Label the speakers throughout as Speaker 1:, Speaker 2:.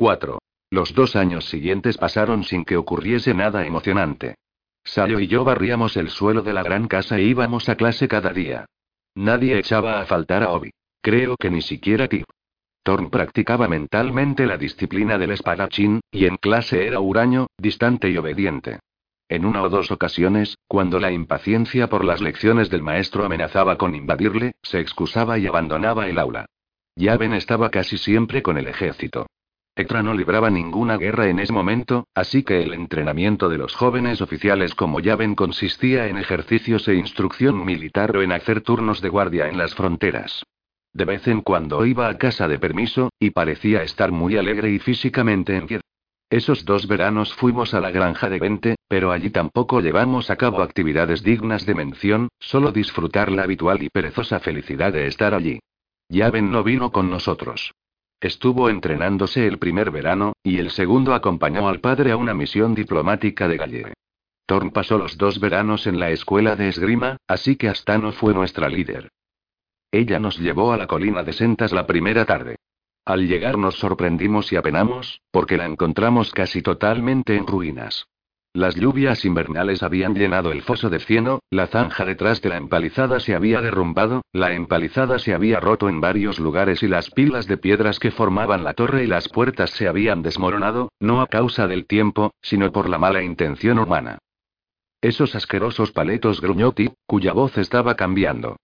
Speaker 1: 4. Los dos años siguientes pasaron sin que ocurriese nada emocionante. Sayo y yo barríamos el suelo de la gran casa e íbamos a clase cada día. Nadie echaba a faltar a Obi. Creo que ni siquiera Tip. Thorn practicaba mentalmente la disciplina del espadachín, y en clase era huraño, distante y obediente. En una o dos ocasiones, cuando la impaciencia por las lecciones del maestro amenazaba con invadirle, se excusaba y abandonaba el aula. Yaven estaba casi siempre con el ejército. Etra no libraba ninguna guerra en ese momento, así que el entrenamiento de los jóvenes oficiales como Yaven consistía en ejercicios e instrucción militar o en hacer turnos de guardia en las fronteras. De vez en cuando iba a casa de permiso, y parecía estar muy alegre y físicamente en pie. Esos dos veranos fuimos a la granja de 20, pero allí tampoco llevamos a cabo actividades dignas de mención, solo disfrutar la habitual y perezosa felicidad de estar allí. Yaven no vino con nosotros. Estuvo entrenándose el primer verano, y el segundo acompañó al padre a una misión diplomática de Galle. Thorn pasó los dos veranos en la escuela de esgrima, así que Astano fue nuestra líder. Ella nos llevó a la colina de Sentas la primera tarde. Al llegar nos sorprendimos y apenamos, porque la encontramos casi totalmente en ruinas. Las lluvias invernales habían llenado el foso de cieno, la zanja detrás de la empalizada se había derrumbado, la empalizada se había roto en varios lugares y las pilas de piedras que formaban la torre y las puertas se habían desmoronado, no a causa del tiempo, sino por la mala intención humana. Esos asquerosos paletos gruñoti, cuya voz estaba cambiando.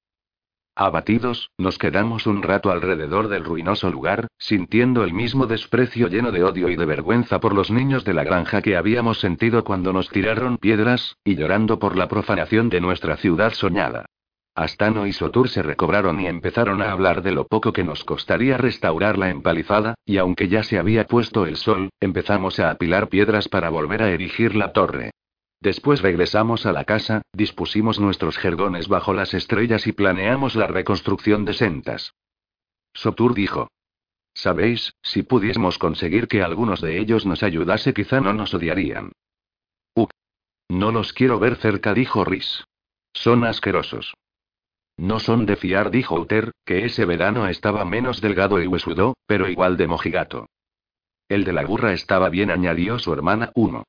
Speaker 1: Abatidos, nos quedamos un rato alrededor del ruinoso lugar, sintiendo el mismo desprecio lleno de odio y de vergüenza por los niños de la granja que habíamos sentido cuando nos tiraron piedras, y llorando por la profanación de nuestra ciudad soñada. Astano y Sotur se recobraron y empezaron a hablar de lo poco que nos costaría restaurar la empalizada, y aunque ya se había puesto el sol, empezamos a apilar piedras para volver a erigir la torre. Después regresamos a la casa, dispusimos nuestros jergones bajo las estrellas y planeamos la reconstrucción de Sentas. Sotur dijo. Sabéis, si pudiésemos conseguir que algunos de ellos nos ayudase quizá no nos odiarían. Uh. No los quiero ver cerca, dijo Rhys. Son asquerosos. No son de fiar, dijo Uter, que ese verano estaba menos delgado y huesudo, pero igual de mojigato. El de la burra estaba bien, añadió su hermana Uno.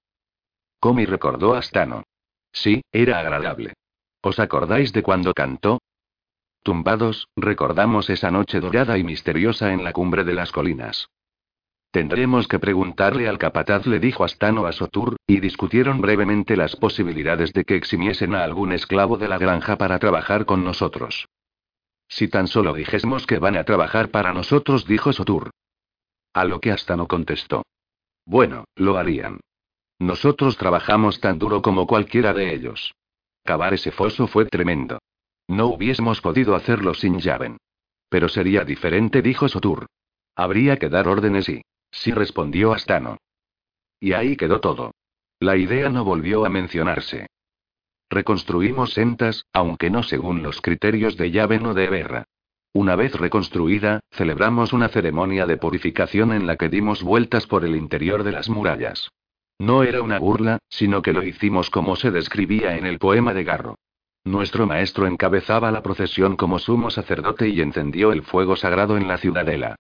Speaker 1: Comi recordó a Stano. Sí, era agradable. ¿Os acordáis de cuando cantó? Tumbados, recordamos esa noche dorada y misteriosa en la cumbre de las colinas. Tendremos que preguntarle al capataz, le dijo Astano a Sotur, y discutieron brevemente las posibilidades de que eximiesen a algún esclavo de la granja para trabajar con nosotros. Si tan solo dijésemos que van a trabajar para nosotros, dijo Sotur. A lo que Astano contestó. Bueno, lo harían. Nosotros trabajamos tan duro como cualquiera de ellos. Cavar ese foso fue tremendo. No hubiésemos podido hacerlo sin Yaven. Pero sería diferente, dijo Sotur. Habría que dar órdenes y. Sí respondió Astano. Y ahí quedó todo. La idea no volvió a mencionarse. Reconstruimos Sentas, aunque no según los criterios de Yaven o de Berra. Una vez reconstruida, celebramos una ceremonia de purificación en la que dimos vueltas por el interior de las murallas. No era una burla, sino que lo hicimos como se describía en el poema de Garro. Nuestro maestro encabezaba la procesión como sumo sacerdote y encendió el fuego sagrado en la ciudadela.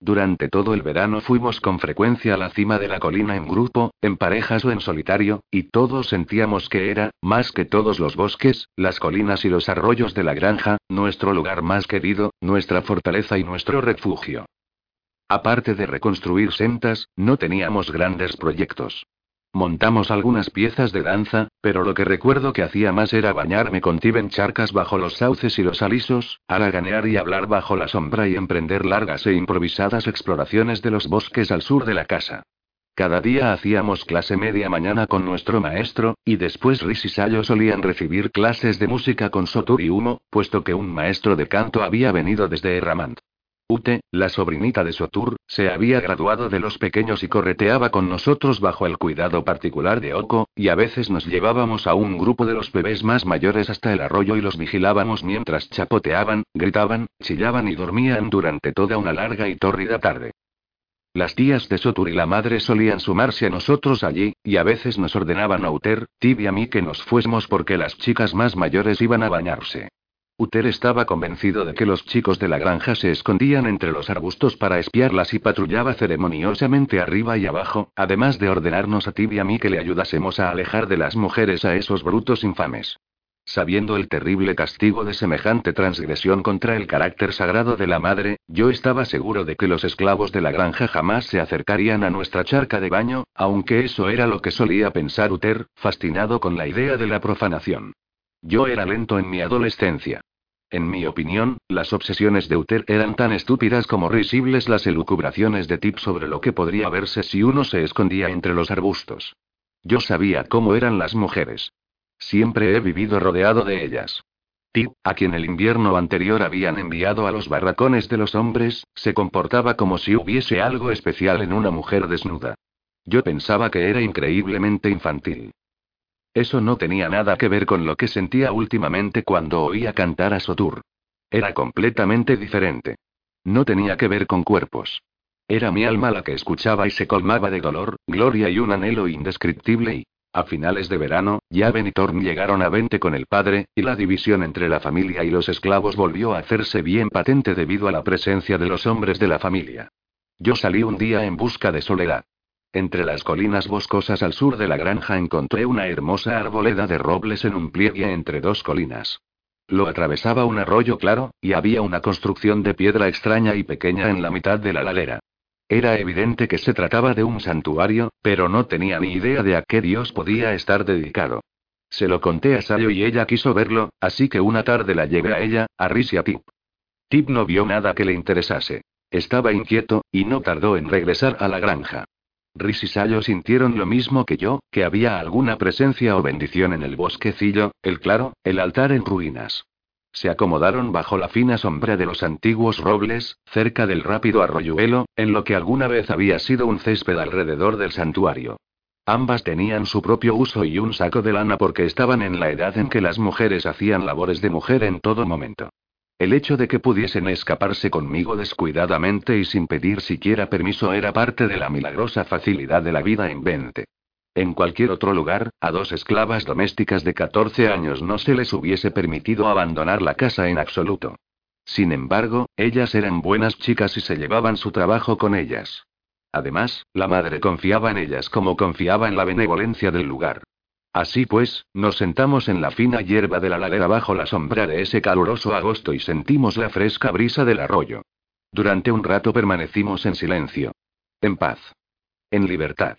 Speaker 1: Durante todo el verano fuimos con frecuencia a la cima de la colina en grupo, en parejas o en solitario, y todos sentíamos que era, más que todos los bosques, las colinas y los arroyos de la granja, nuestro lugar más querido, nuestra fortaleza y nuestro refugio. Aparte de reconstruir sentas, no teníamos grandes proyectos. Montamos algunas piezas de danza, pero lo que recuerdo que hacía más era bañarme con Tiben charcas bajo los sauces y los alisos, haraganear y hablar bajo la sombra y emprender largas e improvisadas exploraciones de los bosques al sur de la casa. Cada día hacíamos clase media mañana con nuestro maestro, y después Riz y Sayo solían recibir clases de música con Sotur y Humo, puesto que un maestro de canto había venido desde Erramant. Ute, la sobrinita de Sotur, se había graduado de los pequeños y correteaba con nosotros bajo el cuidado particular de Oko, y a veces nos llevábamos a un grupo de los bebés más mayores hasta el arroyo y los vigilábamos mientras chapoteaban, gritaban, chillaban y dormían durante toda una larga y tórrida tarde. Las tías de Sotur y la madre solían sumarse a nosotros allí, y a veces nos ordenaban a Uter, Tib y a mí que nos fuésemos porque las chicas más mayores iban a bañarse. Uter estaba convencido de que los chicos de la granja se escondían entre los arbustos para espiarlas y patrullaba ceremoniosamente arriba y abajo, además de ordenarnos a ti y a mí que le ayudásemos a alejar de las mujeres a esos brutos infames. Sabiendo el terrible castigo de semejante transgresión contra el carácter sagrado de la madre, yo estaba seguro de que los esclavos de la granja jamás se acercarían a nuestra charca de baño, aunque eso era lo que solía pensar Uther, fascinado con la idea de la profanación. Yo era lento en mi adolescencia. En mi opinión, las obsesiones de Uther eran tan estúpidas como risibles las elucubraciones de Tip sobre lo que podría verse si uno se escondía entre los arbustos. Yo sabía cómo eran las mujeres. Siempre he vivido rodeado de ellas. Tip, a quien el invierno anterior habían enviado a los barracones de los hombres, se comportaba como si hubiese algo especial en una mujer desnuda. Yo pensaba que era increíblemente infantil. Eso no tenía nada que ver con lo que sentía últimamente cuando oía cantar a Sotur. Era completamente diferente. No tenía que ver con cuerpos. Era mi alma la que escuchaba y se colmaba de dolor, gloria y un anhelo indescriptible y, a finales de verano, Yaven y Thorn llegaron a Vente con el padre, y la división entre la familia y los esclavos volvió a hacerse bien patente debido a la presencia de los hombres de la familia. Yo salí un día en busca de soledad. Entre las colinas boscosas al sur de la granja encontré una hermosa arboleda de robles en un pliegue entre dos colinas. Lo atravesaba un arroyo claro, y había una construcción de piedra extraña y pequeña en la mitad de la ladera. Era evidente que se trataba de un santuario, pero no tenía ni idea de a qué dios podía estar dedicado. Se lo conté a Sayo y ella quiso verlo, así que una tarde la llevé a ella, a Riz y a Tip. Tip no vio nada que le interesase. Estaba inquieto, y no tardó en regresar a la granja. Riz y Sayo sintieron lo mismo que yo, que había alguna presencia o bendición en el bosquecillo, el claro, el altar en ruinas. Se acomodaron bajo la fina sombra de los antiguos robles, cerca del rápido arroyuelo, en lo que alguna vez había sido un césped alrededor del santuario. Ambas tenían su propio uso y un saco de lana porque estaban en la edad en que las mujeres hacían labores de mujer en todo momento. El hecho de que pudiesen escaparse conmigo descuidadamente y sin pedir siquiera permiso era parte de la milagrosa facilidad de la vida en Vente. En cualquier otro lugar, a dos esclavas domésticas de 14 años no se les hubiese permitido abandonar la casa en absoluto. Sin embargo, ellas eran buenas chicas y se llevaban su trabajo con ellas. Además, la madre confiaba en ellas como confiaba en la benevolencia del lugar. Así pues, nos sentamos en la fina hierba de la ladera bajo la sombra de ese caluroso agosto y sentimos la fresca brisa del arroyo. Durante un rato permanecimos en silencio. En paz. En libertad.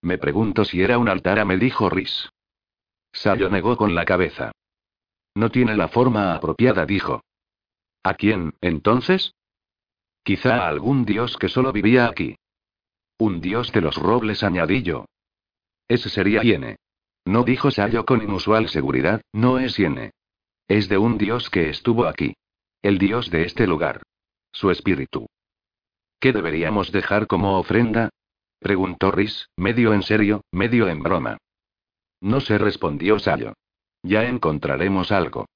Speaker 1: Me pregunto si era un altar, me dijo Rhys. Sayo negó con la cabeza. No tiene la forma apropiada, dijo. ¿A quién, entonces? Quizá a algún dios que solo vivía aquí. Un dios de los robles, añadí yo. Ese sería Iene. No dijo Sayo con inusual seguridad, no es Iene. Es de un dios que estuvo aquí. El dios de este lugar. Su espíritu. ¿Qué deberíamos dejar como ofrenda? Preguntó Rhys, medio en serio, medio en broma. No se respondió Sayo. Ya encontraremos algo.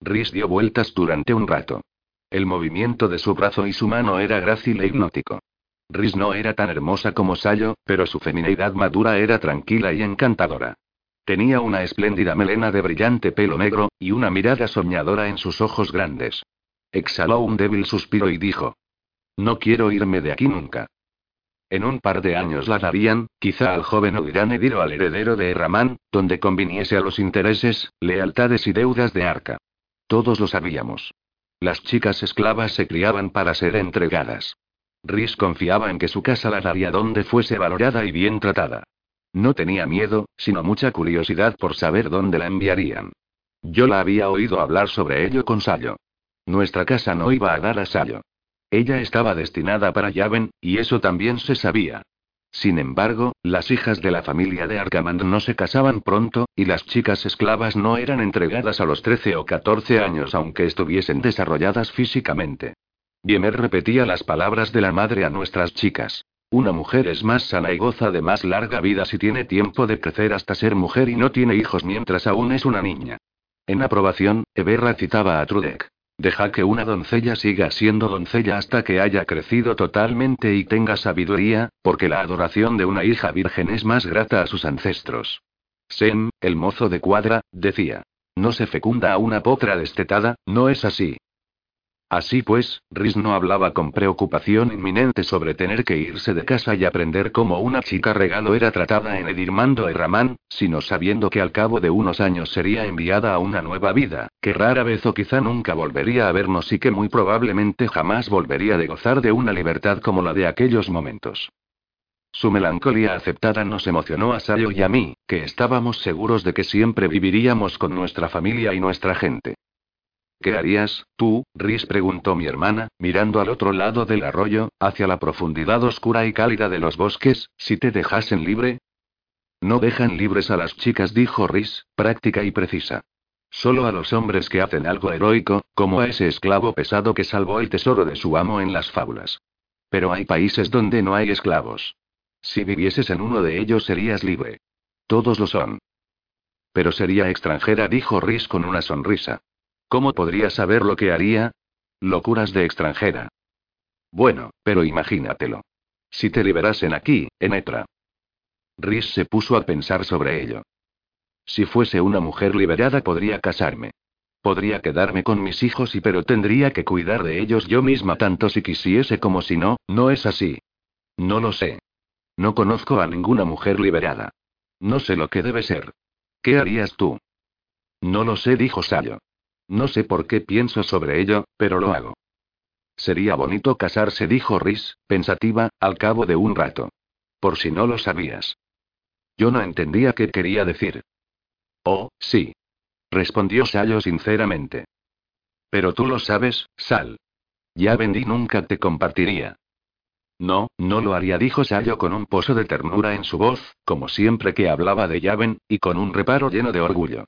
Speaker 1: Rhys dio vueltas durante un rato. El movimiento de su brazo y su mano era grácil e hipnótico. Rhys no era tan hermosa como Sayo, pero su feminidad madura era tranquila y encantadora. Tenía una espléndida melena de brillante pelo negro, y una mirada soñadora en sus ojos grandes. Exhaló un débil suspiro y dijo. No quiero irme de aquí nunca. En un par de años la darían, quizá al joven Odirán Ediro al heredero de Erramán, donde conviniese a los intereses, lealtades y deudas de Arca. Todos lo sabíamos. Las chicas esclavas se criaban para ser entregadas. Rhys confiaba en que su casa la daría donde fuese valorada y bien tratada. No tenía miedo, sino mucha curiosidad por saber dónde la enviarían. Yo la había oído hablar sobre ello con Sayo. Nuestra casa no iba a dar a Sayo. Ella estaba destinada para Yaven, y eso también se sabía. Sin embargo, las hijas de la familia de Arcamand no se casaban pronto, y las chicas esclavas no eran entregadas a los 13 o 14 años aunque estuviesen desarrolladas físicamente. Biemer repetía las palabras de la madre a nuestras chicas. Una mujer es más sana y goza de más larga vida si tiene tiempo de crecer hasta ser mujer y no tiene hijos mientras aún es una niña. En aprobación, Eberra citaba a Trudek. Deja que una doncella siga siendo doncella hasta que haya crecido totalmente y tenga sabiduría, porque la adoración de una hija virgen es más grata a sus ancestros. Sem, el mozo de cuadra, decía. No se fecunda a una potra destetada, no es así. Así pues, Rhys no hablaba con preocupación inminente sobre tener que irse de casa y aprender cómo una chica regalo era tratada en Edirmando Ramán, sino sabiendo que al cabo de unos años sería enviada a una nueva vida, que rara vez o quizá nunca volvería a vernos y que muy probablemente jamás volvería de gozar de una libertad como la de aquellos momentos. Su melancolía aceptada nos emocionó a Sayo y a mí, que estábamos seguros de que siempre viviríamos con nuestra familia y nuestra gente. ¿Qué harías, tú, Rhys? preguntó mi hermana, mirando al otro lado del arroyo, hacia la profundidad oscura y cálida de los bosques, si te dejasen libre. No dejan libres a las chicas, dijo Rhys, práctica y precisa. Solo a los hombres que hacen algo heroico, como a ese esclavo pesado que salvó el tesoro de su amo en las fábulas. Pero hay países donde no hay esclavos. Si vivieses en uno de ellos serías libre. Todos lo son. Pero sería extranjera, dijo Rhys con una sonrisa. ¿Cómo podría saber lo que haría? Locuras de extranjera. Bueno, pero imagínatelo. Si te liberasen aquí, en Etra. Se puso a pensar sobre ello. Si fuese una mujer liberada podría casarme. Podría quedarme con mis hijos y pero tendría que cuidar de ellos yo misma tanto si quisiese como si no, no es así. No lo sé. No conozco a ninguna mujer liberada. No sé lo que debe ser. ¿Qué harías tú? No lo sé, dijo Sayo. No sé por qué pienso sobre ello, pero lo hago. Sería bonito casarse, dijo Rhys, pensativa, al cabo de un rato. Por si no lo sabías. Yo no entendía qué quería decir. Oh, sí. Respondió Sayo sinceramente. Pero tú lo sabes, Sal. Ya vendí nunca te compartiría. No, no lo haría, dijo Sayo con un pozo de ternura en su voz, como siempre que hablaba de Yaven, y con un reparo lleno de orgullo.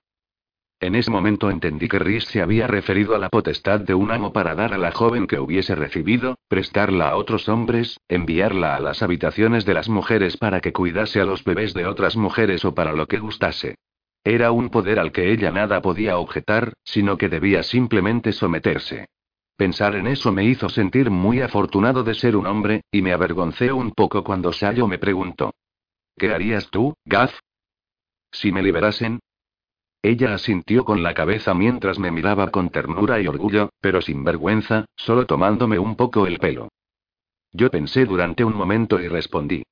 Speaker 1: En ese momento entendí que Rhys se había referido a la potestad de un amo para dar a la joven que hubiese recibido, prestarla a otros hombres, enviarla a las habitaciones de las mujeres para que cuidase a los bebés de otras mujeres o para lo que gustase. Era un poder al que ella nada podía objetar, sino que debía simplemente someterse. Pensar en eso me hizo sentir muy afortunado de ser un hombre, y me avergoncé un poco cuando Sayo me preguntó. ¿Qué harías tú, Gaz? Si me liberasen, ella asintió con la cabeza mientras me miraba con ternura y orgullo, pero sin vergüenza, solo tomándome un poco el pelo. Yo pensé durante un momento y respondí.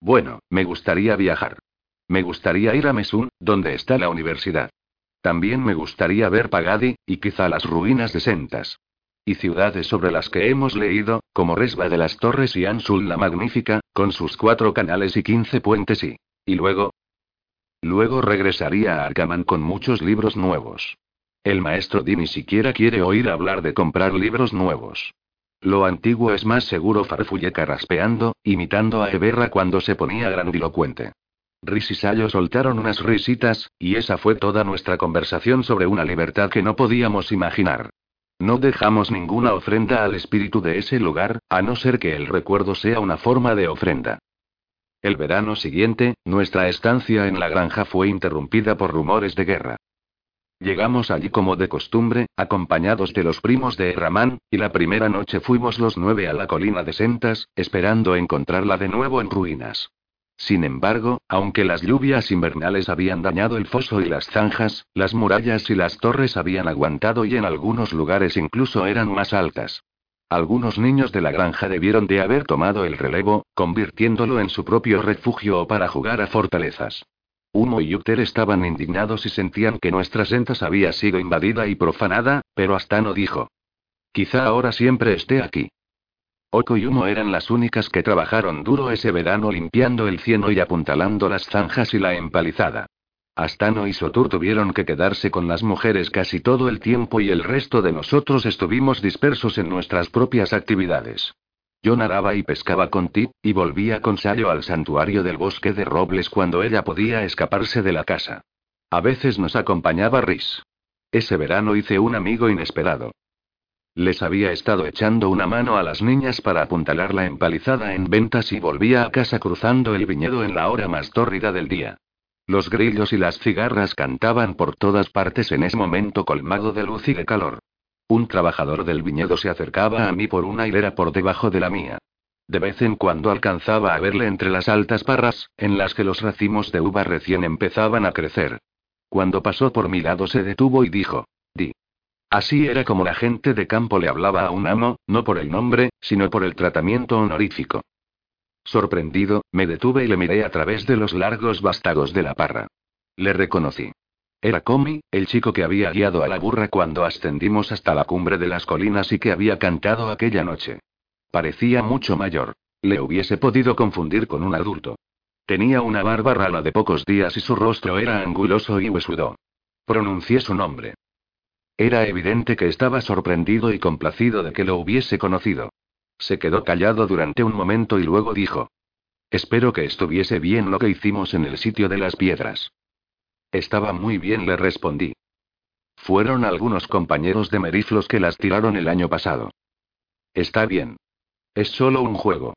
Speaker 1: Bueno, me gustaría viajar. Me gustaría ir a Mesun, donde está la universidad. También me gustaría ver Pagadi, y quizá las ruinas de Sentas. Y ciudades sobre las que hemos leído, como Resba de las Torres y Ansul la Magnífica, con sus cuatro canales y quince puentes y... Y luego, Luego regresaría a Arkaman con muchos libros nuevos. El maestro Di ni siquiera quiere oír hablar de comprar libros nuevos. Lo antiguo es más seguro, farfulle carraspeando, imitando a Eberra cuando se ponía grandilocuente. Rhys y Sayo soltaron unas risitas, y esa fue toda nuestra conversación sobre una libertad que no podíamos imaginar. No dejamos ninguna ofrenda al espíritu de ese lugar, a no ser que el recuerdo sea una forma de ofrenda. El verano siguiente, nuestra estancia en la granja fue interrumpida por rumores de guerra. Llegamos allí como de costumbre, acompañados de los primos de Ramán, y la primera noche fuimos los nueve a la colina de Sentas, esperando encontrarla de nuevo en ruinas. Sin embargo, aunque las lluvias invernales habían dañado el foso y las zanjas, las murallas y las torres habían aguantado y en algunos lugares incluso eran más altas. Algunos niños de la granja debieron de haber tomado el relevo, convirtiéndolo en su propio refugio o para jugar a fortalezas. Humo y Yuter estaban indignados y sentían que nuestra sentas había sido invadida y profanada, pero Astano dijo. Quizá ahora siempre esté aquí. Oko y Humo eran las únicas que trabajaron duro ese verano limpiando el cieno y apuntalando las zanjas y la empalizada. Astano y Sotur tuvieron que quedarse con las mujeres casi todo el tiempo y el resto de nosotros estuvimos dispersos en nuestras propias actividades. Yo naraba y pescaba con Tip, y volvía con Sayo al santuario del bosque de robles cuando ella podía escaparse de la casa. A veces nos acompañaba Rhys. Ese verano hice un amigo inesperado. Les había estado echando una mano a las niñas para apuntalar la empalizada en ventas y volvía a casa cruzando el viñedo en la hora más tórrida del día. Los grillos y las cigarras cantaban por todas partes en ese momento colmado de luz y de calor. Un trabajador del viñedo se acercaba a mí por una hilera por debajo de la mía. De vez en cuando alcanzaba a verle entre las altas parras, en las que los racimos de uva recién empezaban a crecer. Cuando pasó por mi lado se detuvo y dijo, Di. Así era como la gente de campo le hablaba a un amo, no por el nombre, sino por el tratamiento honorífico. Sorprendido, me detuve y le miré a través de los largos vástagos de la parra. Le reconocí. Era Comi, el chico que había guiado a la burra cuando ascendimos hasta la cumbre de las colinas y que había cantado aquella noche. Parecía mucho mayor. Le hubiese podido confundir con un adulto. Tenía una barba rala de pocos días y su rostro era anguloso y huesudo. Pronuncié su nombre. Era evidente que estaba sorprendido y complacido de que lo hubiese conocido. Se quedó callado durante un momento y luego dijo. Espero que estuviese bien lo que hicimos en el sitio de las piedras. Estaba muy bien, le respondí. Fueron algunos compañeros de Meriflos que las tiraron el año pasado. Está bien. Es solo un juego.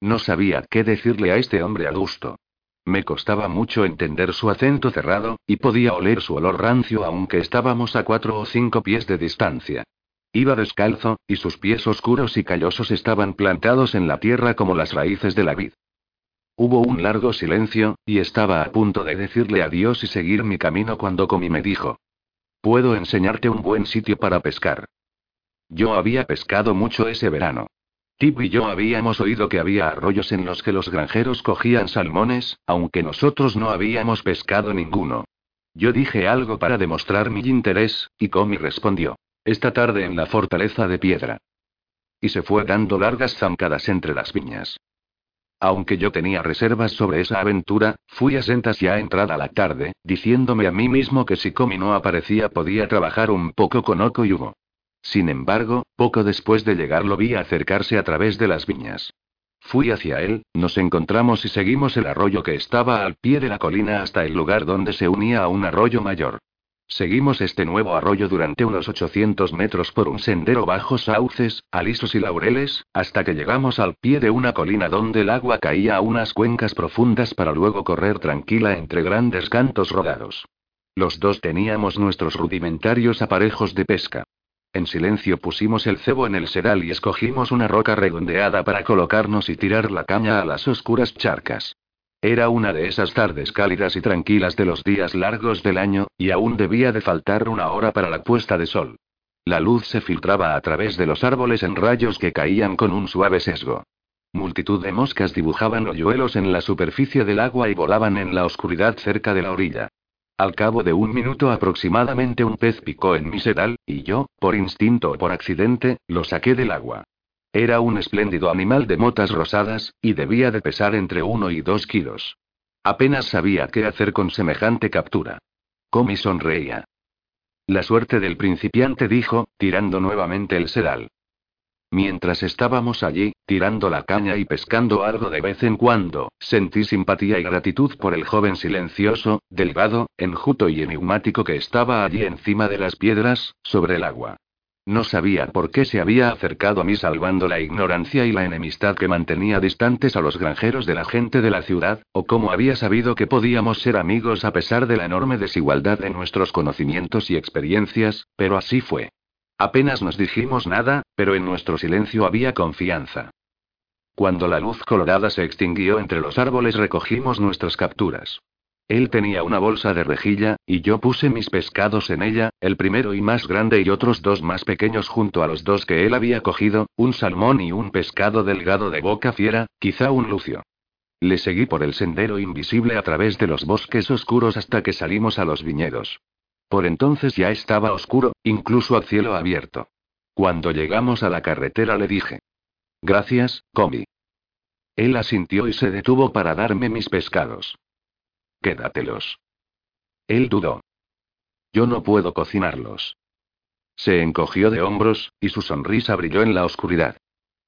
Speaker 1: No sabía qué decirle a este hombre a gusto. Me costaba mucho entender su acento cerrado, y podía oler su olor rancio aunque estábamos a cuatro o cinco pies de distancia. Iba descalzo, y sus pies oscuros y callosos estaban plantados en la tierra como las raíces de la vid. Hubo un largo silencio, y estaba a punto de decirle adiós y seguir mi camino cuando Comi me dijo. Puedo enseñarte un buen sitio para pescar. Yo había pescado mucho ese verano. Tip y yo habíamos oído que había arroyos en los que los granjeros cogían salmones, aunque nosotros no habíamos pescado ninguno. Yo dije algo para demostrar mi interés, y Comi respondió. Esta tarde en la fortaleza de piedra. Y se fue dando largas zancadas entre las viñas. Aunque yo tenía reservas sobre esa aventura, fui a sentas ya entrada la tarde, diciéndome a mí mismo que si Comi no aparecía podía trabajar un poco con Oco y Hugo. Sin embargo, poco después de llegar lo vi acercarse a través de las viñas. Fui hacia él, nos encontramos y seguimos el arroyo que estaba al pie de la colina hasta el lugar donde se unía a un arroyo mayor. Seguimos este nuevo arroyo durante unos 800 metros por un sendero bajo sauces, alisos y laureles, hasta que llegamos al pie de una colina donde el agua caía a unas cuencas profundas para luego correr tranquila entre grandes cantos rodados. Los dos teníamos nuestros rudimentarios aparejos de pesca. En silencio pusimos el cebo en el seral y escogimos una roca redondeada para colocarnos y tirar la caña a las oscuras charcas. Era una de esas tardes cálidas y tranquilas de los días largos del año, y aún debía de faltar una hora para la puesta de sol. La luz se filtraba a través de los árboles en rayos que caían con un suave sesgo. Multitud de moscas dibujaban hoyuelos en la superficie del agua y volaban en la oscuridad cerca de la orilla. Al cabo de un minuto aproximadamente un pez picó en mi sedal, y yo, por instinto o por accidente, lo saqué del agua. Era un espléndido animal de motas rosadas, y debía de pesar entre uno y dos kilos. Apenas sabía qué hacer con semejante captura. Comi sonreía. La suerte del principiante dijo, tirando nuevamente el sedal. Mientras estábamos allí, tirando la caña y pescando algo de vez en cuando, sentí simpatía y gratitud por el joven silencioso, delgado, enjuto y enigmático que estaba allí encima de las piedras, sobre el agua. No sabía por qué se había acercado a mí salvando la ignorancia y la enemistad que mantenía distantes a los granjeros de la gente de la ciudad, o cómo había sabido que podíamos ser amigos a pesar de la enorme desigualdad de nuestros conocimientos y experiencias, pero así fue. Apenas nos dijimos nada, pero en nuestro silencio había confianza. Cuando la luz colorada se extinguió entre los árboles recogimos nuestras capturas. Él tenía una bolsa de rejilla, y yo puse mis pescados en ella, el primero y más grande y otros dos más pequeños junto a los dos que él había cogido, un salmón y un pescado delgado de boca fiera, quizá un lucio. Le seguí por el sendero invisible a través de los bosques oscuros hasta que salimos a los viñedos. Por entonces ya estaba oscuro, incluso a cielo abierto. Cuando llegamos a la carretera le dije. Gracias, Comi. Él asintió y se detuvo para darme mis pescados. Quédatelos. Él dudó. Yo no puedo cocinarlos. Se encogió de hombros, y su sonrisa brilló en la oscuridad.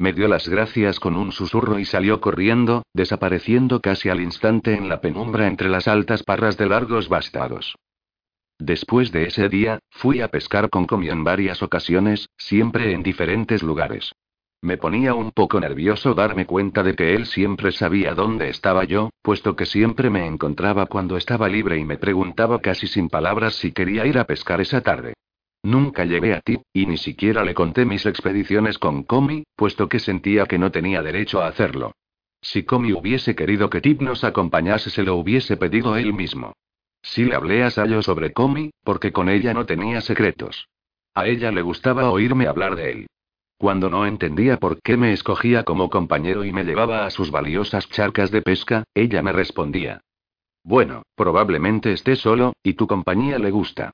Speaker 1: Me dio las gracias con un susurro y salió corriendo, desapareciendo casi al instante en la penumbra entre las altas parras de largos vástagos. Después de ese día, fui a pescar con Comi en varias ocasiones, siempre en diferentes lugares. Me ponía un poco nervioso darme cuenta de que él siempre sabía dónde estaba yo, puesto que siempre me encontraba cuando estaba libre y me preguntaba casi sin palabras si quería ir a pescar esa tarde. Nunca llegué a Tip, y ni siquiera le conté mis expediciones con Comi, puesto que sentía que no tenía derecho a hacerlo. Si Comi hubiese querido que Tip nos acompañase, se lo hubiese pedido él mismo. Sí le hablé a Sayo sobre Comi, porque con ella no tenía secretos. A ella le gustaba oírme hablar de él. Cuando no entendía por qué me escogía como compañero y me llevaba a sus valiosas charcas de pesca, ella me respondía. Bueno, probablemente esté solo, y tu compañía le gusta.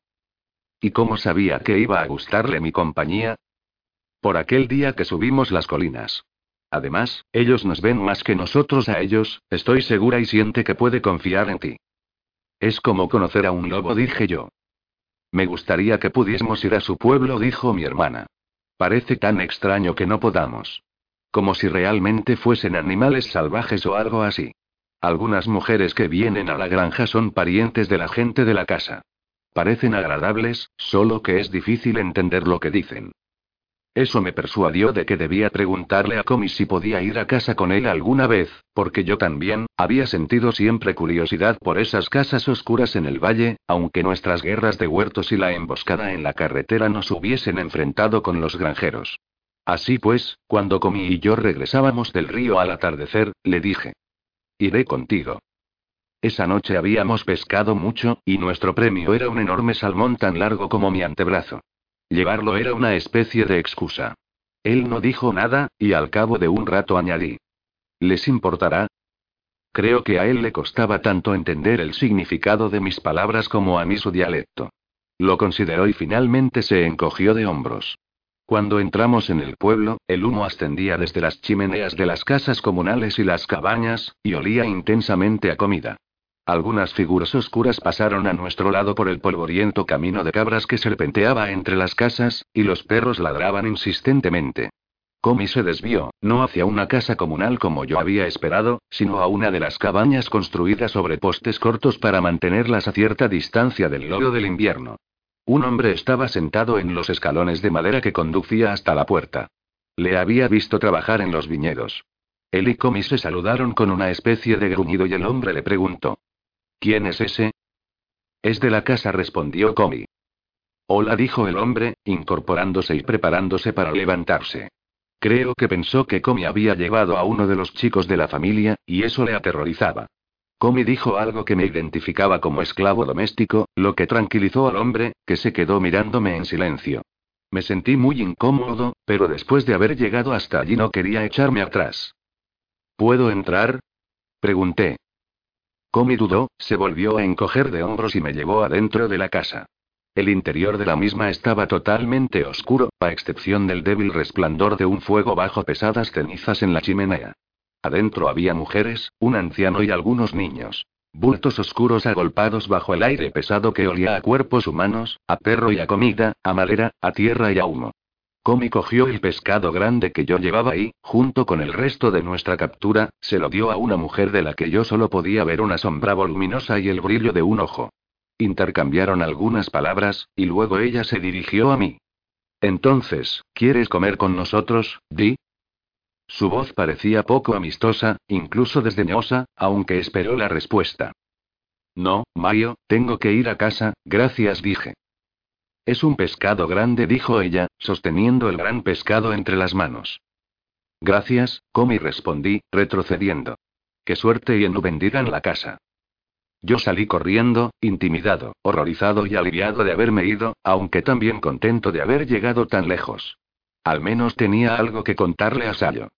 Speaker 1: ¿Y cómo sabía que iba a gustarle mi compañía? Por aquel día que subimos las colinas. Además, ellos nos ven más que nosotros a ellos, estoy segura y siente que puede confiar en ti. Es como conocer a un lobo, dije yo. Me gustaría que pudiésemos ir a su pueblo, dijo mi hermana. Parece tan extraño que no podamos. Como si realmente fuesen animales salvajes o algo así. Algunas mujeres que vienen a la granja son parientes de la gente de la casa. Parecen agradables, solo que es difícil entender lo que dicen. Eso me persuadió de que debía preguntarle a Comi si podía ir a casa con él alguna vez, porque yo también, había sentido siempre curiosidad por esas casas oscuras en el valle, aunque nuestras guerras de huertos y la emboscada en la carretera nos hubiesen enfrentado con los granjeros. Así pues, cuando Comi y yo regresábamos del río al atardecer, le dije. Iré contigo. Esa noche habíamos pescado mucho, y nuestro premio era un enorme salmón tan largo como mi antebrazo. Llevarlo era una especie de excusa. Él no dijo nada, y al cabo de un rato añadí. ¿Les importará? Creo que a él le costaba tanto entender el significado de mis palabras como a mí su dialecto. Lo consideró y finalmente se encogió de hombros. Cuando entramos en el pueblo, el humo ascendía desde las chimeneas de las casas comunales y las cabañas, y olía intensamente a comida. Algunas figuras oscuras pasaron a nuestro lado por el polvoriento camino de cabras que serpenteaba entre las casas, y los perros ladraban insistentemente. Comi se desvió, no hacia una casa comunal como yo había esperado, sino a una de las cabañas construidas sobre postes cortos para mantenerlas a cierta distancia del lodo del invierno. Un hombre estaba sentado en los escalones de madera que conducía hasta la puerta. Le había visto trabajar en los viñedos. Él y Comi se saludaron con una especie de gruñido y el hombre le preguntó. ¿Quién es ese? Es de la casa, respondió Comi. Hola, dijo el hombre, incorporándose y preparándose para levantarse. Creo que pensó que Comi había llevado a uno de los chicos de la familia, y eso le aterrorizaba. Comi dijo algo que me identificaba como esclavo doméstico, lo que tranquilizó al hombre, que se quedó mirándome en silencio. Me sentí muy incómodo, pero después de haber llegado hasta allí no quería echarme atrás. ¿Puedo entrar? Pregunté. Comi dudó, se volvió a encoger de hombros y me llevó adentro de la casa. El interior de la misma estaba totalmente oscuro, a excepción del débil resplandor de un fuego bajo pesadas cenizas en la chimenea. Adentro había mujeres, un anciano y algunos niños. Bultos oscuros agolpados bajo el aire pesado que olía a cuerpos humanos, a perro y a comida, a madera, a tierra y a humo. Comi cogió el pescado grande que yo llevaba y, junto con el resto de nuestra captura, se lo dio a una mujer de la que yo solo podía ver una sombra voluminosa y el brillo de un ojo. Intercambiaron algunas palabras, y luego ella se dirigió a mí. Entonces, ¿quieres comer con nosotros, Di? Su voz parecía poco amistosa, incluso desdeñosa, aunque esperó la respuesta. No, Mario, tengo que ir a casa, gracias, dije. Es un pescado grande, dijo ella, sosteniendo el gran pescado entre las manos. Gracias, Comi respondí, retrocediendo. Qué suerte y en bendigan la casa. Yo salí corriendo, intimidado, horrorizado y aliviado de haberme ido, aunque también contento de haber llegado tan lejos. Al menos tenía algo que contarle a Sayo.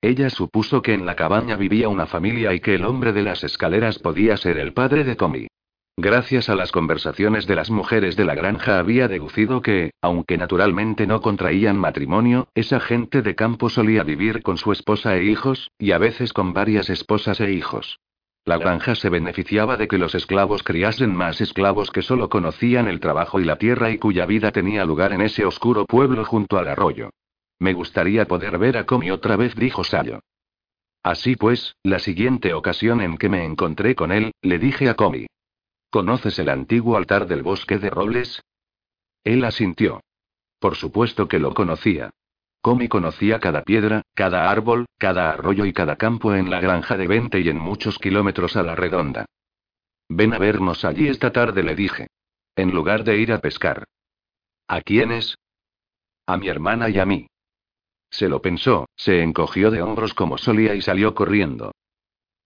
Speaker 1: Ella supuso que en la cabaña vivía una familia y que el hombre de las escaleras podía ser el padre de Comi. Gracias a las conversaciones de las mujeres de la granja había deducido que, aunque naturalmente no contraían matrimonio, esa gente de campo solía vivir con su esposa e hijos, y a veces con varias esposas e hijos. La granja se beneficiaba de que los esclavos criasen más esclavos que solo conocían el trabajo y la tierra y cuya vida tenía lugar en ese oscuro pueblo junto al arroyo. Me gustaría poder ver a Comi otra vez, dijo Sayo. Así pues, la siguiente ocasión en que me encontré con él, le dije a Comi. ¿Conoces el antiguo altar del bosque de robles? Él asintió. Por supuesto que lo conocía. Comi conocía cada piedra, cada árbol, cada arroyo y cada campo en la granja de Vente y en muchos kilómetros a la redonda. Ven a vernos allí esta tarde, le dije. En lugar de ir a pescar. ¿A quiénes? A mi hermana y a mí. Se lo pensó, se encogió de hombros como solía y salió corriendo.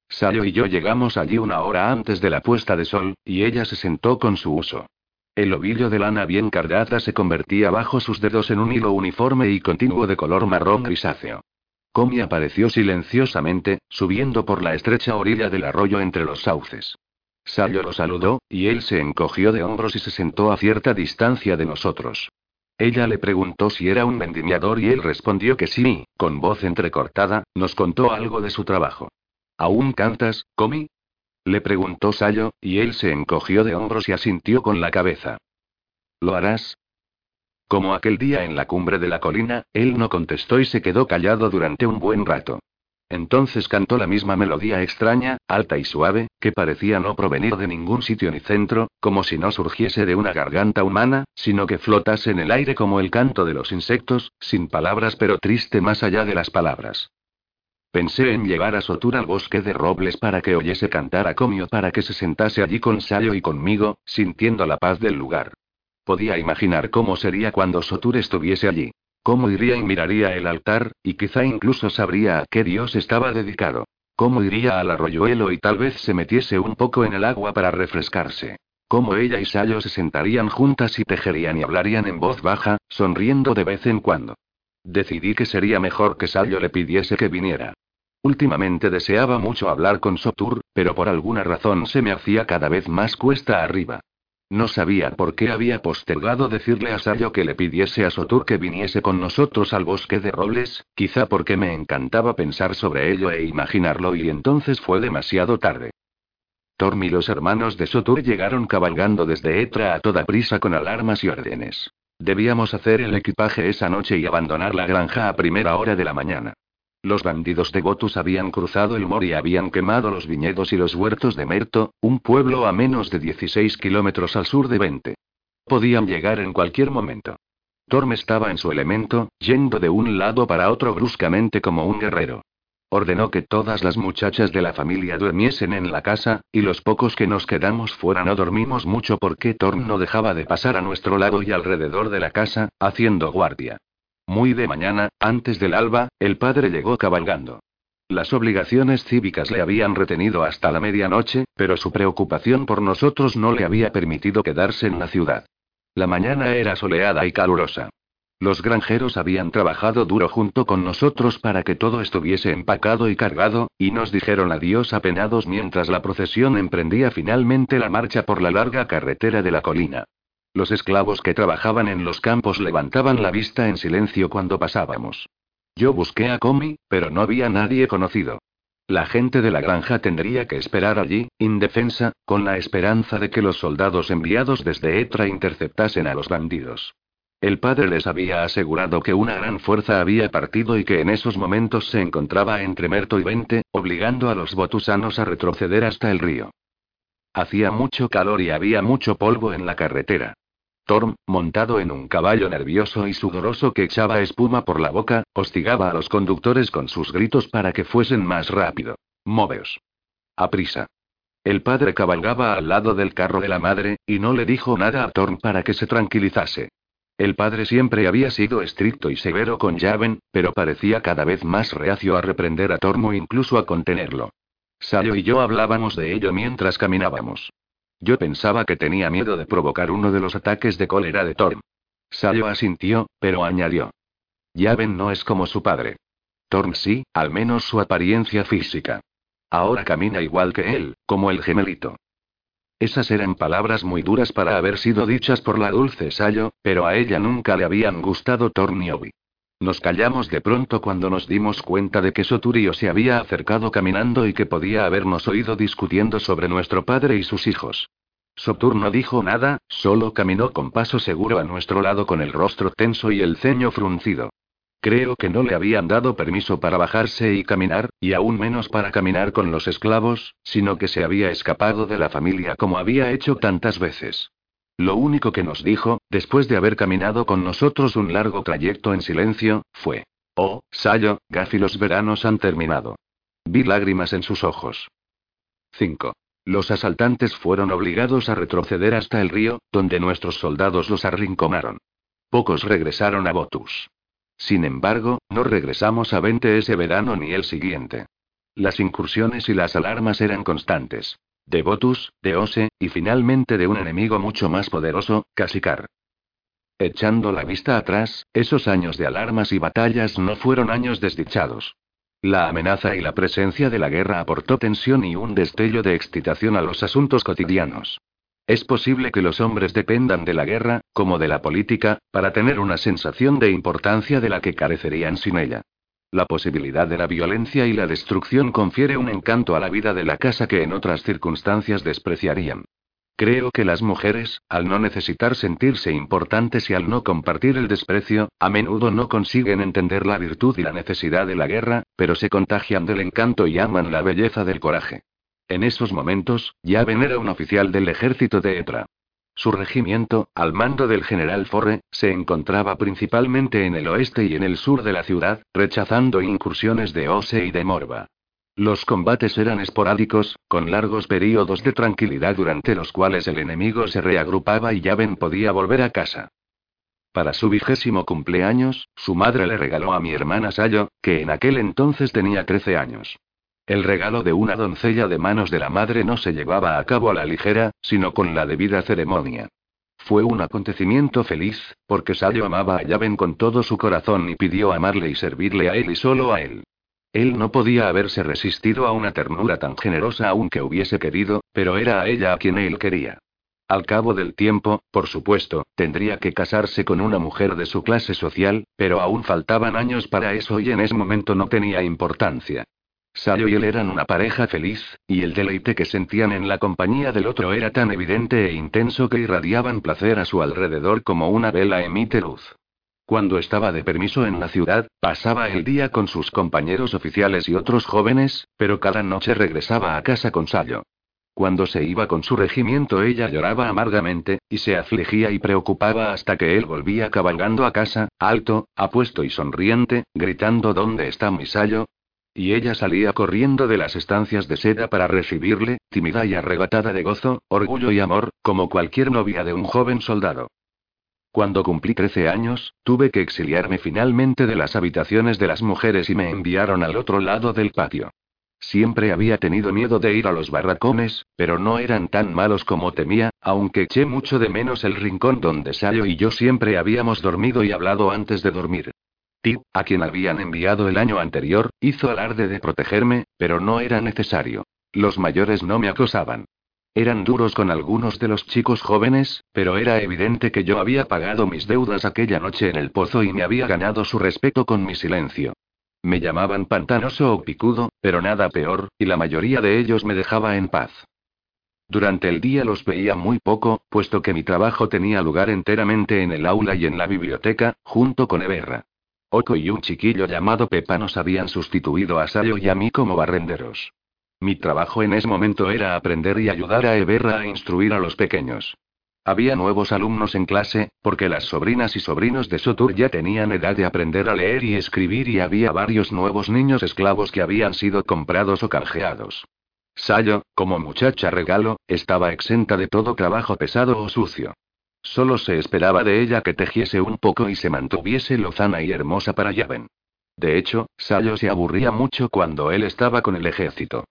Speaker 1: Sayo y yo llegamos allí una hora antes de la puesta de sol, y ella se sentó con su uso. El ovillo de lana bien cargada se convertía bajo sus dedos en un hilo uniforme y continuo de color marrón grisáceo. Comi apareció silenciosamente, subiendo por la estrecha orilla del arroyo entre los sauces. Sayo lo saludó, y él se encogió de hombros y se sentó a cierta distancia de nosotros. Ella le preguntó si era un vendimiador y él respondió que sí, con voz entrecortada, nos contó algo de su trabajo. ¿Aún cantas, Comi? Le preguntó Sayo, y él se encogió de hombros y asintió con la cabeza. ¿Lo harás? Como aquel día en la cumbre de la colina, él no contestó y se quedó callado durante un buen rato. Entonces cantó la misma melodía extraña, alta y suave, que parecía no provenir de ningún sitio ni centro, como si no surgiese de una garganta humana, sino que flotase en el aire como el canto de los insectos, sin palabras pero triste más allá de las palabras. Pensé en llevar a Sotur al bosque de robles para que oyese cantar a Comio para que se sentase allí con Sayo y conmigo, sintiendo la paz del lugar. Podía imaginar cómo sería cuando Sotur estuviese allí. Cómo iría y miraría el altar, y quizá incluso sabría a qué dios estaba dedicado. Cómo iría al arroyuelo y tal vez se metiese un poco en el agua para refrescarse. Cómo ella y Sayo se sentarían juntas y tejerían y hablarían en voz baja, sonriendo de vez en cuando. Decidí que sería mejor que Sayo le pidiese que viniera. Últimamente deseaba mucho hablar con Sotur, pero por alguna razón se me hacía cada vez más cuesta arriba. No sabía por qué había postergado decirle a Sayo que le pidiese a Sotur que viniese con nosotros al bosque de robles, quizá porque me encantaba pensar sobre ello e imaginarlo y entonces fue demasiado tarde. Torm y los hermanos de Sotur llegaron cabalgando desde Etra a toda prisa con alarmas y órdenes. Debíamos hacer el equipaje esa noche y abandonar la granja a primera hora de la mañana. Los bandidos de Botus habían cruzado el Mor y habían quemado los viñedos y los huertos de Merto, un pueblo a menos de 16 kilómetros al sur de Vente. Podían llegar en cualquier momento. Torm estaba en su elemento, yendo de un lado para otro bruscamente como un guerrero. Ordenó que todas las muchachas de la familia durmiesen en la casa, y los pocos que nos quedamos fuera no dormimos mucho porque Torm no dejaba de pasar a nuestro lado y alrededor de la casa, haciendo guardia. Muy de mañana, antes del alba, el padre llegó cabalgando. Las obligaciones cívicas le habían retenido hasta la medianoche, pero su preocupación por nosotros no le había permitido quedarse en la ciudad. La mañana era soleada y calurosa. Los granjeros habían trabajado duro junto con nosotros para que todo estuviese empacado y cargado, y nos dijeron adiós apenados mientras la procesión emprendía finalmente la marcha por la larga carretera de la colina. Los esclavos que trabajaban en los campos levantaban la vista en silencio cuando pasábamos. Yo busqué a Comi, pero no había nadie conocido. La gente de la granja tendría que esperar allí, indefensa, con la esperanza de que los soldados enviados desde Etra interceptasen a los bandidos. El padre les había asegurado que una gran fuerza había partido y que en esos momentos se encontraba entre Merto y Vente, obligando a los botusanos a retroceder hasta el río. Hacía mucho calor y había mucho polvo en la carretera. Torm, montado en un caballo nervioso y sudoroso que echaba espuma por la boca, hostigaba a los conductores con sus gritos para que fuesen más rápido. Moveos. A prisa. El padre cabalgaba al lado del carro de la madre, y no le dijo nada a Torm para que se tranquilizase. El padre siempre había sido estricto y severo con Javen, pero parecía cada vez más reacio a reprender a Torm o incluso a contenerlo. Sayo y yo hablábamos de ello mientras caminábamos. Yo pensaba que tenía miedo de provocar uno de los ataques de cólera de Thorm. Sayo asintió, pero añadió. Yaven no es como su padre. Thorm sí, al menos su apariencia física. Ahora camina igual que él, como el gemelito. Esas eran palabras muy duras para haber sido dichas por la dulce Sayo, pero a ella nunca le habían gustado Thorm ni Obi. Nos callamos de pronto cuando nos dimos cuenta de que Soturio se había acercado caminando y que podía habernos oído discutiendo sobre nuestro padre y sus hijos. Sotur no dijo nada, solo caminó con paso seguro a nuestro lado con el rostro tenso y el ceño fruncido. Creo que no le habían dado permiso para bajarse y caminar, y aún menos para caminar con los esclavos, sino que se había escapado de la familia como había hecho tantas veces. Lo único que nos dijo, después de haber caminado con nosotros un largo trayecto en silencio, fue: Oh, Sayo, Gafi, los veranos han terminado. Vi lágrimas en sus ojos. 5. Los asaltantes fueron obligados a retroceder hasta el río, donde nuestros soldados los arrinconaron. Pocos regresaron a Botus. Sin embargo, no regresamos a Vente ese verano ni el siguiente. Las incursiones y las alarmas eran constantes. De Botus, de Ose, y finalmente de un enemigo mucho más poderoso, Casikar. Echando la vista atrás, esos años de alarmas y batallas no fueron años desdichados. La amenaza y la presencia de la guerra aportó tensión y un destello de excitación a los asuntos cotidianos. Es posible que los hombres dependan de la guerra, como de la política, para tener una sensación de importancia de la que carecerían sin ella. La posibilidad de la violencia y la destrucción confiere un encanto a la vida de la casa que en otras circunstancias despreciarían. Creo que las mujeres, al no necesitar sentirse importantes y al no compartir el desprecio, a menudo no consiguen entender la virtud y la necesidad de la guerra, pero se contagian del encanto y aman la belleza del coraje. En esos momentos, Yaven era un oficial del ejército de Etra. Su regimiento, al mando del general Forre, se encontraba principalmente en el oeste y en el sur de la ciudad, rechazando incursiones de Ose y de Morba. Los combates eran esporádicos, con largos períodos de tranquilidad durante los cuales el enemigo se reagrupaba y Yaven podía volver a casa. Para su vigésimo cumpleaños, su madre le regaló a mi hermana Sayo, que en aquel entonces tenía 13 años. El regalo de una doncella de manos de la madre no se llevaba a cabo a la ligera, sino con la debida ceremonia. Fue un acontecimiento feliz, porque Sayo amaba a Yaven con todo su corazón y pidió amarle y servirle a él y solo a él. Él no podía haberse resistido a una ternura tan generosa aunque hubiese querido, pero era a ella a quien él quería. Al cabo del tiempo, por supuesto, tendría que casarse con una mujer de su clase social, pero aún faltaban años para eso y en ese momento no tenía importancia. Sayo y él eran una pareja feliz, y el deleite que sentían en la compañía del otro era tan evidente e intenso que irradiaban placer a su alrededor como una vela emite luz. Cuando estaba de permiso en la ciudad, pasaba el día con sus compañeros oficiales y otros jóvenes, pero cada noche regresaba a casa con Sayo. Cuando se iba con su regimiento ella lloraba amargamente, y se afligía y preocupaba hasta que él volvía cabalgando a casa, alto, apuesto y sonriente, gritando ¿Dónde está mi Sayo? Y ella salía corriendo de las estancias de seda para recibirle, tímida y arrebatada de gozo, orgullo y amor, como cualquier novia de un joven soldado. Cuando cumplí 13 años, tuve que exiliarme finalmente de las habitaciones de las mujeres y me enviaron al otro lado del patio. Siempre había tenido miedo de ir a los barracones, pero no eran tan malos como temía, aunque eché mucho de menos el rincón donde Sayo y yo siempre habíamos dormido y hablado antes de dormir. A quien habían enviado el año anterior, hizo alarde de protegerme, pero no era necesario. Los mayores no me acosaban. Eran duros con algunos de los chicos jóvenes, pero era evidente que yo había pagado mis deudas aquella noche en el pozo y me había ganado su respeto con mi silencio. Me llamaban pantanoso o picudo, pero nada peor, y la mayoría de ellos me dejaba en paz. Durante el día los veía muy poco, puesto que mi trabajo tenía lugar enteramente en el aula y en la biblioteca, junto con Eberra. Oko y un chiquillo llamado Pepa nos habían sustituido a Sayo y a mí como barrenderos. Mi trabajo en ese momento era aprender y ayudar a Eberra a instruir a los pequeños. Había nuevos alumnos en clase, porque las sobrinas y sobrinos de Sotur ya tenían edad de aprender a leer y escribir y había varios nuevos niños esclavos que habían sido comprados o canjeados. Sayo, como muchacha regalo, estaba exenta de todo trabajo pesado o sucio. Solo se esperaba de ella que tejiese un poco y se mantuviese lozana y hermosa para Yaven. De hecho, Sayo se aburría mucho cuando él estaba con el ejército.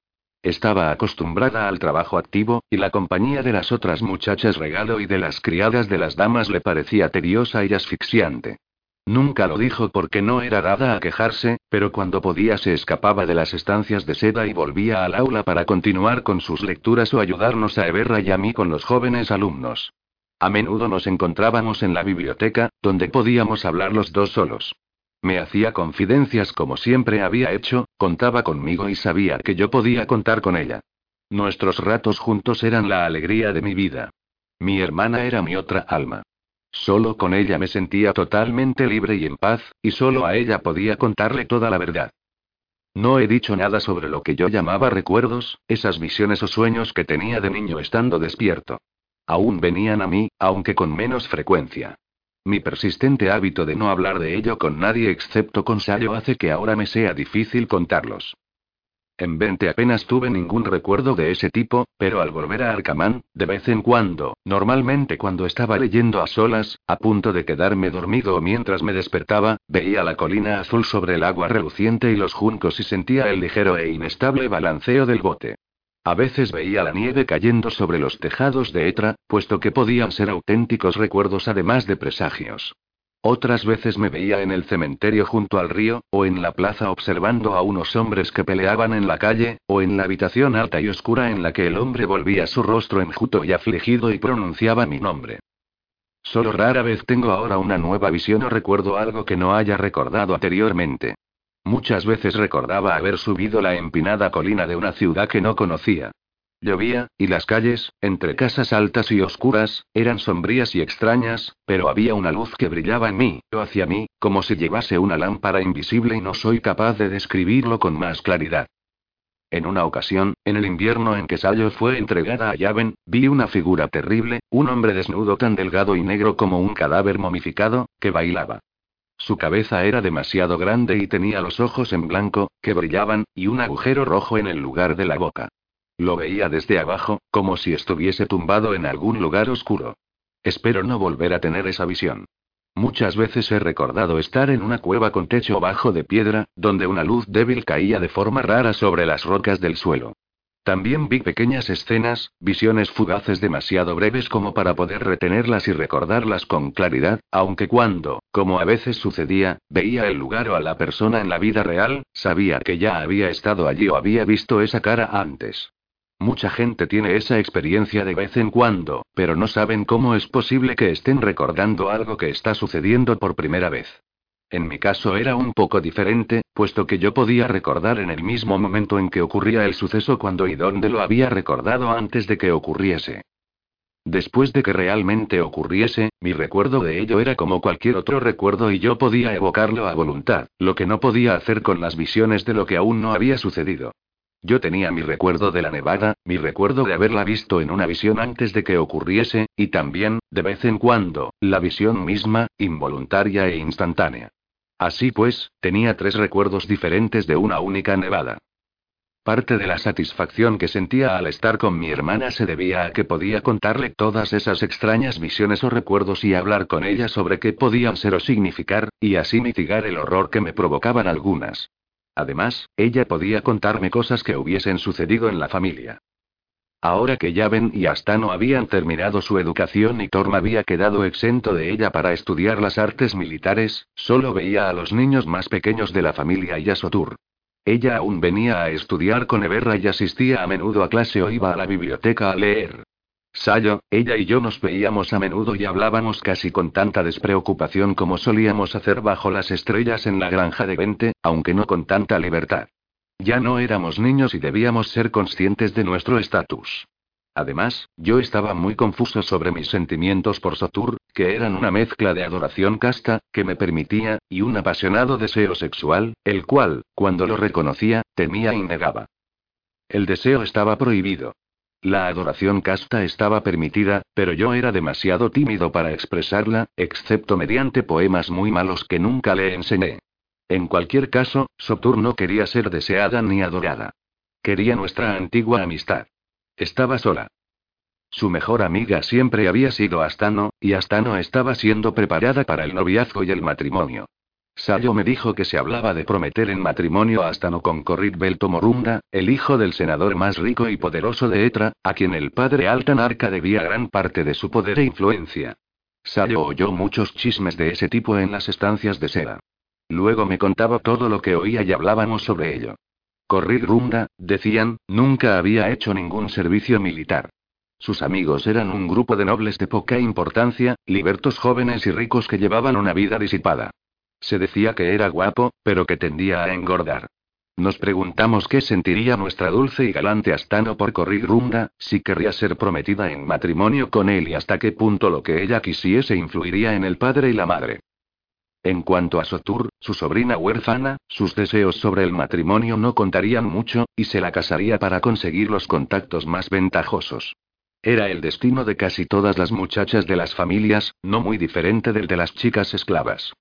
Speaker 1: Estaba acostumbrada al trabajo activo, y la compañía de las otras muchachas regalo y de las criadas de las damas le parecía tediosa y asfixiante. Nunca lo dijo porque no era dada a quejarse, pero cuando podía se escapaba de las estancias de seda y volvía al aula para continuar con sus lecturas o ayudarnos a Eberra y a mí con los jóvenes alumnos. A menudo nos encontrábamos en la biblioteca, donde podíamos hablar los dos solos. Me hacía confidencias como siempre había hecho, contaba conmigo y sabía que yo podía contar con ella. Nuestros ratos juntos eran la alegría de mi vida. Mi hermana era mi otra alma. Solo con ella me sentía totalmente libre y en paz, y solo a ella podía contarle toda la verdad. No he dicho nada sobre lo que yo llamaba recuerdos, esas visiones o sueños que tenía de niño estando despierto. Aún venían a mí, aunque con menos frecuencia. Mi persistente hábito de no hablar de ello con nadie excepto con Sayo hace que ahora me sea difícil contarlos. En 20 apenas tuve ningún recuerdo de ese tipo, pero al volver a Arcamán, de vez en cuando, normalmente cuando estaba leyendo a solas, a punto de quedarme dormido o mientras me despertaba, veía la colina azul sobre el agua reluciente y los juncos y sentía el ligero e inestable balanceo del bote. A veces veía la nieve cayendo sobre los tejados de Etra, puesto que podían ser auténticos recuerdos además de presagios. Otras veces me veía en el cementerio junto al río, o en la plaza observando a unos hombres que peleaban en la calle, o en la habitación alta y oscura en la que el hombre volvía su rostro enjuto y afligido y pronunciaba mi nombre. Solo rara vez tengo ahora una nueva visión o recuerdo algo que no haya recordado anteriormente. Muchas veces recordaba haber subido la empinada colina de una ciudad que no conocía. Llovía, y las calles, entre casas altas y oscuras, eran sombrías y extrañas, pero había una luz que brillaba en mí, o hacia mí, como si llevase una lámpara invisible y no soy capaz de describirlo con más claridad. En una ocasión, en el invierno en que Sayo fue entregada a Yaven, vi una figura terrible, un hombre desnudo tan delgado y negro como un cadáver momificado, que bailaba. Su cabeza era demasiado grande y tenía los ojos en blanco, que brillaban, y un agujero rojo en el lugar de la boca. Lo veía desde abajo, como si estuviese tumbado en algún lugar oscuro. Espero no volver a tener esa visión. Muchas veces he recordado estar en una cueva con techo bajo de piedra, donde una luz débil caía de forma rara sobre las rocas del suelo. También vi pequeñas escenas, visiones fugaces demasiado breves como para poder retenerlas y recordarlas con claridad, aunque cuando, como a veces sucedía, veía el lugar o a la persona en la vida real, sabía que ya había estado allí o había visto esa cara antes. Mucha gente tiene esa experiencia de vez en cuando, pero no saben cómo es posible que estén recordando algo que está sucediendo por primera vez. En mi caso era un poco diferente, puesto que yo podía recordar en el mismo momento en que ocurría el suceso cuando y dónde lo había recordado antes de que ocurriese. Después de que realmente ocurriese, mi recuerdo de ello era como cualquier otro recuerdo y yo podía evocarlo a voluntad, lo que no podía hacer con las visiones de lo que aún no había sucedido. Yo tenía mi recuerdo de la nevada, mi recuerdo de haberla visto en una visión antes de que ocurriese, y también, de vez en cuando, la visión misma, involuntaria e instantánea. Así pues, tenía tres recuerdos diferentes de una única nevada. Parte de la satisfacción que sentía al estar con mi hermana se debía a que podía contarle todas esas extrañas visiones o recuerdos y hablar con ella sobre qué podían ser o significar, y así mitigar el horror que me provocaban algunas. Además, ella podía contarme cosas que hubiesen sucedido en la familia. Ahora que Yaven y Astano habían terminado su educación y Torm había quedado exento de ella para estudiar las artes militares, solo veía a los niños más pequeños de la familia y a Sotur. Ella aún venía a estudiar con Eberra y asistía a menudo a clase o iba a la biblioteca a leer. Sayo, ella y yo nos veíamos a menudo y hablábamos casi con tanta despreocupación como solíamos hacer bajo las estrellas en la granja de Vente, aunque no con tanta libertad. Ya no éramos niños y debíamos ser conscientes de nuestro estatus. Además, yo estaba muy confuso sobre mis sentimientos por Sotur, que eran una mezcla de adoración casta, que me permitía, y un apasionado deseo sexual, el cual, cuando lo reconocía, temía y negaba. El deseo estaba prohibido. La adoración casta estaba permitida, pero yo era demasiado tímido para expresarla, excepto mediante poemas muy malos que nunca le enseñé. En cualquier caso, Sotur no quería ser deseada ni adorada. Quería nuestra antigua amistad. Estaba sola. Su mejor amiga siempre había sido Astano, y Astano estaba siendo preparada para el noviazgo y el matrimonio. Sayo me dijo que se hablaba de prometer en matrimonio a Astano con Corrit Belto Morunda, el hijo del senador más rico y poderoso de Etra, a quien el padre Altanarca debía gran parte de su poder e influencia. Sayo oyó muchos chismes de ese tipo en las estancias de seda. Luego me contaba todo lo que oía y hablábamos sobre ello. Corrit Runda, decían, nunca había hecho ningún servicio militar. Sus amigos eran un grupo de nobles de poca importancia, libertos jóvenes y ricos que llevaban una vida disipada. Se decía que era guapo, pero que tendía a engordar. Nos preguntamos qué sentiría nuestra dulce y galante Astano por correr Runda, si querría ser prometida en matrimonio con él y hasta qué punto lo que ella quisiese influiría en el padre y la madre. En cuanto a Sotur, su sobrina huérfana, sus deseos sobre el matrimonio no contarían mucho, y se la casaría para conseguir los contactos más ventajosos. Era el destino de casi todas las muchachas de las familias, no muy diferente del de las chicas esclavas.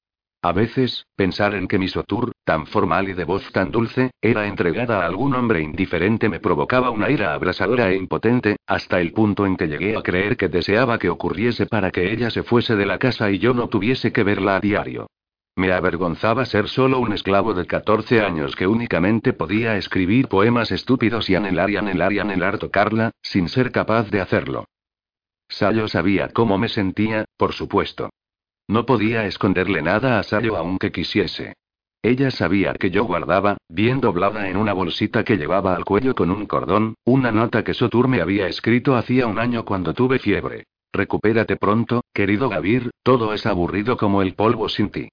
Speaker 1: A veces, pensar en que mi Sotur, tan formal y de voz tan dulce, era entregada a algún hombre indiferente me provocaba una ira abrasadora e impotente, hasta el punto en que llegué a creer que deseaba que ocurriese para que ella se fuese de la casa y yo no tuviese que verla a diario. Me avergonzaba ser solo un esclavo de 14 años que únicamente podía escribir poemas estúpidos y anhelar y anhelar y anhelar tocarla, sin ser capaz de hacerlo. Sayo sabía cómo me sentía, por supuesto. No podía esconderle nada a Sayo aunque quisiese. Ella sabía que yo guardaba, bien doblada en una bolsita que llevaba al cuello con un cordón, una nota que Sotur me había escrito hacía un año cuando tuve fiebre. Recupérate pronto, querido Gavir, todo es aburrido como el polvo sin ti.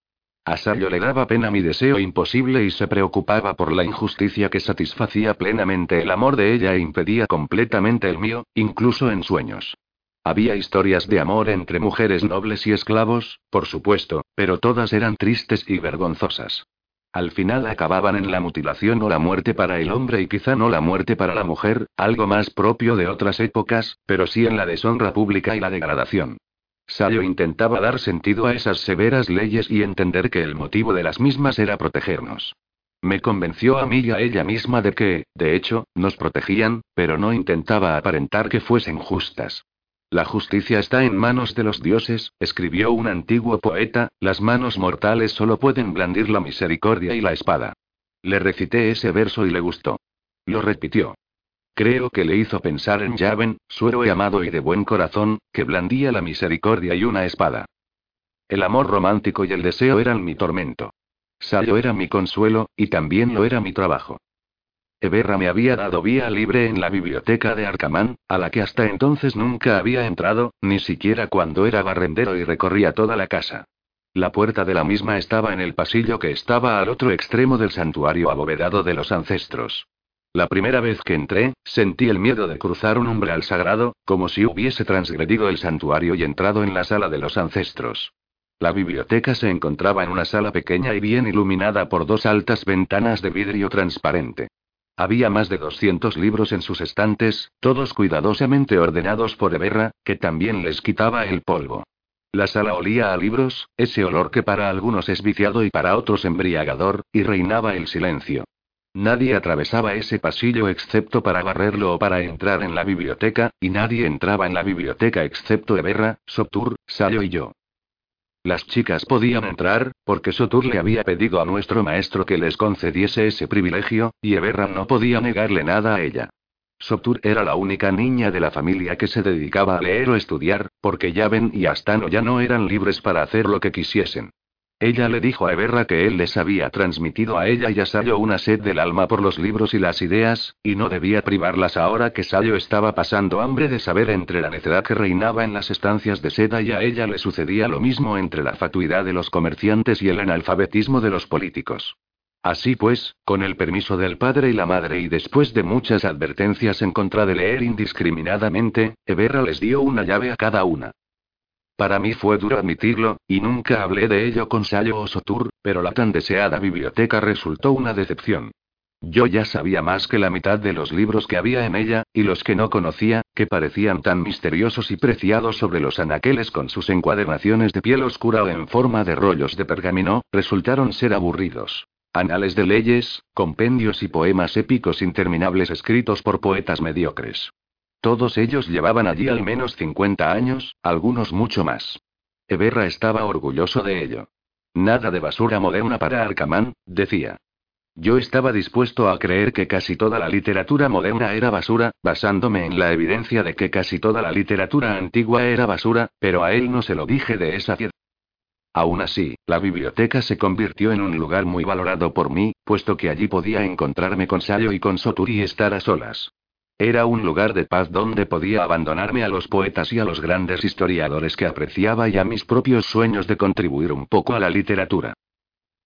Speaker 1: A Sayo le daba pena mi deseo imposible y se preocupaba por la injusticia que satisfacía plenamente el amor de ella e impedía completamente el mío, incluso en sueños. Había historias de amor entre mujeres nobles y esclavos, por supuesto, pero todas eran tristes y vergonzosas. Al final acababan en la mutilación o la muerte para el hombre y quizá no la muerte para la mujer, algo más propio de otras épocas, pero sí en la deshonra pública y la degradación. Sayo intentaba dar sentido a esas severas leyes y entender que el motivo de las mismas era protegernos. Me convenció a mí y a ella misma de que, de hecho, nos protegían, pero no intentaba aparentar que fuesen justas. La justicia está en manos de los dioses, escribió un antiguo poeta, las manos mortales solo pueden blandir la misericordia y la espada. Le recité ese verso y le gustó. Lo repitió. Creo que le hizo pensar en Yaven, su héroe amado y de buen corazón, que blandía la misericordia y una espada. El amor romántico y el deseo eran mi tormento. Sayo era mi consuelo, y también lo era mi trabajo. Eberra me había dado vía libre en la biblioteca de Arcamán, a la que hasta entonces nunca había entrado, ni siquiera cuando era barrendero y recorría toda la casa. La puerta de la misma estaba en el pasillo que estaba al otro extremo del santuario abovedado de los ancestros. La primera vez que entré, sentí el miedo de cruzar un umbral sagrado, como si hubiese transgredido el santuario y entrado en la sala de los ancestros. La biblioteca se encontraba en una sala pequeña y bien iluminada por dos altas ventanas de vidrio transparente. Había más de 200 libros en sus estantes, todos cuidadosamente ordenados por Eberra, que también les quitaba el polvo. La sala olía a libros, ese olor que para algunos es viciado y para otros embriagador, y reinaba el silencio. Nadie atravesaba ese pasillo excepto para barrerlo o para entrar en la biblioteca, y nadie entraba en la biblioteca excepto Eberra, Soptur, Sayo y yo. Las chicas podían entrar, porque Sotur le había pedido a nuestro maestro que les concediese ese privilegio, y Eberra no podía negarle nada a ella. Sotur era la única niña de la familia que se dedicaba a leer o estudiar, porque Yaven y Astano ya no eran libres para hacer lo que quisiesen. Ella le dijo a Eberra que él les había transmitido a ella y a Sayo una sed del alma por los libros y las ideas, y no debía privarlas ahora que Sayo estaba pasando hambre de saber entre la necedad que reinaba en las estancias de seda y a ella le sucedía lo mismo entre la fatuidad de los comerciantes y el analfabetismo de los políticos. Así pues, con el permiso del padre y la madre y después de muchas advertencias en contra de leer indiscriminadamente, Eberra les dio una llave a cada una. Para mí fue duro admitirlo, y nunca hablé de ello con Sayo o Sotur, pero la tan deseada biblioteca resultó una decepción. Yo ya sabía más que la mitad de los libros que había en ella, y los que no conocía, que parecían tan misteriosos y preciados sobre los anaqueles con sus encuadernaciones de piel oscura o en forma de rollos de pergamino, resultaron ser aburridos. Anales de leyes, compendios y poemas épicos interminables escritos por poetas mediocres. Todos ellos llevaban allí al menos 50 años, algunos mucho más. Eberra estaba orgulloso de ello. Nada de basura moderna para Arcamán, decía. Yo estaba dispuesto a creer que casi toda la literatura moderna era basura, basándome en la evidencia de que casi toda la literatura antigua era basura, pero a él no se lo dije de esa piedra. Aún así, la biblioteca se convirtió en un lugar muy valorado por mí, puesto que allí podía encontrarme con Sayo y con Soturi y estar a solas. Era un lugar de paz donde podía abandonarme a los poetas y a los grandes historiadores que apreciaba y a mis propios sueños de contribuir un poco a la literatura.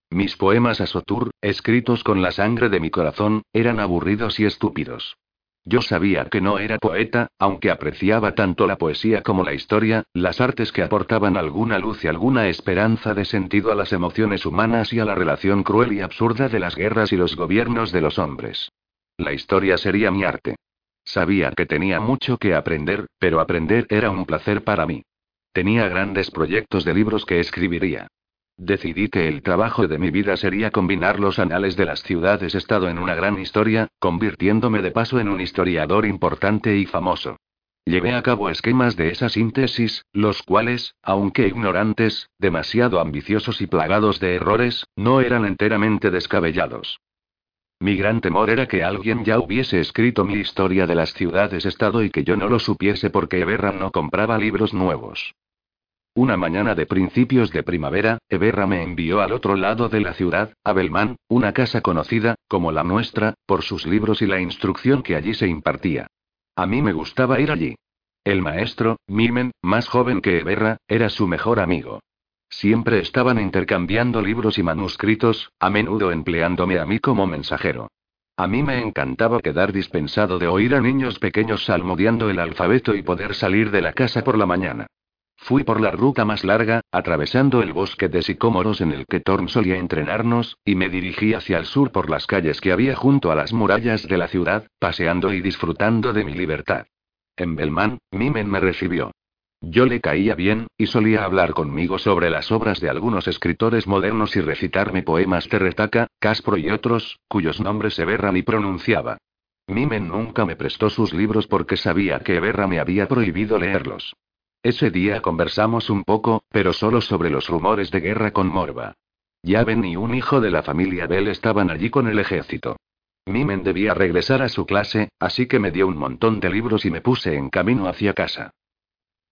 Speaker 1: Mis poemas a Sotur, escritos con la sangre de mi corazón, eran aburridos y estúpidos. Yo sabía que no era poeta, aunque apreciaba tanto la poesía como la historia, las artes que aportaban alguna luz y alguna esperanza de sentido a las emociones humanas y a la relación cruel y absurda de las guerras y los gobiernos de los hombres. La historia sería mi arte. Sabía que tenía mucho que aprender, pero aprender era un placer para mí. Tenía grandes proyectos de libros que escribiría. Decidí que el trabajo de mi vida sería combinar los anales de las ciudades-estado en una gran historia, convirtiéndome de paso en un historiador importante y famoso. Llevé a cabo esquemas de esa síntesis, los cuales, aunque ignorantes, demasiado ambiciosos y plagados de errores, no eran enteramente descabellados. Mi gran temor era que alguien ya hubiese escrito mi historia de las ciudades-estado y que yo no lo supiese porque Eberra no compraba libros nuevos. Una mañana de principios de primavera, Eberra me envió al otro lado de la ciudad, a Belmán, una casa conocida, como la nuestra, por sus libros y la instrucción que allí se impartía. A mí me gustaba ir allí. El maestro, Mimen, más joven que Eberra, era su mejor amigo. Siempre estaban intercambiando libros y manuscritos, a menudo empleándome a mí como mensajero. A mí me encantaba quedar dispensado de oír a niños pequeños salmodiando el alfabeto y poder salir de la casa por la mañana. Fui por la ruta más larga, atravesando el bosque de sicómoros en el que Thorn solía entrenarnos, y me dirigí hacia el sur por las calles que había junto a las murallas de la ciudad, paseando y disfrutando de mi libertad. En Belmán, Mimen me recibió. Yo le caía bien, y solía hablar conmigo sobre las obras de algunos escritores modernos y recitarme poemas de Retaca, Caspro y otros, cuyos nombres Eberra ni pronunciaba. Mimen nunca me prestó sus libros porque sabía que Eberra me había prohibido leerlos. Ese día conversamos un poco, pero solo sobre los rumores de guerra con Morva. Yaven y un hijo de la familia Bell estaban allí con el ejército. Mimen debía regresar a su clase, así que me dio un montón de libros y me puse en camino hacia casa.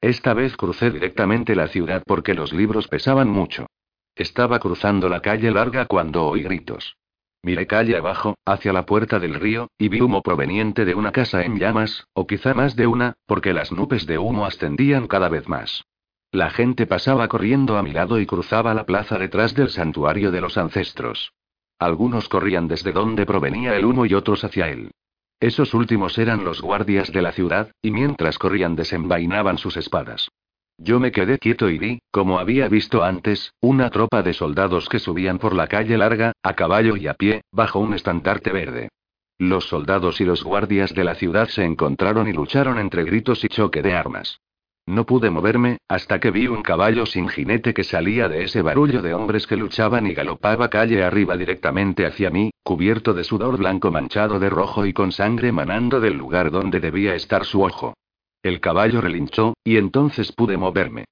Speaker 1: Esta vez crucé directamente la ciudad porque los libros pesaban mucho. Estaba cruzando la calle larga cuando oí gritos. Miré calle abajo, hacia la puerta del río, y vi humo proveniente de una casa en llamas, o quizá más de una, porque las nubes de humo ascendían cada vez más. La gente pasaba corriendo a mi lado y cruzaba la plaza detrás del santuario de los ancestros. Algunos corrían desde donde provenía el humo y otros hacia él. Esos últimos eran los guardias de la ciudad, y mientras corrían desenvainaban sus espadas. Yo me quedé quieto y vi, como había visto antes, una tropa de soldados que subían por la calle larga, a caballo y a pie, bajo un estandarte verde. Los soldados y los guardias de la ciudad se encontraron y lucharon entre gritos y choque de armas. No pude moverme, hasta que vi un caballo sin jinete que salía de ese barullo de hombres que luchaban y galopaba calle arriba directamente hacia mí, cubierto de sudor blanco manchado de rojo y con sangre manando del lugar donde debía estar su ojo. El caballo relinchó, y entonces pude moverme.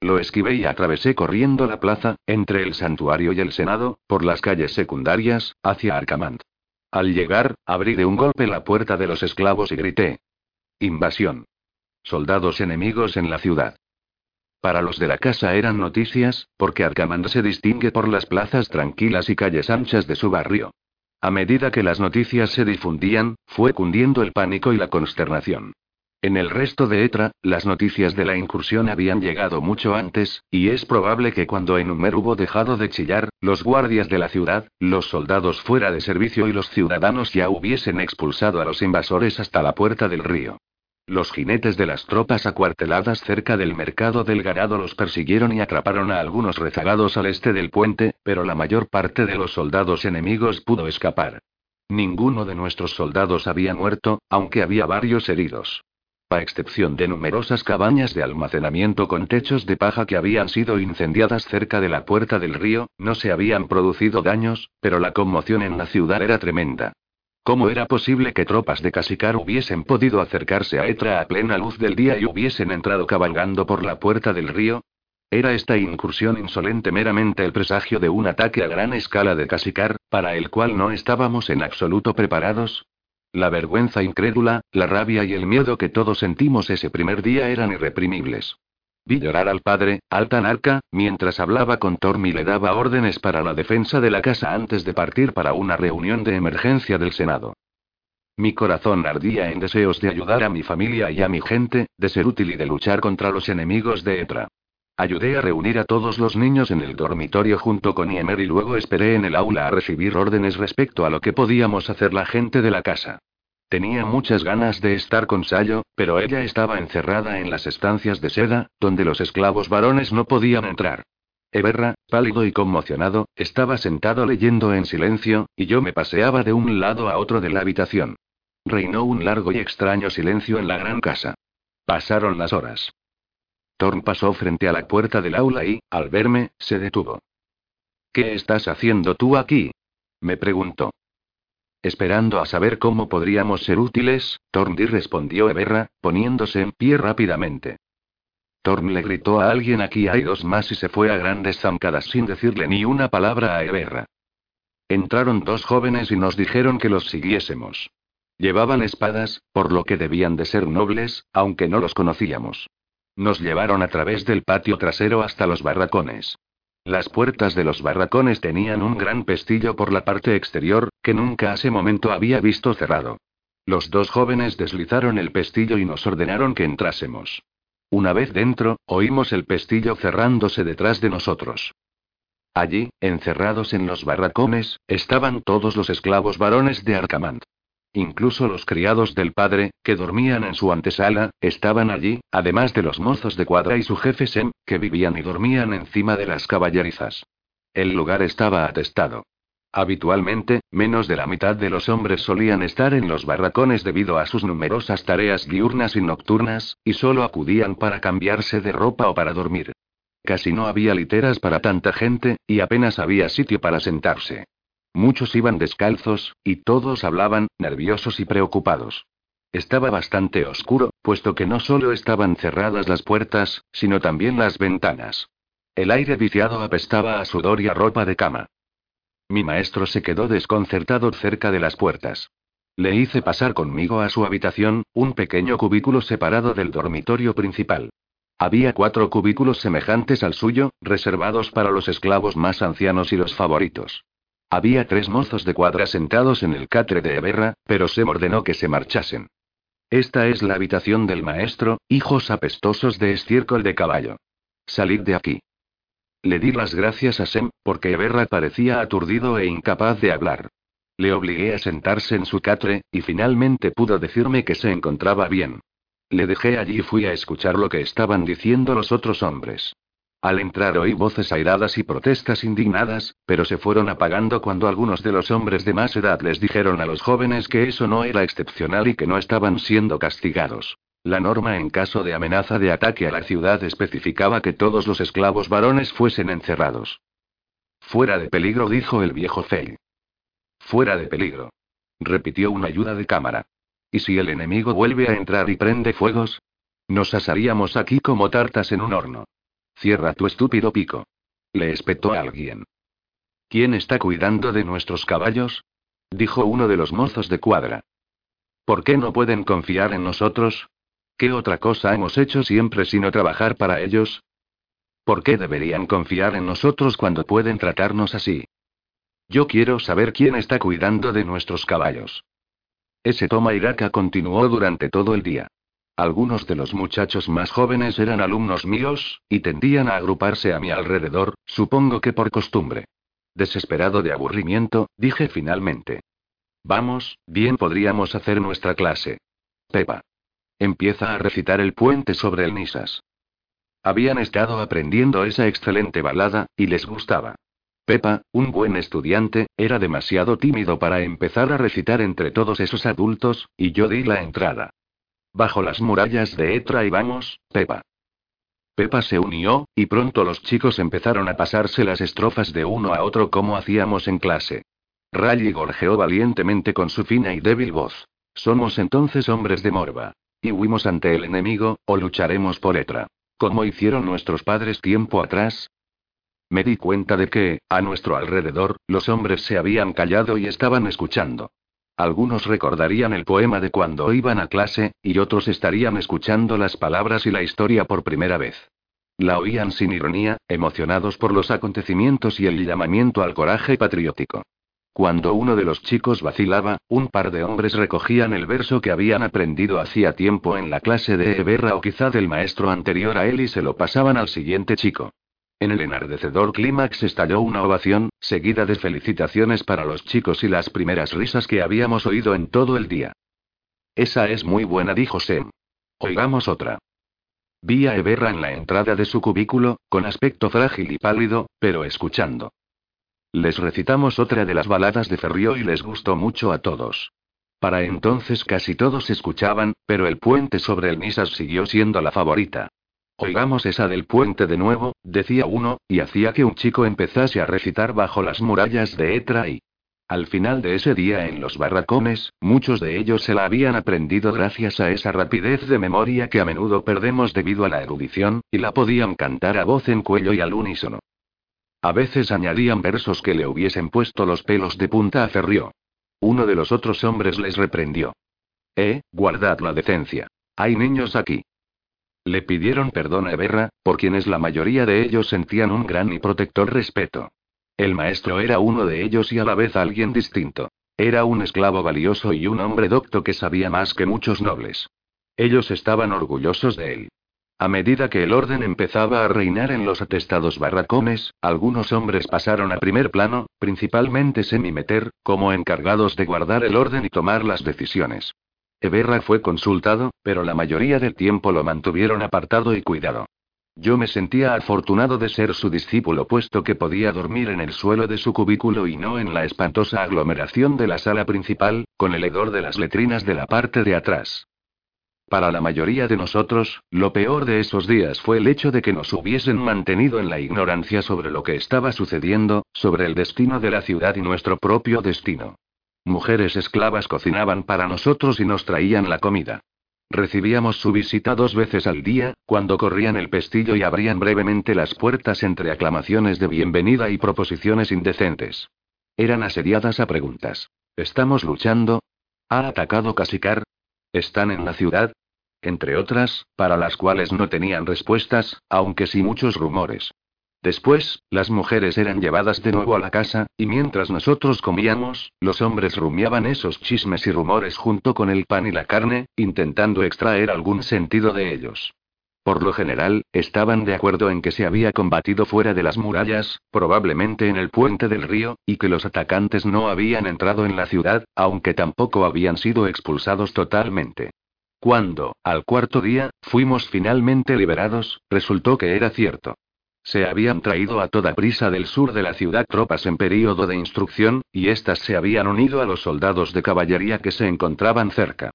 Speaker 1: Lo esquivé y atravesé corriendo la plaza, entre el santuario y el Senado, por las calles secundarias, hacia Arcamant. Al llegar, abrí de un golpe la puerta de los esclavos y grité. Invasión. Soldados enemigos en la ciudad. Para los de la casa eran noticias, porque Arcamant se distingue por las plazas tranquilas y calles anchas de su barrio. A medida que las noticias se difundían, fue cundiendo el pánico y la consternación. En el resto de Etra, las noticias de la incursión habían llegado mucho antes, y es probable que cuando Enumer hubo dejado de chillar, los guardias de la ciudad, los soldados fuera de servicio y los ciudadanos ya hubiesen expulsado a los invasores hasta la puerta del río. Los jinetes de las tropas acuarteladas cerca del mercado del ganado los persiguieron y atraparon a algunos rezagados al este del puente, pero la mayor parte de los soldados enemigos pudo escapar. Ninguno de nuestros soldados había muerto, aunque había varios heridos. A excepción de numerosas cabañas de almacenamiento con techos de paja que habían sido incendiadas cerca de la puerta del río, no se habían producido daños, pero la conmoción en la ciudad era tremenda. ¿Cómo era posible que tropas de Casicar hubiesen podido acercarse a Etra a plena luz del día y hubiesen entrado cabalgando por la puerta del río? ¿Era esta incursión insolente meramente el presagio de un ataque a gran escala de Casicar, para el cual no estábamos en absoluto preparados? La vergüenza incrédula, la rabia y el miedo que todos sentimos ese primer día eran irreprimibles. Vi llorar al padre, Altanarca, mientras hablaba con Torm y le daba órdenes para la defensa de la casa antes de partir para una reunión de emergencia del Senado. Mi corazón ardía en deseos de ayudar a mi familia y a mi gente, de ser útil y de luchar contra los enemigos de Etra. Ayudé a reunir a todos los niños en el dormitorio junto con Iemer y luego esperé en el aula a recibir órdenes respecto a lo que podíamos hacer la gente de la casa. Tenía muchas ganas de estar con Sayo, pero ella estaba encerrada en las estancias de seda, donde los esclavos varones no podían entrar. Eberra, pálido y conmocionado, estaba sentado leyendo en silencio, y yo me paseaba de un lado a otro de la habitación. Reinó un largo y extraño silencio en la gran casa. Pasaron las horas. Thorn pasó frente a la puerta del aula y, al verme, se detuvo. ¿Qué estás haciendo tú aquí? Me preguntó. Esperando a saber cómo podríamos ser útiles, Thorndy respondió Eberra, poniéndose en pie rápidamente. Thorn le gritó a alguien aquí hay dos más y se fue a grandes zancadas sin decirle ni una palabra a Eberra. Entraron dos jóvenes y nos dijeron que los siguiésemos. Llevaban espadas, por lo que debían de ser nobles, aunque no los conocíamos. Nos llevaron a través del patio trasero hasta los barracones. Las puertas de los barracones tenían un gran pestillo por la parte exterior, que nunca ese momento había visto cerrado. Los dos jóvenes deslizaron el pestillo y nos ordenaron que entrásemos. Una vez dentro, oímos el pestillo cerrándose detrás de nosotros. Allí, encerrados en los barracones, estaban todos los esclavos varones de Arcamant. Incluso los criados del padre, que dormían en su antesala, estaban allí, además de los mozos de cuadra y su jefe Sem, que vivían y dormían encima de las caballerizas. El lugar estaba atestado. Habitualmente, menos de la mitad de los hombres solían estar en los barracones debido a sus numerosas tareas diurnas y nocturnas, y solo acudían para cambiarse de ropa o para dormir. Casi no había literas para tanta gente, y apenas había sitio para sentarse. Muchos iban descalzos, y todos hablaban, nerviosos y preocupados. Estaba bastante oscuro, puesto que no solo estaban cerradas las puertas, sino también las ventanas. El aire viciado apestaba a sudor y a ropa de cama. Mi maestro se quedó desconcertado cerca de las puertas. Le hice pasar conmigo a su habitación, un pequeño cubículo separado del dormitorio principal. Había cuatro cubículos semejantes al suyo, reservados para los esclavos más ancianos y los favoritos. Había tres mozos de cuadra sentados en el catre de Eberra, pero se ordenó que se marchasen. Esta es la habitación del maestro, hijos apestosos de estiércol de caballo. Salid de aquí. Le di las gracias a Sem, porque Eberra parecía aturdido e incapaz de hablar. Le obligué a sentarse en su catre, y finalmente pudo decirme que se encontraba bien. Le dejé allí y fui a escuchar lo que estaban diciendo los otros hombres. Al entrar oí voces airadas y protestas indignadas, pero se fueron apagando cuando algunos de los hombres de más edad les dijeron a los jóvenes que eso no era excepcional y que no estaban siendo castigados. La norma en caso de amenaza de ataque a la ciudad especificaba que todos los esclavos varones fuesen encerrados. Fuera de peligro, dijo el viejo Fey. Fuera de peligro. Repitió una ayuda de cámara. ¿Y si el enemigo vuelve a entrar y prende fuegos? Nos asaríamos aquí como tartas en un horno. Cierra tu estúpido pico. Le espetó a alguien. ¿Quién está cuidando de nuestros caballos? dijo uno de los mozos de cuadra. ¿Por qué no pueden confiar en nosotros? ¿Qué otra cosa hemos hecho siempre sino trabajar para ellos? ¿Por qué deberían confiar en nosotros cuando pueden tratarnos así? Yo quiero saber quién está cuidando de nuestros caballos. Ese toma iraca continuó durante todo el día. Algunos de los muchachos más jóvenes eran alumnos míos, y tendían a agruparse a mi alrededor, supongo que por costumbre. Desesperado de aburrimiento, dije finalmente. Vamos, bien podríamos hacer nuestra clase. Pepa. Empieza a recitar el puente sobre el Nisas. Habían estado aprendiendo esa excelente balada, y les gustaba. Pepa, un buen estudiante, era demasiado tímido para empezar a recitar entre todos esos adultos, y yo di la entrada. Bajo las murallas de Etra y vamos, Pepa. Pepa se unió, y pronto los chicos empezaron a pasarse las estrofas de uno a otro como hacíamos en clase. Rally gorjeó valientemente con su fina y débil voz. Somos entonces hombres de Morba. Y huimos ante el enemigo, o lucharemos por Etra. Como hicieron nuestros padres tiempo atrás. Me di cuenta de que, a nuestro alrededor, los hombres se habían callado y estaban escuchando. Algunos recordarían el poema de cuando iban a clase, y otros estarían escuchando las palabras y la historia por primera vez. La oían sin ironía, emocionados por los acontecimientos y el llamamiento al coraje patriótico. Cuando uno de los chicos vacilaba, un par de hombres recogían el verso que habían aprendido hacía tiempo en la clase de Eberra o quizá del maestro anterior a él y se lo pasaban al siguiente chico. En el enardecedor clímax estalló una ovación, seguida de felicitaciones para los chicos y las primeras risas que habíamos oído en todo el día. Esa es muy buena, dijo Sem. Oigamos otra. Vi a Eberra en la entrada de su cubículo, con aspecto frágil y pálido, pero escuchando. Les recitamos otra de las baladas de Ferrió y les gustó mucho a todos. Para entonces casi todos escuchaban, pero el puente sobre el Nisas siguió siendo la favorita. Oigamos esa del puente de nuevo, decía uno, y hacía que un chico empezase a recitar bajo las murallas de Etra. Al final de ese día en los barracones, muchos de ellos se la habían aprendido gracias a esa rapidez de memoria que a menudo perdemos debido a la erudición, y la podían cantar a voz en cuello y al unísono. A veces añadían versos que le hubiesen puesto los pelos de punta a Ferrió. Uno de los otros hombres les reprendió. Eh, guardad la decencia. Hay niños aquí. Le pidieron perdón a Eberra, por quienes la mayoría de ellos sentían un gran y protector respeto. El maestro era uno de ellos y a la vez alguien distinto. Era un esclavo valioso y un hombre docto que sabía más que muchos nobles. Ellos estaban orgullosos de él. A medida que el orden empezaba a reinar en los atestados barracones, algunos hombres pasaron a primer plano, principalmente Semimeter, como encargados de guardar el orden y tomar las decisiones. Eberra fue consultado, pero la mayoría del tiempo lo mantuvieron apartado y cuidado. Yo me sentía afortunado de ser su discípulo puesto que podía dormir en el suelo de su cubículo y no en la espantosa aglomeración de la sala principal, con el hedor de las letrinas de la parte de atrás. Para la mayoría de nosotros, lo peor de esos días fue el hecho de que nos hubiesen mantenido en la ignorancia sobre lo que estaba sucediendo, sobre el destino de la ciudad y nuestro propio destino. Mujeres esclavas cocinaban para nosotros y nos traían la comida. Recibíamos su visita dos veces al día, cuando corrían el pestillo y abrían brevemente las puertas entre aclamaciones de bienvenida y proposiciones indecentes. Eran asediadas a preguntas. ¿Estamos luchando? ¿Ha atacado Casicar? ¿Están en la ciudad? Entre otras, para las cuales no tenían respuestas, aunque sí muchos rumores. Después, las mujeres eran llevadas de nuevo a la casa, y mientras nosotros comíamos, los hombres rumiaban esos chismes y rumores junto con el pan y la carne, intentando extraer algún sentido de ellos. Por lo general, estaban de acuerdo en que se había combatido fuera de las murallas, probablemente en el puente del río, y que los atacantes no habían entrado en la ciudad, aunque tampoco habían sido expulsados totalmente. Cuando, al cuarto día, fuimos finalmente liberados, resultó que era cierto. Se habían traído a toda prisa del sur de la ciudad tropas en período de instrucción, y éstas se habían unido a los soldados de caballería que se encontraban cerca.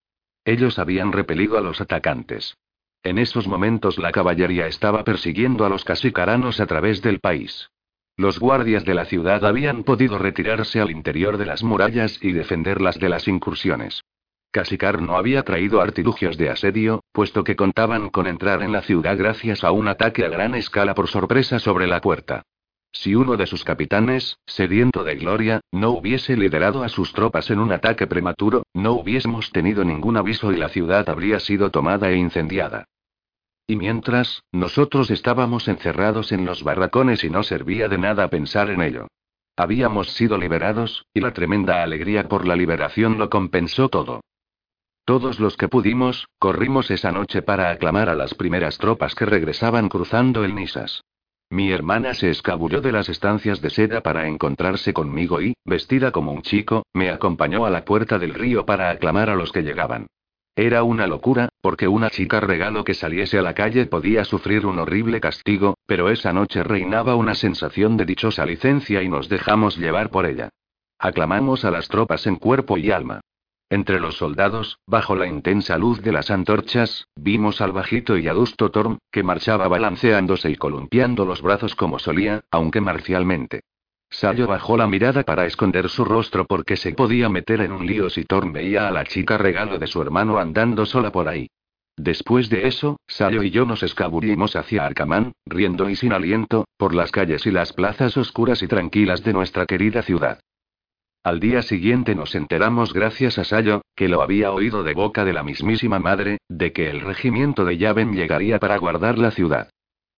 Speaker 1: Ellos habían repelido a los atacantes. En esos momentos la caballería estaba persiguiendo a los casicaranos a través del país. Los guardias de la ciudad habían podido retirarse al interior de las murallas y defenderlas de las incursiones. Casicar no había traído artilugios de asedio, puesto que contaban con entrar en la ciudad gracias a un ataque a gran escala por sorpresa sobre la puerta. Si uno de sus capitanes, sediento de gloria, no hubiese liderado a sus tropas en un ataque prematuro, no hubiésemos tenido ningún aviso y la ciudad habría sido tomada e incendiada. Y mientras, nosotros estábamos encerrados en los barracones y no servía de nada pensar en ello. Habíamos sido liberados, y la tremenda alegría por la liberación lo compensó todo. Todos los que pudimos, corrimos esa noche para aclamar a las primeras tropas que regresaban cruzando el Nisas. Mi hermana se escabulló de las estancias de seda para encontrarse conmigo y, vestida como un chico, me acompañó a la puerta del río para aclamar a los que llegaban. Era una locura, porque una chica regalo que saliese a la calle podía sufrir un horrible castigo, pero esa noche reinaba una sensación de dichosa licencia y nos dejamos llevar por ella. Aclamamos a las tropas en cuerpo y alma. Entre los soldados, bajo la intensa luz de las antorchas, vimos al bajito y adusto Torm, que marchaba balanceándose y columpiando los brazos como solía, aunque marcialmente. Sayo bajó la mirada para esconder su rostro porque se podía meter en un lío si Thorn veía a la chica regalo de su hermano andando sola por ahí. Después de eso, Sayo y yo nos escabullimos hacia Arcamán, riendo y sin aliento, por las calles y las plazas oscuras y tranquilas de nuestra querida ciudad. Al día siguiente nos enteramos gracias a Sayo, que lo había oído de boca de la mismísima madre, de que el regimiento de Yaven llegaría para guardar la ciudad.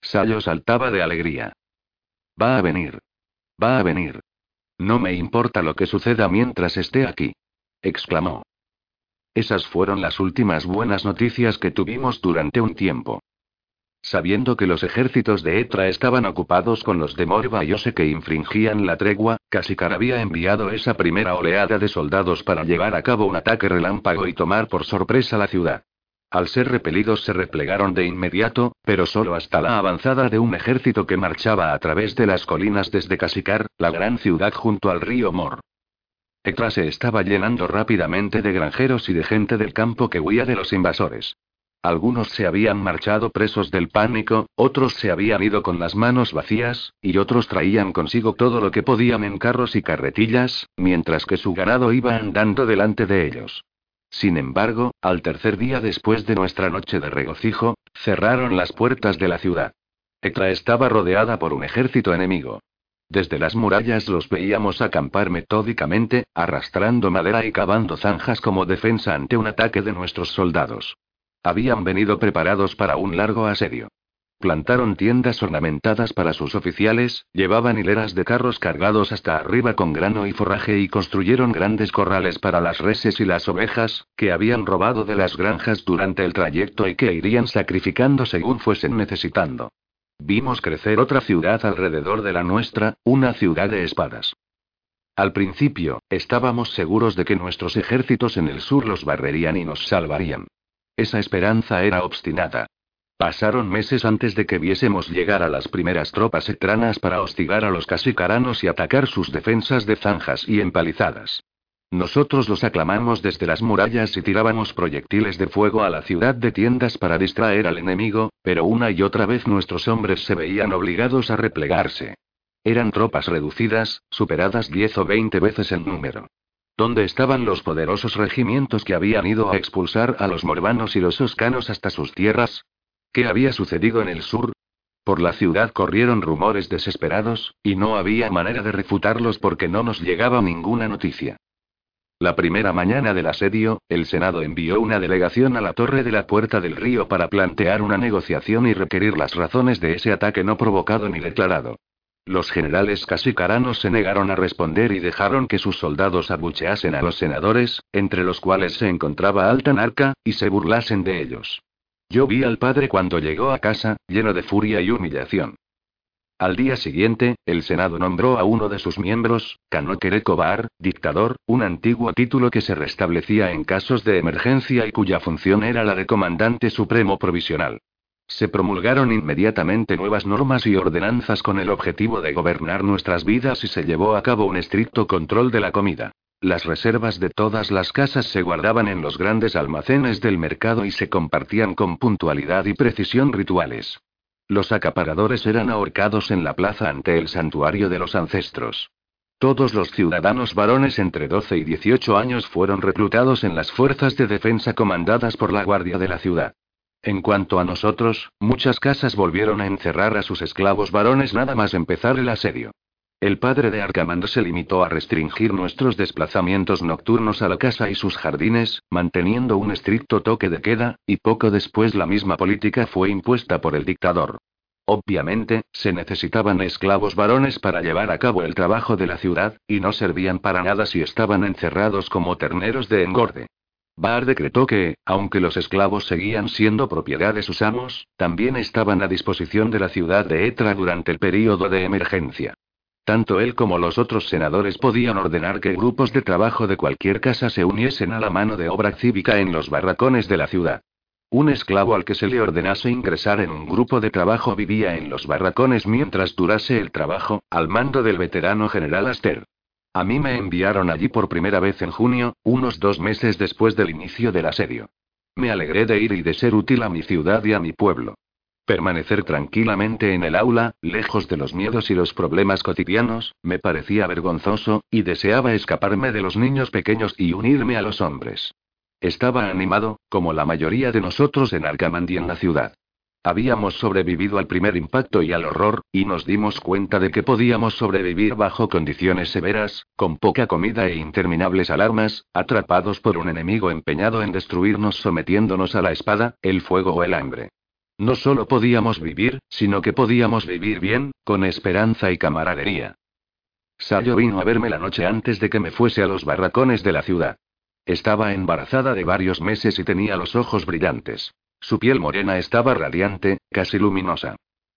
Speaker 1: Sayo saltaba de alegría. Va a venir. Va a venir. No me importa lo que suceda mientras esté aquí. exclamó. Esas fueron las últimas buenas noticias que tuvimos durante un tiempo. Sabiendo que los ejércitos de Etra estaban ocupados con los de Morba y Ose que infringían la tregua, Casicar había enviado esa primera oleada de soldados para llevar a cabo un ataque relámpago y tomar por sorpresa la ciudad. Al ser repelidos se replegaron de inmediato, pero solo hasta la avanzada de un ejército que marchaba a través de las colinas desde Casicar, la gran ciudad junto al río Mor. Etra se estaba llenando rápidamente de granjeros y de gente del campo que huía de los invasores. Algunos se habían marchado presos del pánico, otros se habían ido con las manos vacías, y otros traían consigo todo lo que podían en carros y carretillas, mientras que su ganado iba andando delante de ellos. Sin embargo, al tercer día después de nuestra noche de regocijo, cerraron las puertas de la ciudad. Etra estaba rodeada por un ejército enemigo. Desde las murallas los veíamos acampar metódicamente, arrastrando madera y cavando zanjas como defensa ante un ataque de nuestros soldados. Habían venido preparados para un largo asedio. Plantaron tiendas ornamentadas para sus oficiales, llevaban hileras de carros cargados hasta arriba con grano y forraje y construyeron grandes corrales para las reses y las ovejas, que habían robado de las granjas durante el trayecto y que irían sacrificando según fuesen necesitando. Vimos crecer otra ciudad alrededor de la nuestra, una ciudad de espadas. Al principio, estábamos seguros de que nuestros ejércitos en el sur los barrerían y nos salvarían. Esa esperanza era obstinada. Pasaron meses antes de que viésemos llegar a las primeras tropas etranas para hostigar a los casicaranos y atacar sus defensas de zanjas y empalizadas. Nosotros los aclamamos desde las murallas y tirábamos proyectiles de fuego a la ciudad de tiendas para distraer al enemigo, pero una y otra vez nuestros hombres se veían obligados a replegarse. Eran tropas reducidas, superadas diez o veinte veces en número. ¿Dónde estaban los poderosos regimientos que habían ido a expulsar a los morbanos y los oscanos hasta sus tierras? ¿Qué había sucedido en el sur? Por la ciudad corrieron rumores desesperados, y no había manera de refutarlos porque no nos llegaba ninguna noticia. La primera mañana del asedio, el Senado envió una delegación a la torre de la Puerta del Río para plantear una negociación y requerir las razones de ese ataque no provocado ni declarado. Los generales casicaranos se negaron a responder y dejaron que sus soldados abucheasen a los senadores, entre los cuales se encontraba Altanarca, y se burlasen de ellos. Yo vi al padre cuando llegó a casa, lleno de furia y humillación. Al día siguiente, el Senado nombró a uno de sus miembros, Canoquerecobar, dictador, un antiguo título que se restablecía en casos de emergencia y cuya función era la de comandante supremo provisional. Se promulgaron inmediatamente nuevas normas y ordenanzas con el objetivo de gobernar nuestras vidas y se llevó a cabo un estricto control de la comida. Las reservas de todas las casas se guardaban en los grandes almacenes del mercado y se compartían con puntualidad y precisión rituales. Los acaparadores eran ahorcados en la plaza ante el santuario de los ancestros. Todos los ciudadanos varones entre 12 y 18 años fueron reclutados en las fuerzas de defensa comandadas por la Guardia de la ciudad. En cuanto a nosotros, muchas casas volvieron a encerrar a sus esclavos varones nada más empezar el asedio. El padre de Arcamando se limitó a restringir nuestros desplazamientos nocturnos a la casa y sus jardines, manteniendo un estricto toque de queda, y poco después la misma política fue impuesta por el dictador. Obviamente, se necesitaban esclavos varones para llevar a cabo el trabajo de la ciudad, y no servían para nada si estaban encerrados como terneros de engorde. Bar decretó que, aunque los esclavos seguían siendo propiedad de sus amos, también estaban a disposición de la ciudad de Etra durante el período de emergencia. Tanto él como los otros senadores podían ordenar que grupos de trabajo de cualquier casa se uniesen a la mano de obra cívica en los barracones de la ciudad. Un esclavo al que se le ordenase ingresar en un grupo de trabajo vivía en los barracones mientras durase el trabajo, al mando del veterano general Aster. A mí me enviaron allí por primera vez en junio, unos dos meses después del inicio del asedio. Me alegré de ir y de ser útil a mi ciudad y a mi pueblo. Permanecer tranquilamente en el aula, lejos de los miedos y los problemas cotidianos, me parecía vergonzoso, y deseaba escaparme de los niños pequeños y unirme a los hombres. Estaba animado, como la mayoría de nosotros en Arcamandi en la ciudad. Habíamos sobrevivido al primer impacto y al horror, y nos dimos cuenta de que podíamos sobrevivir bajo condiciones severas, con poca comida e interminables alarmas, atrapados por un enemigo empeñado en destruirnos sometiéndonos a la espada, el fuego o el hambre. No solo podíamos vivir, sino que podíamos vivir bien, con esperanza y camaradería. Sayo vino a verme la noche antes de que me fuese a los barracones de la ciudad. Estaba embarazada de varios meses y tenía los ojos brillantes. Su piel morena estaba radiante, casi luminosa.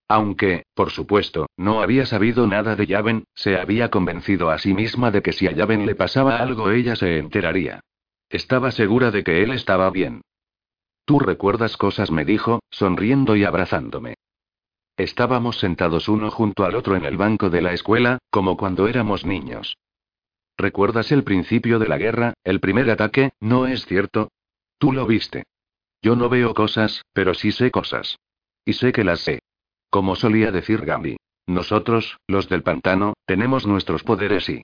Speaker 1: Aunque, por supuesto, no había sabido nada de Yaven, se había convencido a sí misma de que si a Yaven le pasaba algo ella se enteraría. Estaba segura de que él estaba bien. Tú recuerdas cosas, me dijo, sonriendo y abrazándome. Estábamos sentados uno junto al otro en el banco de la escuela, como cuando éramos niños. ¿Recuerdas el principio de la guerra, el primer ataque, no es cierto? Tú lo viste. Yo no veo cosas, pero sí sé cosas. Y sé que las sé. Como solía decir Gambi. Nosotros, los del pantano, tenemos nuestros poderes y...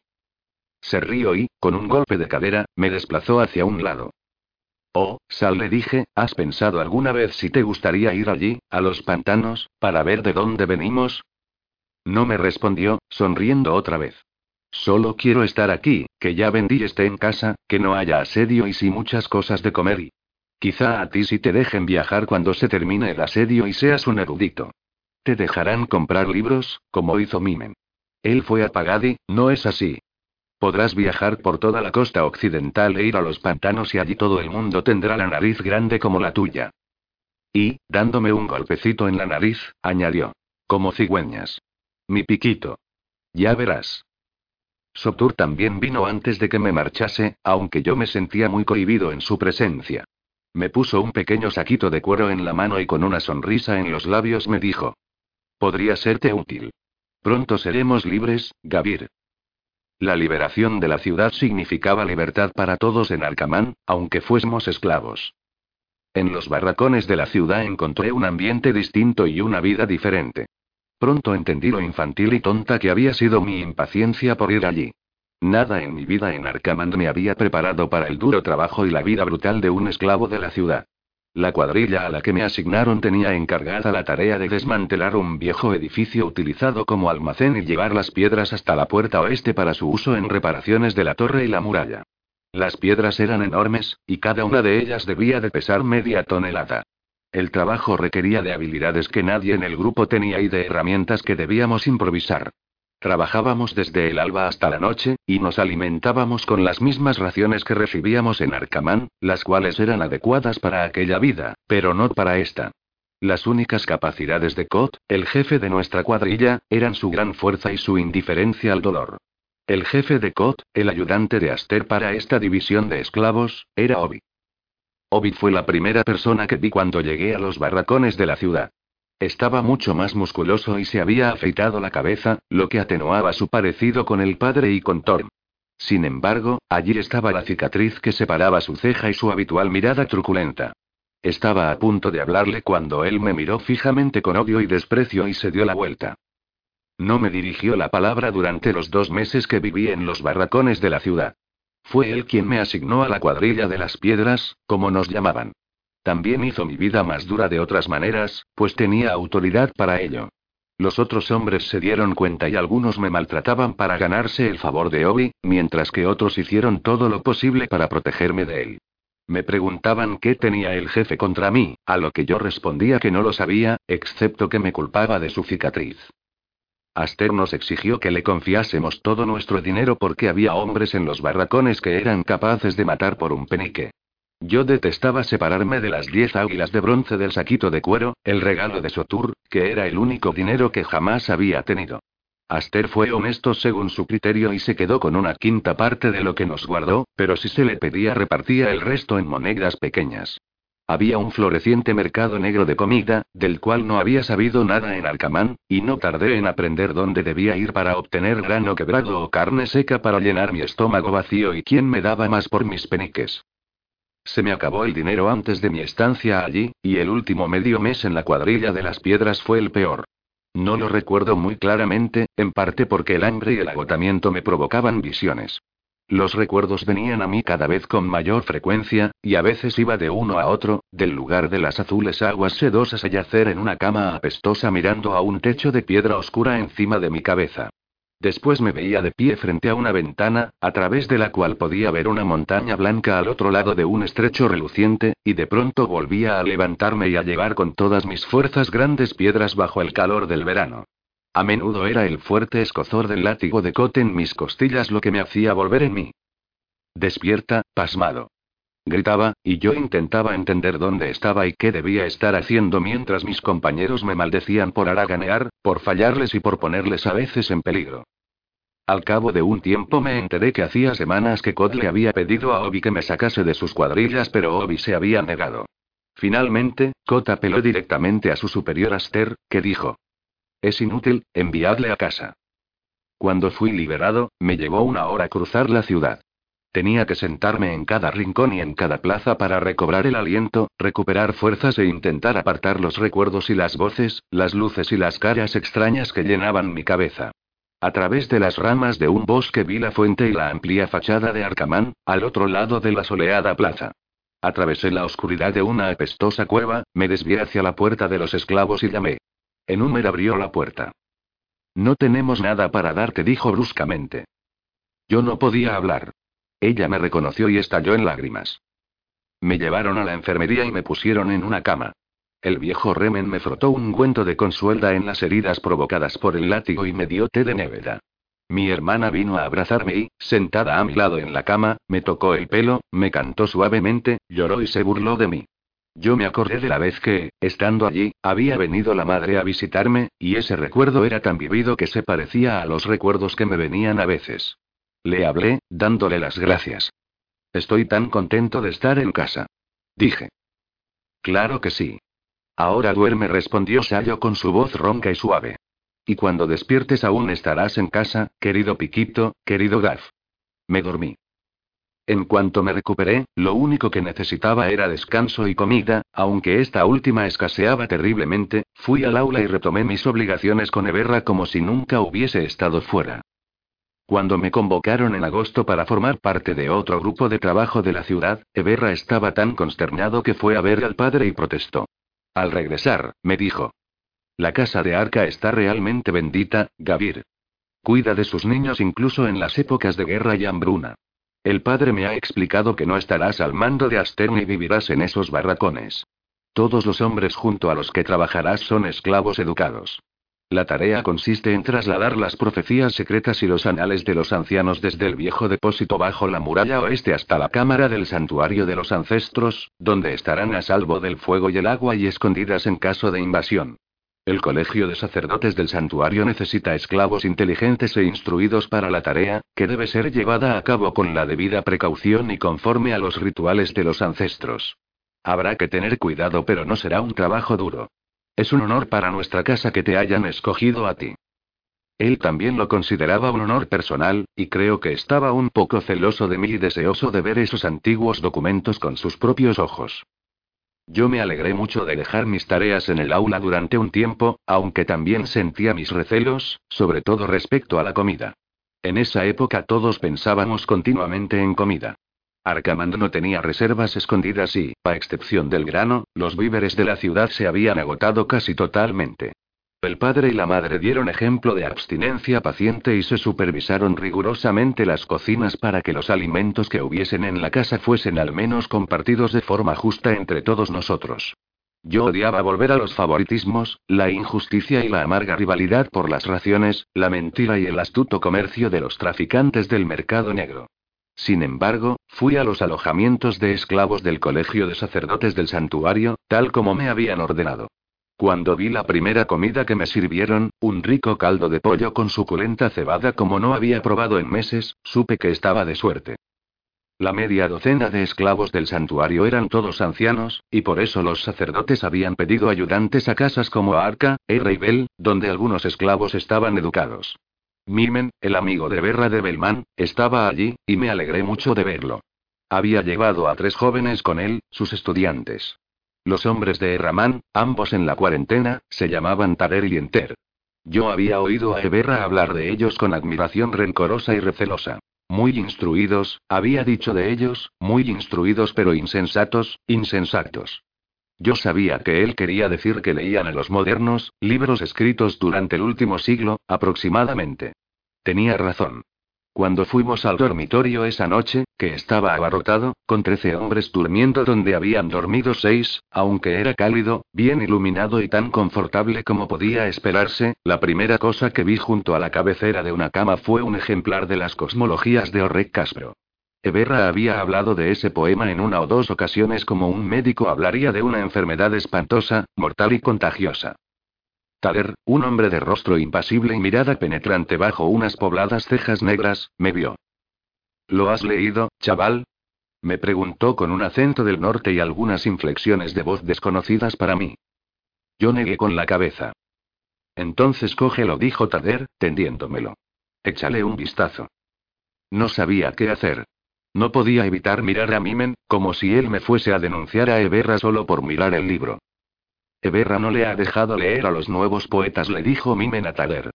Speaker 1: Se rió y, con un golpe de cadera, me desplazó hacia un lado. Oh, Sal le dije, ¿has pensado alguna vez si te gustaría ir allí, a los pantanos, para ver de dónde venimos? No me respondió, sonriendo otra vez. Solo quiero estar aquí, que ya vendí esté en casa, que no haya asedio y sí muchas cosas de comer y... Quizá a ti sí te dejen viajar cuando se termine el asedio y seas un erudito. Te dejarán comprar libros, como hizo Mimen. Él fue a Pagadi, ¿no es así? Podrás viajar por toda la costa occidental e ir a los pantanos y allí todo el mundo tendrá la nariz grande como la tuya. Y, dándome un golpecito en la nariz, añadió. Como cigüeñas. Mi piquito. Ya verás. Sotur también vino antes de que me marchase, aunque yo me sentía muy cohibido en su presencia. Me puso un pequeño saquito de cuero en la mano y con una sonrisa en los labios me dijo. Podría serte útil. Pronto seremos libres, Gavir. La liberación de la ciudad significaba libertad para todos en Arcamán, aunque fuésemos esclavos. En los barracones de la ciudad encontré un ambiente distinto y una vida diferente. Pronto entendí lo infantil y tonta que había sido mi impaciencia por ir allí. Nada en mi vida en Arcamán me había preparado para el duro trabajo y la vida brutal de un esclavo de la ciudad. La cuadrilla a la que me asignaron tenía encargada la tarea de desmantelar un viejo edificio utilizado como almacén y llevar las piedras hasta la puerta oeste para su uso en reparaciones de la torre y la muralla. Las piedras eran enormes, y cada una de ellas debía de pesar media tonelada. El trabajo requería de habilidades que nadie en el grupo tenía y de herramientas que debíamos improvisar. Trabajábamos desde el alba hasta la noche, y nos alimentábamos con las mismas raciones que recibíamos en Arcamán, las cuales eran adecuadas para aquella vida, pero no para esta. Las únicas capacidades de Kot, el jefe de nuestra cuadrilla, eran su gran fuerza y su indiferencia al dolor. El jefe de Kot, el ayudante de Aster para esta división de esclavos, era Obi. Obi fue la primera persona que vi cuando llegué a los barracones de la ciudad. Estaba mucho más musculoso y se había afeitado la cabeza, lo que atenuaba su parecido con el padre y con Thorm. Sin embargo, allí estaba la cicatriz que separaba su ceja y su habitual mirada truculenta. Estaba a punto de hablarle cuando él me miró fijamente con odio y desprecio y se dio la vuelta. No me dirigió la palabra durante los dos meses que viví en los barracones de la ciudad. Fue él quien me asignó a la cuadrilla de las piedras, como nos llamaban. También hizo mi vida más dura de otras maneras, pues tenía autoridad para ello. Los otros hombres se dieron cuenta y algunos me maltrataban para ganarse el favor de Obi, mientras que otros hicieron todo lo posible para protegerme de él. Me preguntaban qué tenía el jefe contra mí, a lo que yo respondía que no lo sabía, excepto que me culpaba de su cicatriz. Aster nos exigió que le confiásemos todo nuestro dinero porque había hombres en los barracones que eran capaces de matar por un penique. Yo detestaba separarme de las diez águilas de bronce del saquito de cuero, el regalo de Sotur, que era el único dinero que jamás había tenido. Aster fue honesto según su criterio y se quedó con una quinta parte de lo que nos guardó, pero si se le pedía repartía el resto en monedas pequeñas. Había un floreciente mercado negro de comida, del cual no había sabido nada en Alcamán, y no tardé en aprender dónde debía ir para obtener grano quebrado o carne seca para llenar mi estómago vacío y quién me daba más por mis peniques. Se me acabó el dinero antes de mi estancia allí, y el último medio mes en la cuadrilla de las piedras fue el peor. No lo recuerdo muy claramente, en parte porque el hambre y el agotamiento me provocaban visiones. Los recuerdos venían a mí cada vez con mayor frecuencia, y a veces iba de uno a otro, del lugar de las azules aguas sedosas a yacer en una cama apestosa mirando a un techo de piedra oscura encima de mi cabeza. Después me veía de pie frente a una ventana, a través de la cual podía ver una montaña blanca al otro lado de un estrecho reluciente, y de pronto volvía a levantarme y a llevar con todas mis fuerzas grandes piedras bajo el calor del verano. A menudo era el fuerte escozor del látigo de cote en mis costillas lo que me hacía volver en mí. Despierta, pasmado. Gritaba, y yo intentaba entender dónde estaba y qué debía estar haciendo mientras mis compañeros me maldecían por haraganear, por fallarles y por ponerles a veces en peligro. Al cabo de un tiempo me enteré que hacía semanas que Cod le había pedido a Obi que me sacase de sus cuadrillas, pero Obi se había negado. Finalmente, Cod apeló directamente a su superior Aster, que dijo: Es inútil, enviadle a casa. Cuando fui liberado, me llevó una hora cruzar la ciudad. Tenía que sentarme en cada rincón y en cada plaza para recobrar el aliento, recuperar fuerzas e intentar apartar los recuerdos y las voces, las luces y las caras extrañas que llenaban mi cabeza. A través de las ramas de un bosque vi la fuente y la amplia fachada de Arcamán, al otro lado de la soleada plaza. Atravesé la oscuridad de una apestosa cueva, me desvié hacia la puerta de los esclavos y llamé. Enúmer abrió la puerta. No tenemos nada para darte, dijo bruscamente. Yo no podía hablar. Ella me reconoció y estalló en lágrimas. Me llevaron a la enfermería y me pusieron en una cama. El viejo Remen me frotó un cuento de consuelda en las heridas provocadas por el látigo y me dio té de nevera. Mi hermana vino a abrazarme y, sentada a mi lado en la cama, me tocó el pelo, me cantó suavemente, lloró y se burló de mí. Yo me acordé de la vez que, estando allí, había venido la madre a visitarme, y ese recuerdo era tan vivido que se parecía a los recuerdos que me venían a veces. Le hablé, dándole las gracias. Estoy tan contento de estar en casa. Dije. Claro que sí. Ahora duerme, respondió Sayo con su voz ronca y suave. Y cuando despiertes aún estarás en casa, querido Piquito, querido Gaf. Me dormí. En cuanto me recuperé, lo único que necesitaba era descanso y comida, aunque esta última escaseaba terriblemente, fui al aula y retomé mis obligaciones con Eberra como si nunca hubiese estado fuera. Cuando me convocaron en agosto para formar parte de otro grupo de trabajo de la ciudad, Eberra estaba tan consternado que fue a ver al padre y protestó. Al regresar, me dijo. La casa de Arca está realmente bendita, Gavir. Cuida de sus niños incluso en las épocas de guerra y hambruna. El padre me ha explicado que no estarás al mando de Aster ni vivirás en esos barracones. Todos los hombres junto a los que trabajarás son esclavos educados. La tarea consiste en trasladar las profecías secretas y los anales de los ancianos desde el viejo depósito bajo la muralla oeste hasta la cámara del santuario de los ancestros, donde estarán a salvo del fuego y el agua y escondidas en caso de invasión. El colegio de sacerdotes del santuario necesita esclavos inteligentes e instruidos para la tarea, que debe ser llevada a cabo con la debida precaución y conforme a los rituales de los ancestros. Habrá que tener cuidado, pero no será un trabajo duro. Es un honor para nuestra casa que te hayan escogido a ti. Él también lo consideraba un honor personal, y creo que estaba un poco celoso de mí y deseoso de ver esos antiguos documentos con sus propios ojos. Yo me alegré mucho de dejar mis tareas en el aula durante un tiempo, aunque también sentía mis recelos, sobre todo respecto a la comida. En esa época todos pensábamos continuamente en comida. Arcamand no tenía reservas escondidas y, a excepción del grano, los víveres de la ciudad se habían agotado casi totalmente. El padre y la madre dieron ejemplo de abstinencia paciente y se supervisaron rigurosamente las cocinas para que los alimentos que hubiesen en la casa fuesen al menos compartidos de forma justa entre todos nosotros. Yo odiaba volver a los favoritismos, la injusticia y la amarga rivalidad por las raciones, la mentira y el astuto comercio de los traficantes del mercado negro. Sin embargo, fui a los alojamientos de esclavos del colegio de sacerdotes del santuario, tal como me habían ordenado. Cuando vi la primera comida que me sirvieron, un rico caldo de pollo con suculenta cebada como no había probado en meses, supe que estaba de suerte. La media docena de esclavos del santuario eran todos ancianos, y por eso los sacerdotes habían pedido ayudantes a casas como Arca, e Bell, donde algunos esclavos estaban educados. Mimen, el amigo de Berra de Belmán, estaba allí, y me alegré mucho de verlo. Había llevado a tres jóvenes con él, sus estudiantes. Los hombres de Erramán, ambos en la cuarentena, se llamaban Tarer y Enter. Yo había oído a Eberra hablar de ellos con admiración rencorosa y recelosa. Muy instruidos, había dicho de ellos, muy instruidos pero insensatos, insensatos. Yo sabía que él quería decir que leían a los modernos, libros escritos durante el último siglo, aproximadamente. Tenía razón. Cuando fuimos al dormitorio esa noche, que estaba abarrotado, con trece hombres durmiendo donde habían dormido seis, aunque era cálido, bien iluminado y tan confortable como podía esperarse, la primera cosa que vi junto a la cabecera de una cama fue un ejemplar de las cosmologías de Orrek Castro. Eberra había hablado de ese poema en una o dos ocasiones como un médico hablaría de una enfermedad espantosa, mortal y contagiosa. Taler, un hombre de rostro impasible y mirada penetrante bajo unas pobladas cejas negras, me vio. ¿Lo has leído, chaval? Me preguntó con un acento del norte y algunas inflexiones de voz desconocidas para mí. Yo negué con la cabeza. Entonces cógelo, dijo Tader, tendiéndomelo. Échale un vistazo. No sabía qué hacer. No podía evitar mirar a Mimen, como si él me fuese a denunciar a Eberra solo por mirar el libro. Eberra no le ha dejado leer a los nuevos poetas, le dijo Mimen a Tader.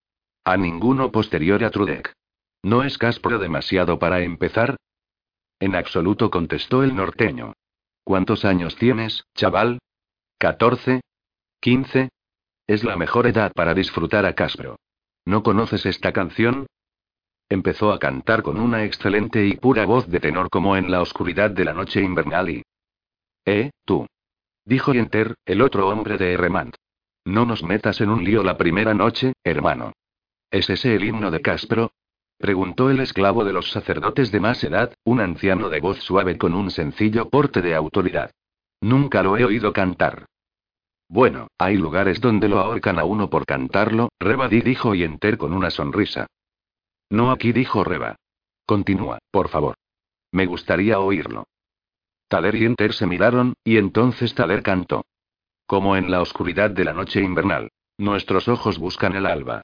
Speaker 1: A ninguno posterior a Trudek. ¿No es Caspro demasiado para empezar? En absoluto contestó el norteño. ¿Cuántos años tienes, chaval? ¿Catorce? ¿Quince? Es la mejor edad para disfrutar a Caspro. ¿No conoces esta canción? Empezó a cantar con una excelente y pura voz de tenor como en la oscuridad de la noche invernal y... ¿Eh, tú? Dijo Yenter, el otro hombre de Erremant. No nos metas en un lío la primera noche, hermano. ¿Es ese el himno de Caspro? Preguntó el esclavo de los sacerdotes de más edad, un anciano de voz suave con un sencillo porte de autoridad. Nunca lo he oído cantar. Bueno, hay lugares donde lo ahorcan a uno por cantarlo, Rebadi dijo Yenter con una sonrisa. No aquí dijo Reba. Continúa, por favor. Me gustaría oírlo. Taler y Enter se miraron, y entonces Taler cantó. Como en la oscuridad de la noche invernal. Nuestros ojos buscan el alba.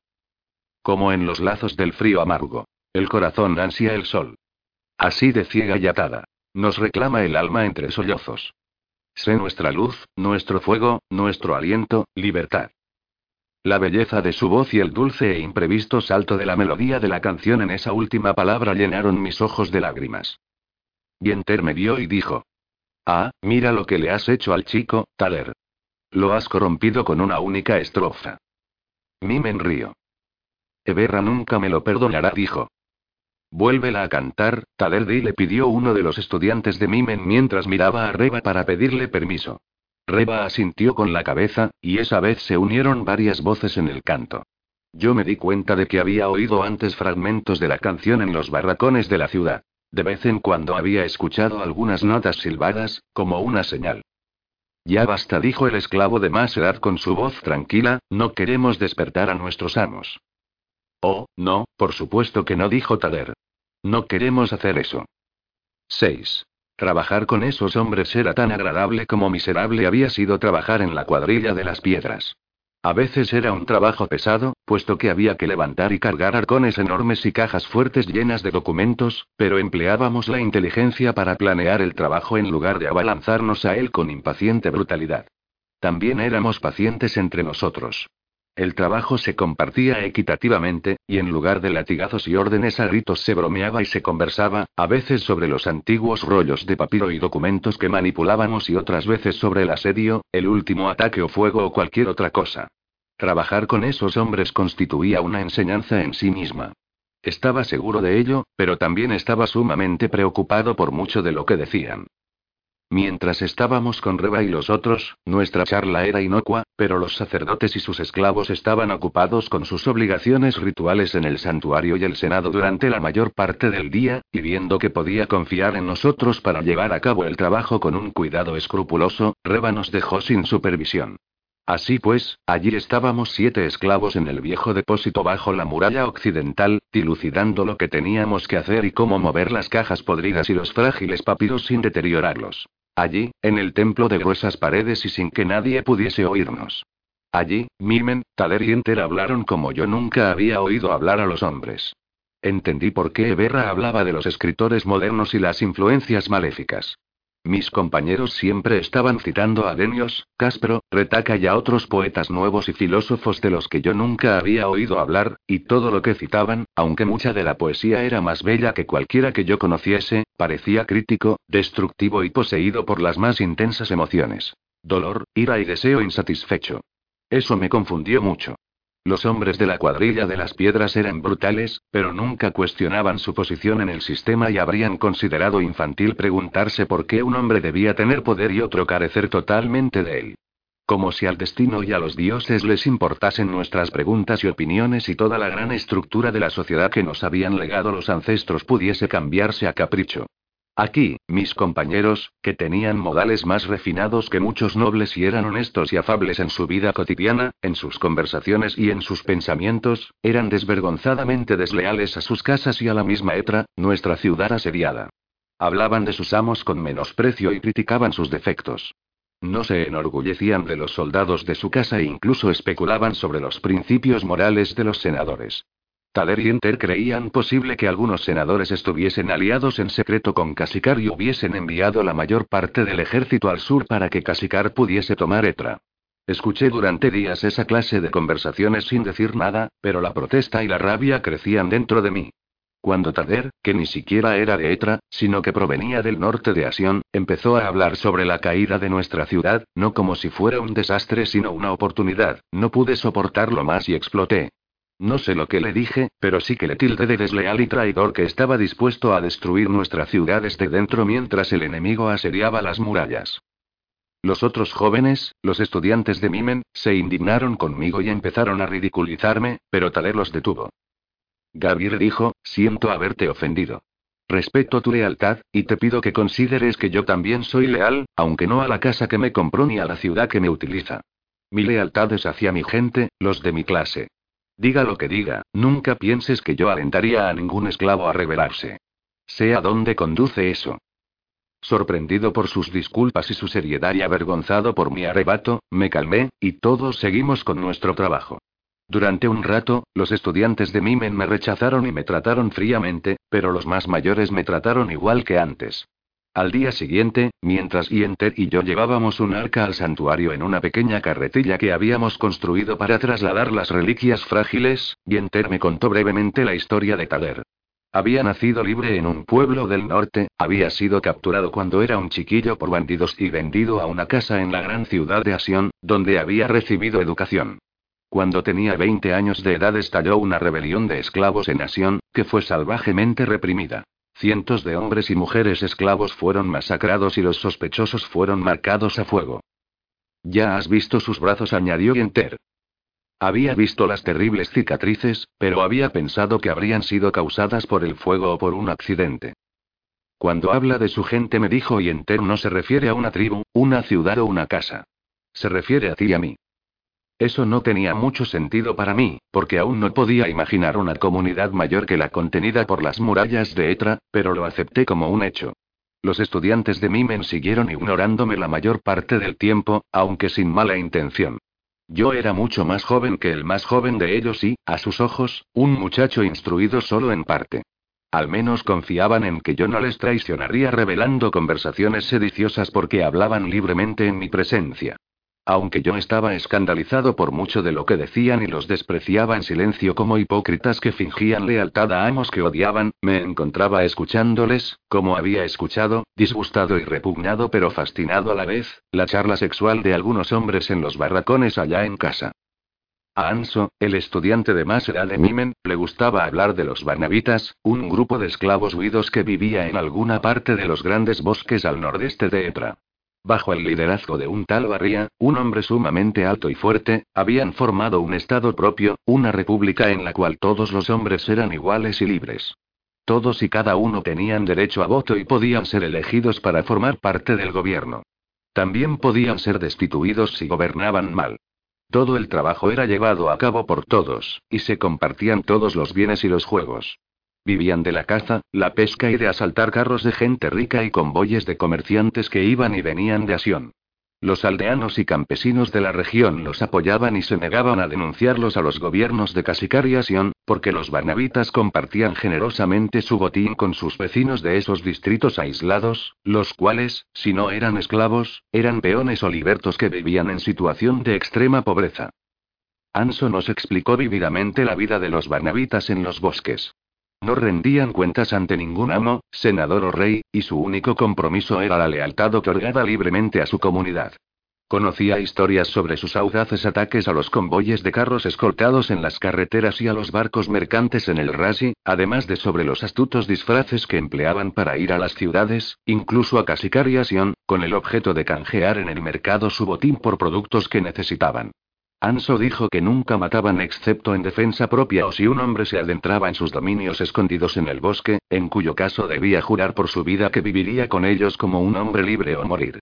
Speaker 1: Como en los lazos del frío amargo. El corazón ansia el sol. Así de ciega y atada. Nos reclama el alma entre sollozos. Sé nuestra luz, nuestro fuego, nuestro aliento, libertad. La belleza de su voz y el dulce e imprevisto salto de la melodía de la canción en esa última palabra llenaron mis ojos de lágrimas. Bienter me vio y dijo. Ah, mira lo que le has hecho al chico, Taler. Lo has corrompido con una única estrofa. Mimen río. Eberra nunca me lo perdonará, dijo. Vuélvela a cantar, Talerdi le pidió uno de los estudiantes de Mimen mientras miraba a Reba para pedirle permiso. Reba asintió con la cabeza, y esa vez se unieron varias voces en el canto. Yo me di cuenta de que había oído antes fragmentos de la canción en los barracones de la ciudad. De vez en cuando había escuchado algunas notas silbadas, como una señal. Ya basta, dijo el esclavo de más edad con su voz tranquila, no queremos despertar a nuestros amos. Oh, no, por supuesto que no, dijo Tader. No queremos hacer eso. 6. Trabajar con esos hombres era tan agradable como miserable había sido trabajar en la cuadrilla de las piedras. A veces era un trabajo pesado, puesto que había que levantar y cargar arcones enormes y cajas fuertes llenas de documentos, pero empleábamos la inteligencia para planear el trabajo en lugar de abalanzarnos a él con impaciente brutalidad. También éramos pacientes entre nosotros. El trabajo se compartía equitativamente, y en lugar de latigazos y órdenes a gritos se bromeaba y se conversaba, a veces sobre los antiguos rollos de papiro y documentos que manipulábamos y otras veces sobre el asedio, el último ataque o fuego o cualquier otra cosa. Trabajar con esos hombres constituía una enseñanza en sí misma. Estaba seguro de ello, pero también estaba sumamente preocupado por mucho de lo que decían. Mientras estábamos con Reba y los otros, nuestra charla era inocua, pero los sacerdotes y sus esclavos estaban ocupados con sus obligaciones rituales en el santuario y el senado durante la mayor parte del día, y viendo que podía confiar en nosotros para llevar a cabo el trabajo con un cuidado escrupuloso, Reba nos dejó sin supervisión. Así pues, allí estábamos siete esclavos en el viejo depósito bajo la muralla occidental, dilucidando lo que teníamos que hacer y cómo mover las cajas podridas y los frágiles papiros sin deteriorarlos. Allí, en el templo de gruesas paredes y sin que nadie pudiese oírnos. Allí, Mimen, Tader y Enter hablaron como yo nunca había oído hablar a los hombres. Entendí por qué Eberra hablaba de los escritores modernos y las influencias maléficas. Mis compañeros siempre estaban citando a Denios, Caspro, Retaca y a otros poetas nuevos y filósofos de los que yo nunca había oído hablar, y todo lo que citaban, aunque mucha de la poesía era más bella que cualquiera que yo conociese, parecía crítico, destructivo y poseído por las más intensas emociones. Dolor, ira y deseo insatisfecho. Eso me confundió mucho. Los hombres de la cuadrilla de las piedras eran brutales, pero nunca cuestionaban su posición en el sistema y habrían considerado infantil preguntarse por qué un hombre debía tener poder y otro carecer totalmente de él. Como si al destino y a los dioses les importasen nuestras preguntas y opiniones y toda la gran estructura de la sociedad que nos habían legado los ancestros pudiese cambiarse a capricho. Aquí, mis compañeros, que tenían modales más refinados que muchos nobles y eran honestos y afables en su vida cotidiana, en sus conversaciones y en sus pensamientos, eran desvergonzadamente desleales a sus casas y a la misma Etra, nuestra ciudad asediada. Hablaban de sus amos con menosprecio y criticaban sus defectos. No se enorgullecían de los soldados de su casa e incluso especulaban sobre los principios morales de los senadores. Tader y Enter creían posible que algunos senadores estuviesen aliados en secreto con Kasikar y hubiesen enviado la mayor parte del ejército al sur para que Kasikar pudiese tomar Etra. Escuché durante días esa clase de conversaciones sin decir nada, pero la protesta y la rabia crecían dentro de mí. Cuando Tader, que ni siquiera era de Etra, sino que provenía del norte de Asión, empezó a hablar sobre la caída de nuestra ciudad, no como si fuera un desastre sino una oportunidad, no pude soportarlo más y exploté. No sé lo que le dije, pero sí que le tildé de desleal y traidor que estaba dispuesto a destruir nuestra ciudad desde dentro mientras el enemigo asediaba las murallas. Los otros jóvenes, los estudiantes de Mimen, se indignaron conmigo y empezaron a ridiculizarme, pero Taler los detuvo. Gabir dijo, siento haberte ofendido. Respeto tu lealtad, y te pido que consideres que yo también soy leal, aunque no a la casa que me compró ni a la ciudad que me utiliza. Mi lealtad es hacia mi gente, los de mi clase. Diga lo que diga, nunca pienses que yo alentaría a ningún esclavo a rebelarse. Sé a dónde conduce eso. Sorprendido por sus disculpas y su seriedad y avergonzado por mi arrebato, me calmé, y todos seguimos con nuestro trabajo. Durante un rato, los estudiantes de Mimen me rechazaron y me trataron fríamente, pero los más mayores me trataron igual que antes. Al día siguiente, mientras Ienter y yo llevábamos un arca al santuario en una pequeña carretilla que habíamos construido para trasladar las reliquias frágiles, Ienter me contó brevemente la historia de Tader. Había nacido libre en un pueblo del norte, había sido capturado cuando era un chiquillo por bandidos y vendido a una casa en la gran ciudad de Asión, donde había recibido educación. Cuando tenía 20 años de edad estalló una rebelión de esclavos en Asión, que fue salvajemente reprimida. Cientos de hombres y mujeres esclavos fueron masacrados y los sospechosos fueron marcados a fuego. Ya has visto sus brazos, añadió Yenter. Había visto las terribles cicatrices, pero había pensado que habrían sido causadas por el fuego o por un accidente. Cuando habla de su gente, me dijo Yenter, no se refiere a una tribu, una ciudad o una casa. Se refiere a ti y a mí. Eso no tenía mucho sentido para mí, porque aún no podía imaginar una comunidad mayor que la contenida por las murallas de Etra, pero lo acepté como un hecho. Los estudiantes de Mimen siguieron ignorándome la mayor parte del tiempo, aunque sin mala intención. Yo era mucho más joven que el más joven de ellos y, a sus ojos, un muchacho instruido solo en parte. Al menos confiaban en que yo no les traicionaría revelando conversaciones sediciosas porque hablaban libremente en mi presencia. Aunque yo estaba escandalizado por mucho de lo que decían y los despreciaba en silencio como hipócritas que fingían lealtad a amos que odiaban, me encontraba escuchándoles, como había escuchado, disgustado y repugnado pero fascinado a la vez, la charla sexual de algunos hombres en los barracones allá en casa. A Anso, el estudiante de más edad de Mimen, le gustaba hablar de los Barnabitas, un grupo de esclavos huidos que vivía en alguna parte de los grandes bosques al nordeste de Etra. Bajo el liderazgo de un tal Barría, un hombre sumamente alto y fuerte, habían formado un Estado propio, una república en la cual todos los hombres eran iguales y libres. Todos y cada uno tenían derecho a voto y podían ser elegidos para formar parte del gobierno. También podían ser destituidos si gobernaban mal. Todo el trabajo era llevado a cabo por todos, y se compartían todos los bienes y los juegos. Vivían de la caza, la pesca y de asaltar carros de gente rica y convoyes de comerciantes que iban y venían de Asión. Los aldeanos y campesinos de la región los apoyaban y se negaban a denunciarlos a los gobiernos de Casicar y Asión, porque los barnabitas compartían generosamente su botín con sus vecinos de esos distritos aislados, los cuales, si no eran esclavos, eran peones o libertos que vivían en situación de extrema pobreza. Anso nos explicó vividamente la vida de los barnabitas en los bosques. No rendían cuentas ante ningún amo, senador o rey, y su único compromiso era la lealtad otorgada libremente a su comunidad. Conocía historias sobre sus audaces ataques a los convoyes de carros escoltados en las carreteras y a los barcos mercantes en el Rasi, además de sobre los astutos disfraces que empleaban para ir a las ciudades, incluso a Casicar y con el objeto de canjear en el mercado su botín por productos que necesitaban. Anso dijo que nunca mataban excepto en defensa propia o si un hombre se adentraba en sus dominios escondidos en el bosque, en cuyo caso debía jurar por su vida que viviría con ellos como un hombre libre o morir.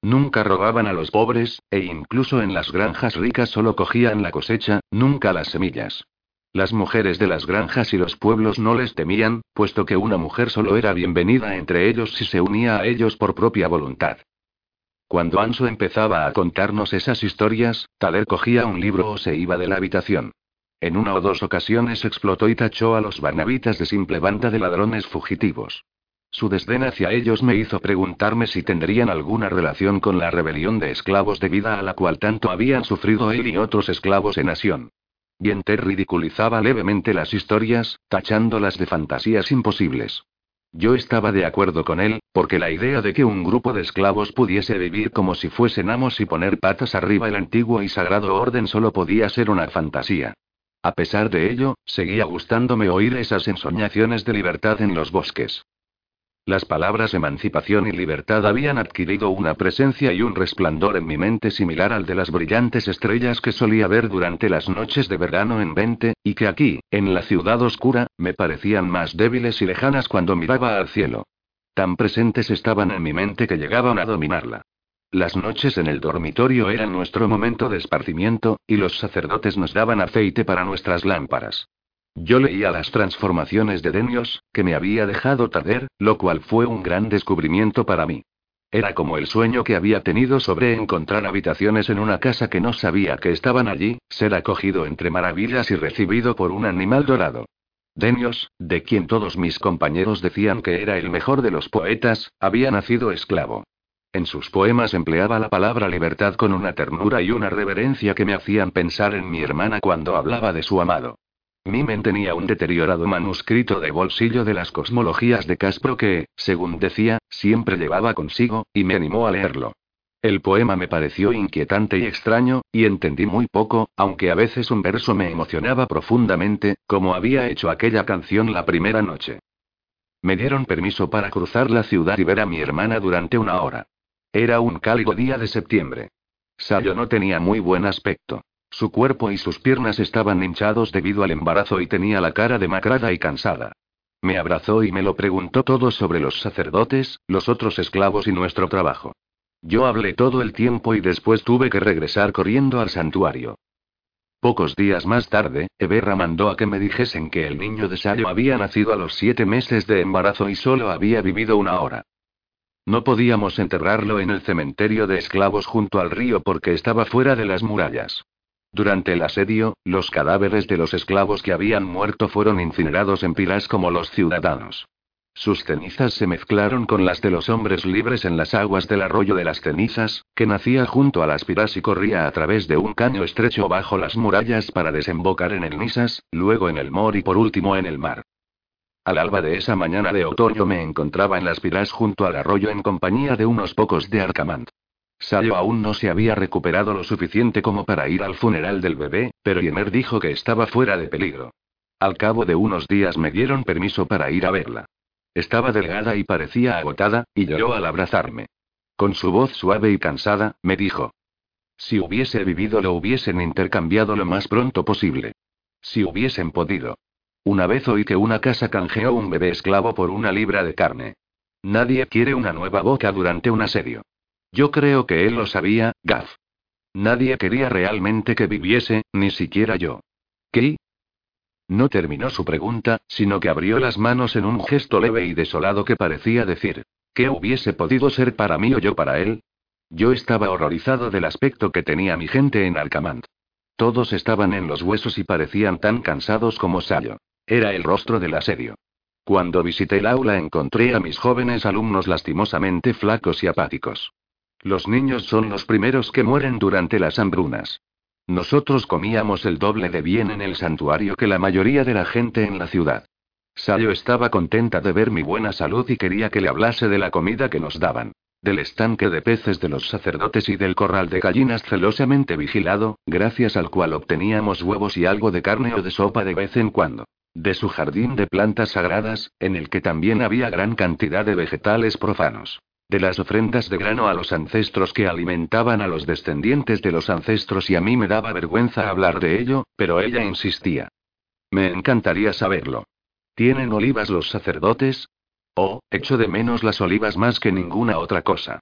Speaker 1: Nunca robaban a los pobres, e incluso en las granjas ricas solo cogían la cosecha, nunca las semillas. Las mujeres de las granjas y los pueblos no les temían, puesto que una mujer solo era bienvenida entre ellos si se unía a ellos por propia voluntad. Cuando Anso empezaba a contarnos esas historias, Tader cogía un libro o se iba de la habitación. En una o dos ocasiones explotó y tachó a los barnabitas de simple banda de ladrones fugitivos. Su desdén hacia ellos me hizo preguntarme si tendrían alguna relación con la rebelión de esclavos debida a la cual tanto habían sufrido él y otros esclavos en Asión. Enter ridiculizaba levemente las historias, tachándolas de fantasías imposibles. Yo estaba de acuerdo con él, porque la idea de que un grupo de esclavos pudiese vivir como si fuesen amos y poner patas arriba el antiguo y sagrado orden solo podía ser una fantasía. A pesar de ello, seguía gustándome oír esas ensoñaciones de libertad en los bosques. Las palabras emancipación y libertad habían adquirido una presencia y un resplandor en mi mente similar al de las brillantes estrellas que solía ver durante las noches de verano en Vente, y que aquí, en la ciudad oscura, me parecían más débiles y lejanas cuando miraba al cielo. Tan presentes estaban en mi mente que llegaban a dominarla. Las noches en el dormitorio eran nuestro momento de esparcimiento, y los sacerdotes nos daban aceite para nuestras lámparas. Yo leía las transformaciones de Denios, que me había dejado Tader, lo cual fue un gran descubrimiento para mí. Era como el sueño que había tenido sobre encontrar habitaciones en una casa que no sabía que estaban allí, ser acogido entre maravillas y recibido por un animal dorado. Denios, de quien todos mis compañeros decían que era el mejor de los poetas, había nacido esclavo. En sus poemas empleaba la palabra libertad con una ternura y una reverencia que me hacían pensar en mi hermana cuando hablaba de su amado. Mimen tenía un deteriorado manuscrito de bolsillo de las cosmologías de Caspro que, según decía, siempre llevaba consigo, y me animó a leerlo. El poema me pareció inquietante y extraño, y entendí muy poco, aunque a veces un verso me emocionaba profundamente, como había hecho aquella canción la primera noche. Me dieron permiso para cruzar la ciudad y ver a mi hermana durante una hora. Era un cálido día de septiembre. Sayo no tenía muy buen aspecto. Su cuerpo y sus piernas estaban hinchados debido al embarazo y tenía la cara demacrada y cansada. Me abrazó y me lo preguntó todo sobre los sacerdotes, los otros esclavos y nuestro trabajo. Yo hablé todo el tiempo y después tuve que regresar corriendo al santuario. Pocos días más tarde, Eberra mandó a que me dijesen que el niño de Sayo había nacido a los siete meses de embarazo y solo había vivido una hora. No podíamos enterrarlo en el cementerio de esclavos junto al río porque estaba fuera de las murallas. Durante el asedio, los cadáveres de los esclavos que habían muerto fueron incinerados en pilas como los ciudadanos. Sus cenizas se mezclaron con las de los hombres libres en las aguas del arroyo de las cenizas, que nacía junto a las pilas y corría a través de un caño estrecho bajo las murallas para desembocar en el Nisas, luego en el Mor y por último en el mar. Al alba de esa mañana de otoño me encontraba en las pilas junto al arroyo en compañía de unos pocos de Arcamant. Sayo aún no se había recuperado lo suficiente como para ir al funeral del bebé, pero Yemer dijo que estaba fuera de peligro. Al cabo de unos días me dieron permiso para ir a verla. Estaba delgada y parecía agotada, y lloró al abrazarme. Con su voz suave y cansada, me dijo. Si hubiese vivido lo hubiesen intercambiado lo más pronto posible. Si hubiesen podido. Una vez oí que una casa canjeó un bebé esclavo por una libra de carne. Nadie quiere una nueva boca durante un asedio. Yo creo que él lo sabía, Gaff. Nadie quería realmente que viviese, ni siquiera yo. ¿Qué? No terminó su pregunta, sino que abrió las manos en un gesto leve y desolado que parecía decir, ¿qué hubiese podido ser para mí o yo para él? Yo estaba horrorizado del aspecto que tenía mi gente en Alcamant. Todos estaban en los huesos y parecían tan cansados como Sayo. Era el rostro del asedio. Cuando visité el aula encontré a mis jóvenes alumnos lastimosamente flacos y apáticos. Los niños son los primeros que mueren durante las hambrunas. Nosotros comíamos el doble de bien en el santuario que la mayoría de la gente en la ciudad. Sayo estaba contenta de ver mi buena salud y quería que le hablase de la comida que nos daban. Del estanque de peces de los sacerdotes y del corral de gallinas celosamente vigilado, gracias al cual obteníamos huevos y algo de carne o de sopa de vez en cuando. De su jardín de plantas sagradas, en el que también había gran cantidad de vegetales profanos de las ofrendas de grano a los ancestros que alimentaban a los descendientes de los ancestros y a mí me daba vergüenza hablar de ello, pero ella insistía. Me encantaría saberlo. ¿Tienen olivas los sacerdotes? Oh, echo de menos las olivas más que ninguna otra cosa.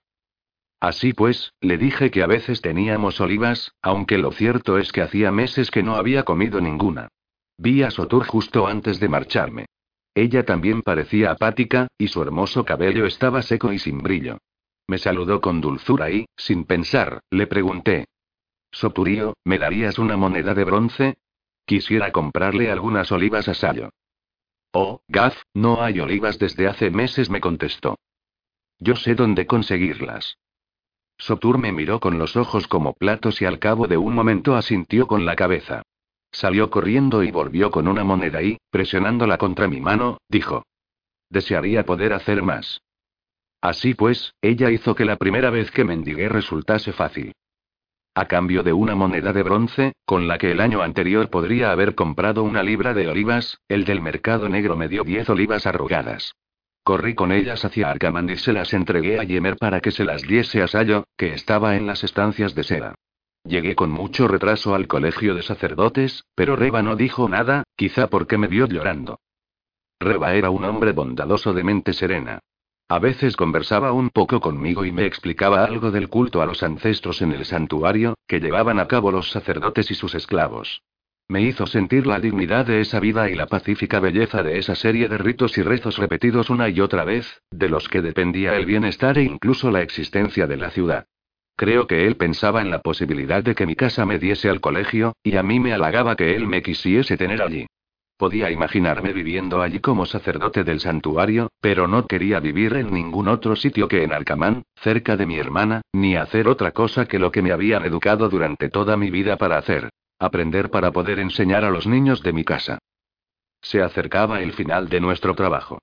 Speaker 1: Así pues, le dije que a veces teníamos olivas, aunque lo cierto es que hacía meses que no había comido ninguna. Vi a Sotur justo antes de marcharme. Ella también parecía apática, y su hermoso cabello estaba seco y sin brillo. Me saludó con dulzura y, sin pensar, le pregunté. Soturío, ¿me darías una moneda de bronce? Quisiera comprarle algunas olivas a Sayo. Oh, Gaz, no hay olivas desde hace meses, me contestó. Yo sé dónde conseguirlas. Sotur me miró con los ojos como platos y al cabo de un momento asintió con la cabeza. Salió corriendo y volvió con una moneda y, presionándola contra mi mano, dijo. Desearía poder hacer más. Así pues, ella hizo que la primera vez que mendigué resultase fácil. A cambio de una moneda de bronce, con la que el año anterior podría haber comprado una libra de olivas, el del mercado negro me dio diez olivas arrugadas. Corrí con ellas hacia Arcamand y se las entregué a Yemer para que se las diese a Sayo, que estaba en las estancias de seda. Llegué con mucho retraso al colegio de sacerdotes, pero Reba no dijo nada, quizá porque me vio llorando. Reba era un hombre bondadoso de mente serena. A veces conversaba un poco conmigo y me explicaba algo del culto a los ancestros en el santuario, que llevaban a cabo los sacerdotes y sus esclavos. Me hizo sentir la dignidad de esa vida y la pacífica belleza de esa serie de ritos y rezos repetidos una y otra vez, de los que dependía el bienestar e incluso la existencia de la ciudad. Creo que él pensaba en la posibilidad de que mi casa me diese al colegio, y a mí me halagaba que él me quisiese tener allí. Podía imaginarme viviendo allí como sacerdote del santuario, pero no quería vivir en ningún otro sitio que en Alcamán, cerca de mi hermana, ni hacer otra cosa que lo que me habían educado durante toda mi vida para hacer. Aprender para poder enseñar a los niños de mi casa. Se acercaba el final de nuestro trabajo.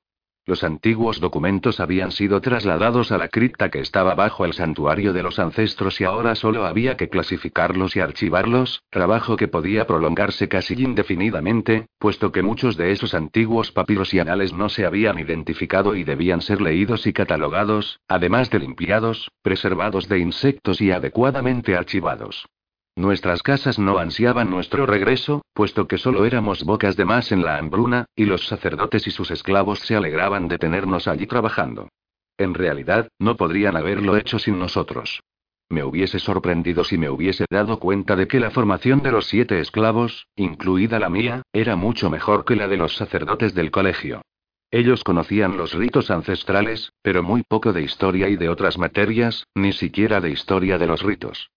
Speaker 1: Los antiguos documentos habían sido trasladados a la cripta que estaba bajo el santuario de los ancestros y ahora solo había que clasificarlos y archivarlos, trabajo que podía prolongarse casi indefinidamente, puesto que muchos de esos antiguos papiros y anales no se habían identificado y debían ser leídos y catalogados, además de limpiados, preservados de insectos y adecuadamente archivados. Nuestras casas no ansiaban nuestro regreso, puesto que solo éramos bocas de más en la hambruna, y los sacerdotes y sus esclavos se alegraban de tenernos allí trabajando. En realidad, no podrían haberlo hecho sin nosotros. Me hubiese sorprendido si me hubiese dado cuenta de que la formación de los siete esclavos, incluida la mía, era mucho mejor que la de los sacerdotes del colegio. Ellos conocían los ritos ancestrales, pero muy poco de historia y de otras materias, ni siquiera de historia de los ritos.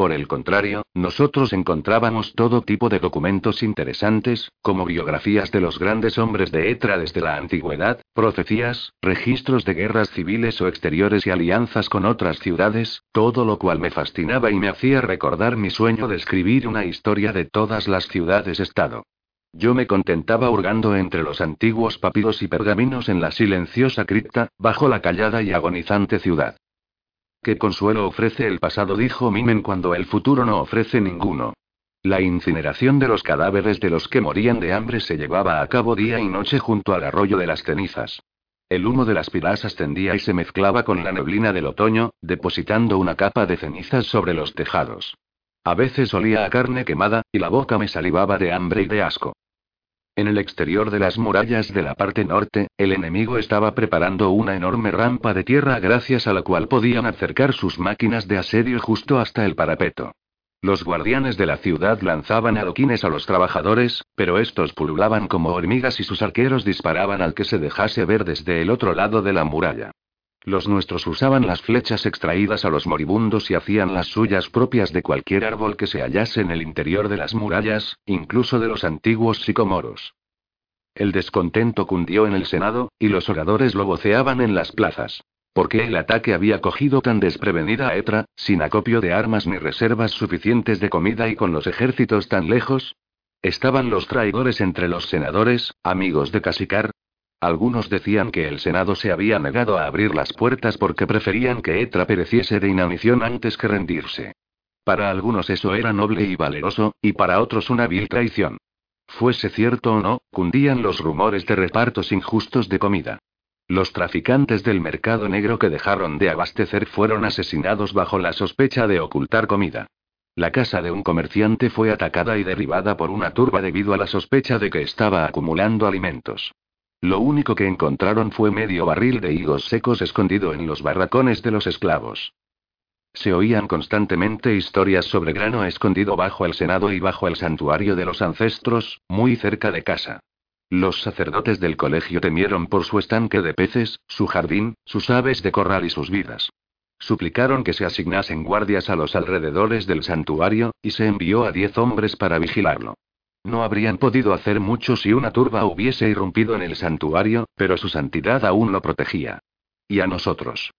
Speaker 1: Por el contrario, nosotros encontrábamos todo tipo de documentos interesantes, como biografías de los grandes hombres de Etra desde la antigüedad, profecías, registros de guerras civiles o exteriores y alianzas con otras ciudades, todo lo cual me fascinaba y me hacía recordar mi sueño de escribir una historia de todas las ciudades-estado. Yo me contentaba hurgando entre los antiguos papiros y pergaminos en la silenciosa cripta, bajo la callada y agonizante ciudad. ¿Qué consuelo ofrece el pasado? dijo Mimen cuando el futuro no ofrece ninguno. La incineración de los cadáveres de los que morían de hambre se llevaba a cabo día y noche junto al arroyo de las cenizas. El humo de las pilas ascendía y se mezclaba con la neblina del otoño, depositando una capa de cenizas sobre los tejados. A veces olía a carne quemada, y la boca me salivaba de hambre y de asco. En el exterior de las murallas de la parte norte, el enemigo estaba preparando una enorme rampa de tierra gracias a la cual podían acercar sus máquinas de asedio justo hasta el parapeto. Los guardianes de la ciudad lanzaban adoquines a los trabajadores, pero estos pululaban como hormigas y sus arqueros disparaban al que se dejase ver desde el otro lado de la muralla. Los nuestros usaban las flechas extraídas a los moribundos y hacían las suyas propias de cualquier árbol que se hallase en el interior de las murallas, incluso de los antiguos sicomoros. El descontento cundió en el Senado, y los oradores lo voceaban en las plazas. ¿Por qué el ataque había cogido tan desprevenida a Etra, sin acopio de armas ni reservas suficientes de comida y con los ejércitos tan lejos? ¿Estaban los traidores entre los senadores, amigos de Casicar? Algunos decían que el Senado se había negado a abrir las puertas porque preferían que Etra pereciese de inanición antes que rendirse. Para algunos eso era noble y valeroso, y para otros una vil traición. Fuese cierto o no, cundían los rumores de repartos injustos de comida. Los traficantes del mercado negro que dejaron de abastecer fueron asesinados bajo la sospecha de ocultar comida. La casa de un comerciante fue atacada y derribada por una turba debido a la sospecha de que estaba acumulando alimentos. Lo único que encontraron fue medio barril de higos secos escondido en los barracones de los esclavos. Se oían constantemente historias sobre grano escondido bajo el Senado y bajo el santuario de los ancestros, muy cerca de casa. Los sacerdotes del colegio temieron por su estanque de peces, su jardín, sus aves de corral y sus vidas. Suplicaron que se asignasen guardias a los alrededores del santuario, y se envió a diez hombres para vigilarlo. No habrían podido hacer mucho si una turba hubiese irrumpido en el santuario, pero su santidad aún lo protegía. Y a nosotros.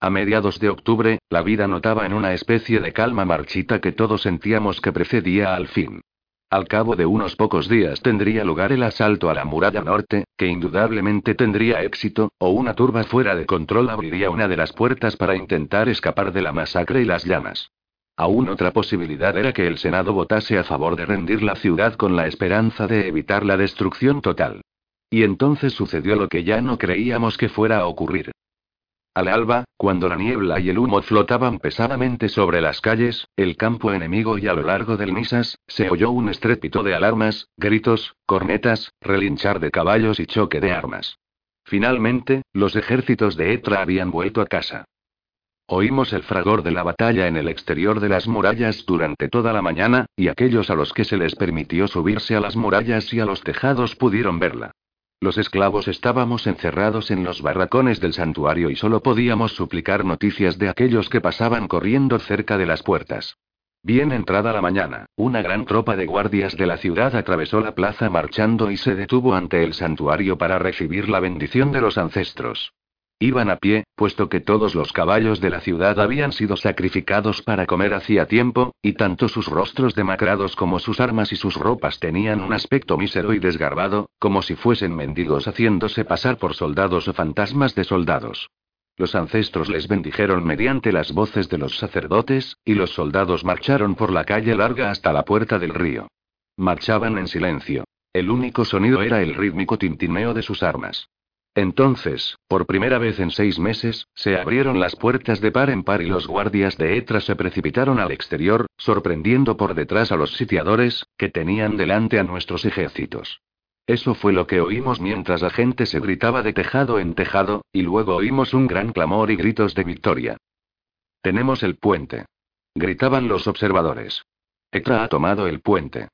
Speaker 1: A mediados de octubre, la vida notaba en una especie de calma marchita que todos sentíamos que precedía al fin. Al cabo de unos pocos días tendría lugar el asalto a la muralla norte, que indudablemente tendría éxito, o una turba fuera de control abriría una de las puertas para intentar escapar de la masacre y las llamas. Aún otra posibilidad era que el Senado votase a favor de rendir la ciudad con la esperanza de evitar la destrucción total. Y entonces sucedió lo que ya no creíamos que fuera a ocurrir. Al alba, cuando la niebla y el humo flotaban pesadamente sobre las calles, el campo enemigo y a lo largo del Misas, se oyó un estrépito de alarmas, gritos, cornetas, relinchar de caballos y choque de armas. Finalmente, los ejércitos de Etra habían vuelto a casa. Oímos el fragor de la batalla en el exterior de las murallas durante toda la mañana, y aquellos a los que se les permitió subirse a las murallas y a los tejados pudieron verla. Los esclavos estábamos encerrados en los barracones del santuario y solo podíamos suplicar noticias de aquellos que pasaban corriendo cerca de las puertas. Bien entrada la mañana, una gran tropa de guardias de la ciudad atravesó la plaza marchando y se detuvo ante el santuario para recibir la bendición de los ancestros. Iban a pie, puesto que todos los caballos de la ciudad habían sido sacrificados para comer hacía tiempo, y tanto sus rostros demacrados como sus armas y sus ropas tenían un aspecto mísero y desgarbado, como si fuesen mendigos haciéndose pasar por soldados o fantasmas de soldados. Los ancestros les bendijeron mediante las voces de los sacerdotes, y los soldados marcharon por la calle larga hasta la puerta del río. Marchaban en silencio. El único sonido era el rítmico tintineo de sus armas. Entonces, por primera vez en seis meses, se abrieron las puertas de par en par y los guardias de Etra se precipitaron al exterior, sorprendiendo por detrás a los sitiadores, que tenían delante a nuestros ejércitos. Eso fue lo que oímos mientras la gente se gritaba de tejado en tejado, y luego oímos un gran clamor y gritos de victoria. Tenemos el puente. Gritaban los observadores. Etra ha tomado el puente.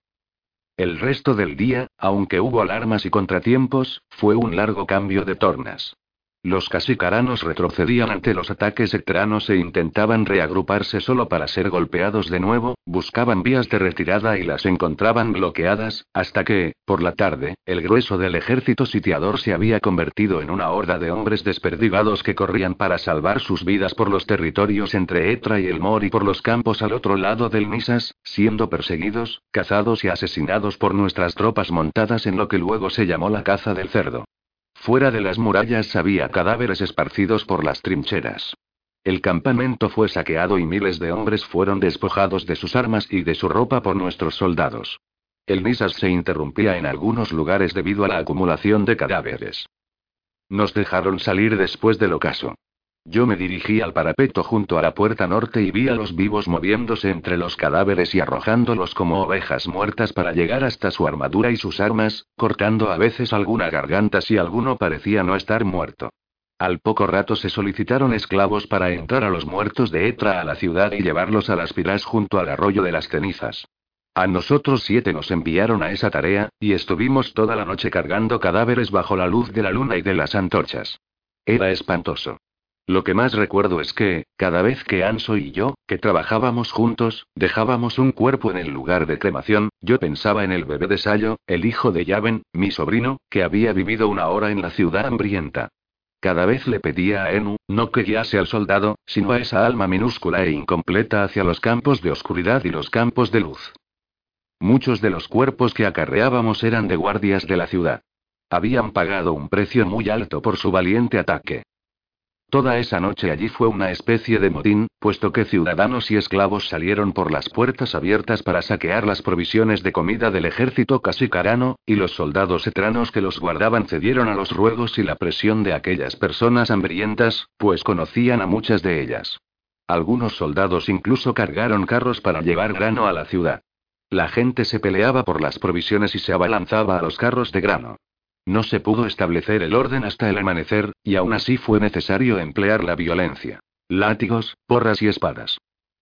Speaker 1: El resto del día, aunque hubo alarmas y contratiempos, fue un largo cambio de tornas. Los casicaranos retrocedían ante los ataques ecteranos e intentaban reagruparse solo para ser golpeados de nuevo, buscaban vías de retirada y las encontraban bloqueadas, hasta que, por la tarde, el grueso del ejército sitiador se había convertido en una horda de hombres desperdigados que corrían para salvar sus vidas por los territorios entre Etra y el Mor y por los campos al otro lado del Misas, siendo perseguidos, cazados y asesinados por nuestras tropas montadas en lo que luego se llamó la caza del cerdo. Fuera de las murallas había cadáveres esparcidos por las trincheras. El campamento fue saqueado y miles de hombres fueron despojados de sus armas y de su ropa por nuestros soldados. El Misas se interrumpía en algunos lugares debido a la acumulación de cadáveres. Nos dejaron salir después del ocaso. Yo me dirigí al parapeto junto a la puerta norte y vi a los vivos moviéndose entre los cadáveres y arrojándolos como ovejas muertas para llegar hasta su armadura y sus armas, cortando a veces alguna garganta si alguno parecía no estar muerto. Al poco rato se solicitaron esclavos para entrar a los muertos de Etra a la ciudad y llevarlos a las pilas junto al arroyo de las cenizas. A nosotros siete nos enviaron a esa tarea, y estuvimos toda la noche cargando cadáveres bajo la luz de la luna y de las antorchas. Era espantoso. Lo que más recuerdo es que, cada vez que Anso y yo, que trabajábamos juntos, dejábamos un cuerpo en el lugar de cremación, yo pensaba en el bebé de Sayo, el hijo de Yaven, mi sobrino, que había vivido una hora en la ciudad hambrienta. Cada vez le pedía a Enu, no que guiase al soldado, sino a esa alma minúscula e incompleta hacia los campos de oscuridad y los campos de luz. Muchos de los cuerpos que acarreábamos eran de guardias de la ciudad. Habían pagado un precio muy alto por su valiente ataque. Toda esa noche allí fue una especie de motín, puesto que ciudadanos y esclavos salieron por las puertas abiertas para saquear las provisiones de comida del ejército casicarano, y los soldados etranos que los guardaban cedieron a los ruegos y la presión de aquellas personas hambrientas, pues conocían a muchas de ellas. Algunos soldados incluso cargaron carros para llevar grano a la ciudad. La gente se peleaba por las provisiones y se abalanzaba a los carros de grano. No se pudo establecer el orden hasta el amanecer, y aún así fue necesario emplear la violencia. Látigos, porras y espadas.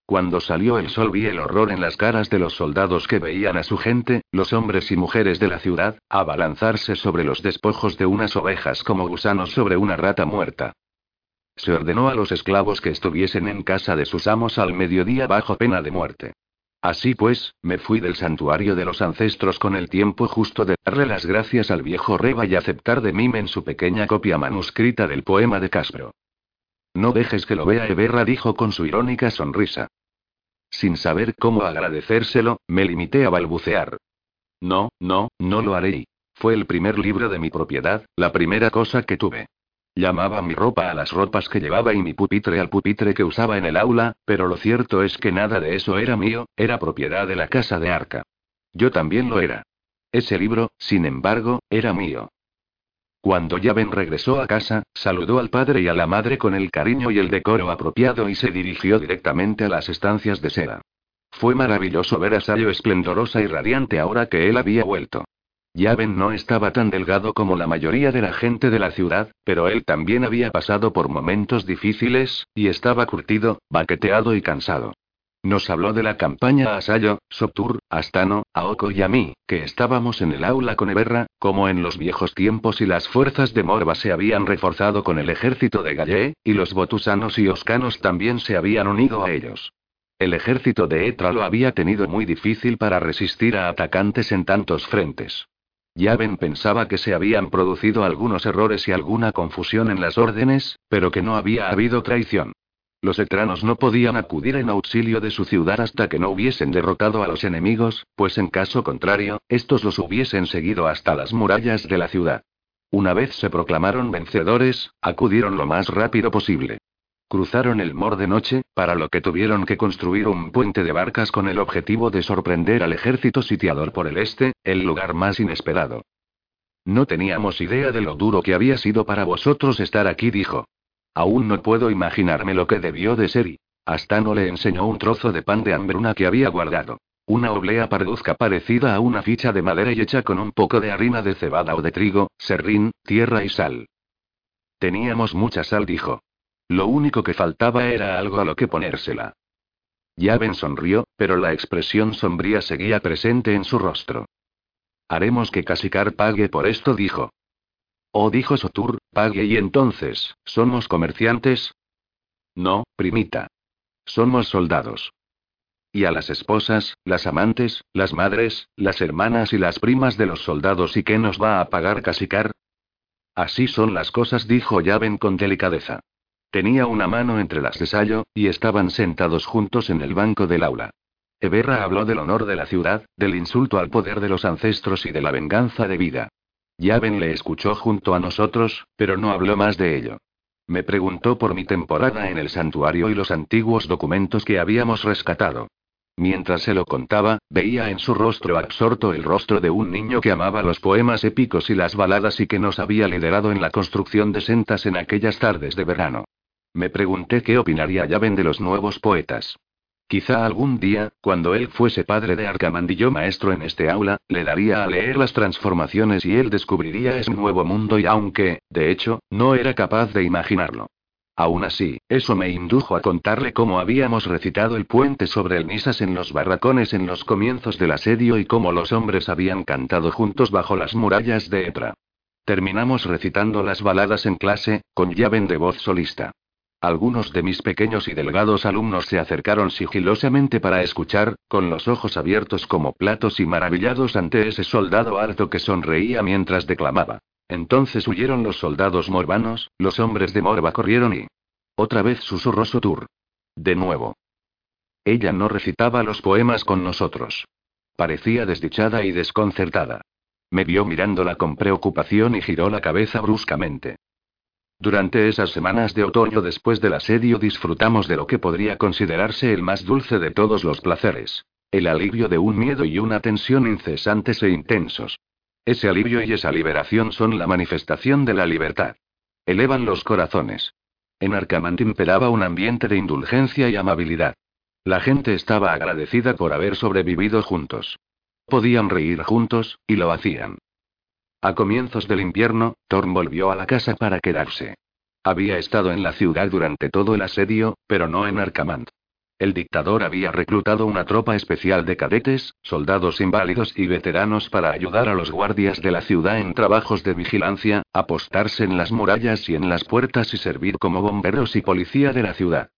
Speaker 1: Cuando salió el sol vi el horror en las caras de los soldados que veían a su gente, los hombres y mujeres de la ciudad, abalanzarse sobre los despojos de unas ovejas como gusanos sobre una rata muerta. Se ordenó a los esclavos que estuviesen en casa de sus amos al mediodía bajo pena de muerte. Así pues, me fui del santuario de los ancestros con el tiempo justo de darle las gracias al viejo Reba y aceptar de mí en su pequeña copia manuscrita del poema de Caspro. No dejes que lo vea Eberra dijo con su irónica sonrisa. Sin saber cómo agradecérselo, me limité a balbucear. No, no, no lo haré. Fue el primer libro de mi propiedad, la primera cosa que tuve. Llamaba mi ropa a las ropas que llevaba y mi pupitre al pupitre que usaba en el aula, pero lo cierto es que nada de eso era mío, era propiedad de la casa de Arca. Yo también lo era. Ese libro, sin embargo, era mío. Cuando Yaven regresó a casa, saludó al padre y a la madre con el cariño y el decoro apropiado y se dirigió directamente a las estancias de seda. Fue maravilloso ver a Sayo esplendorosa y radiante ahora que él había vuelto. Yaven no estaba tan delgado como la mayoría de la gente de la ciudad, pero él también había pasado por momentos difíciles, y estaba curtido, baqueteado y cansado. Nos habló de la campaña a Sayo, Sotur, Astano, Aoko y a mí, que estábamos en el aula con Eberra, como en los viejos tiempos y las fuerzas de Morba se habían reforzado con el ejército de Galle, y los botusanos y oscanos también se habían unido a ellos. El ejército de Etra lo había tenido muy difícil para resistir a atacantes en tantos frentes. Yaven pensaba que se habían producido algunos errores y alguna confusión en las órdenes, pero que no había habido traición. Los etranos no podían acudir en auxilio de su ciudad hasta que no hubiesen derrotado a los enemigos, pues en caso contrario, estos los hubiesen seguido hasta las murallas de la ciudad. Una vez se proclamaron vencedores, acudieron lo más rápido posible. Cruzaron el Mor de noche, para lo que tuvieron que construir un puente de barcas con el objetivo de sorprender al ejército sitiador por el este, el lugar más inesperado. No teníamos idea de lo duro que había sido para vosotros estar aquí, dijo. Aún no puedo imaginarme lo que debió de ser y. Hasta no le enseñó un trozo de pan de hambruna que había guardado. Una oblea parduzca parecida a una ficha de madera y hecha con un poco de harina de cebada o de trigo, serrín, tierra y sal. Teníamos mucha sal, dijo. Lo único que faltaba era algo a lo que ponérsela. Yaven sonrió, pero la expresión sombría seguía presente en su rostro. Haremos que Casicar pague por esto, dijo. Oh, dijo Sotur, pague y entonces, ¿somos comerciantes? No, primita. Somos soldados. Y a las esposas, las amantes, las madres, las hermanas y las primas de los soldados, ¿y qué nos va a pagar Casicar? Así son las cosas, dijo Yaven con delicadeza. Tenía una mano entre las de Sayo, y estaban sentados juntos en el banco del aula. Eberra habló del honor de la ciudad, del insulto al poder de los ancestros y de la venganza de vida. Yaven le escuchó junto a nosotros, pero no habló más de ello. Me preguntó por mi temporada en el santuario y los antiguos documentos que habíamos rescatado. Mientras se lo contaba, veía en su rostro absorto el rostro de un niño que amaba los poemas épicos y las baladas y que nos había liderado en la construcción de sentas en aquellas tardes de verano. Me pregunté qué opinaría Yaven de los nuevos poetas. Quizá algún día, cuando él fuese padre de Arcamandillo maestro en este aula, le daría a leer las transformaciones y él descubriría ese nuevo mundo y aunque, de hecho, no era capaz de imaginarlo. Aún así, eso me indujo a contarle cómo habíamos recitado el puente sobre el Nisas en los barracones en los comienzos del asedio y cómo los hombres habían cantado juntos bajo las murallas de Etra. Terminamos recitando las baladas en clase, con llave de voz solista. Algunos de mis pequeños y delgados alumnos se acercaron sigilosamente para escuchar, con los ojos abiertos como platos y maravillados ante ese soldado alto que sonreía mientras declamaba. Entonces huyeron los soldados morbanos, los hombres de Morba corrieron y... Otra vez susurró Sotur. De nuevo. Ella no recitaba los poemas con nosotros. Parecía desdichada y desconcertada. Me vio mirándola con preocupación y giró la cabeza bruscamente. Durante esas semanas de otoño después del asedio disfrutamos de lo que podría considerarse el más dulce de todos los placeres. El alivio de un miedo y una tensión incesantes e intensos. Ese alivio y esa liberación son la manifestación de la libertad. Elevan los corazones. En Arcamant imperaba un ambiente de indulgencia y amabilidad. La gente estaba agradecida por haber sobrevivido juntos. Podían reír juntos, y lo hacían. A comienzos del invierno, Thorn volvió a la casa para quedarse. Había estado en la ciudad durante todo el asedio, pero no en Arcamant. El dictador había reclutado una tropa especial de cadetes, soldados inválidos y veteranos para ayudar a los guardias de la ciudad en trabajos de vigilancia, apostarse en las murallas y en las puertas y servir como bomberos y policía de la ciudad.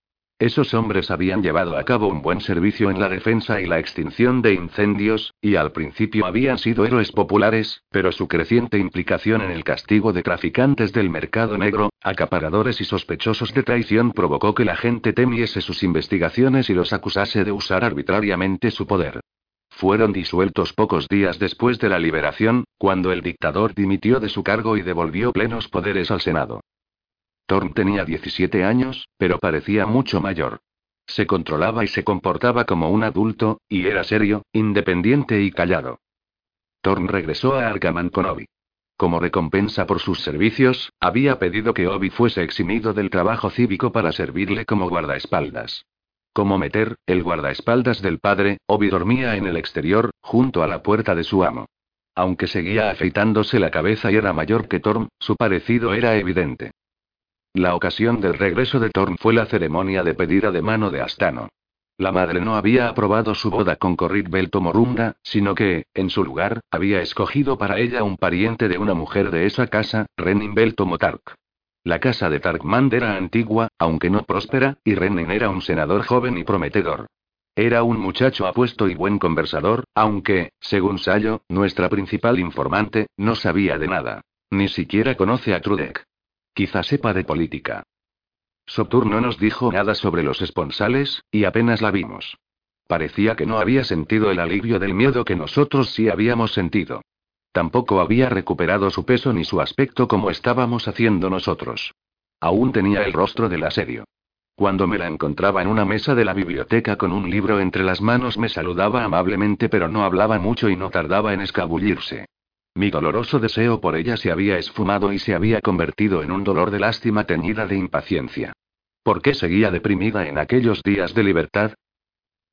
Speaker 1: Esos hombres habían llevado a cabo un buen servicio en la defensa y la extinción de incendios, y al principio habían sido héroes populares, pero su creciente implicación en el castigo de traficantes del mercado negro, acaparadores y sospechosos de traición provocó que la gente temiese sus investigaciones y los acusase de usar arbitrariamente su poder. Fueron disueltos pocos días después de la liberación, cuando el dictador dimitió de su cargo y devolvió plenos poderes al Senado. Thorn tenía 17 años, pero parecía mucho mayor. Se controlaba y se comportaba como un adulto, y era serio, independiente y callado. Thorn regresó a Arkham con Obi. Como recompensa por sus servicios, había pedido que Obi fuese eximido del trabajo cívico para servirle como guardaespaldas. Como meter, el guardaespaldas del padre, Obi dormía en el exterior, junto a la puerta de su amo. Aunque seguía afeitándose la cabeza y era mayor que Thorn, su parecido era evidente. La ocasión del regreso de Thorn fue la ceremonia de pedida de mano de Astano. La madre no había aprobado su boda con Corrit Belto Morunda, sino que, en su lugar, había escogido para ella un pariente de una mujer de esa casa, Renin Belto Motark. La casa de Tarkmand era antigua, aunque no próspera, y Renin era un senador joven y prometedor. Era un muchacho apuesto y buen conversador, aunque, según Sayo, nuestra principal informante, no sabía de nada. Ni siquiera conoce a Trudek. Quizá sepa de política. Sotur no nos dijo nada sobre los esponsales, y apenas la vimos. Parecía que no había sentido el alivio del miedo que nosotros sí habíamos sentido. Tampoco había recuperado su peso ni su aspecto como estábamos haciendo nosotros. Aún tenía el rostro del asedio. Cuando me la encontraba en una mesa de la biblioteca con un libro entre las manos me saludaba amablemente pero no hablaba mucho y no tardaba en escabullirse. Mi doloroso deseo por ella se había esfumado y se había convertido en un dolor de lástima teñida de impaciencia. ¿Por qué seguía deprimida en aquellos días de libertad?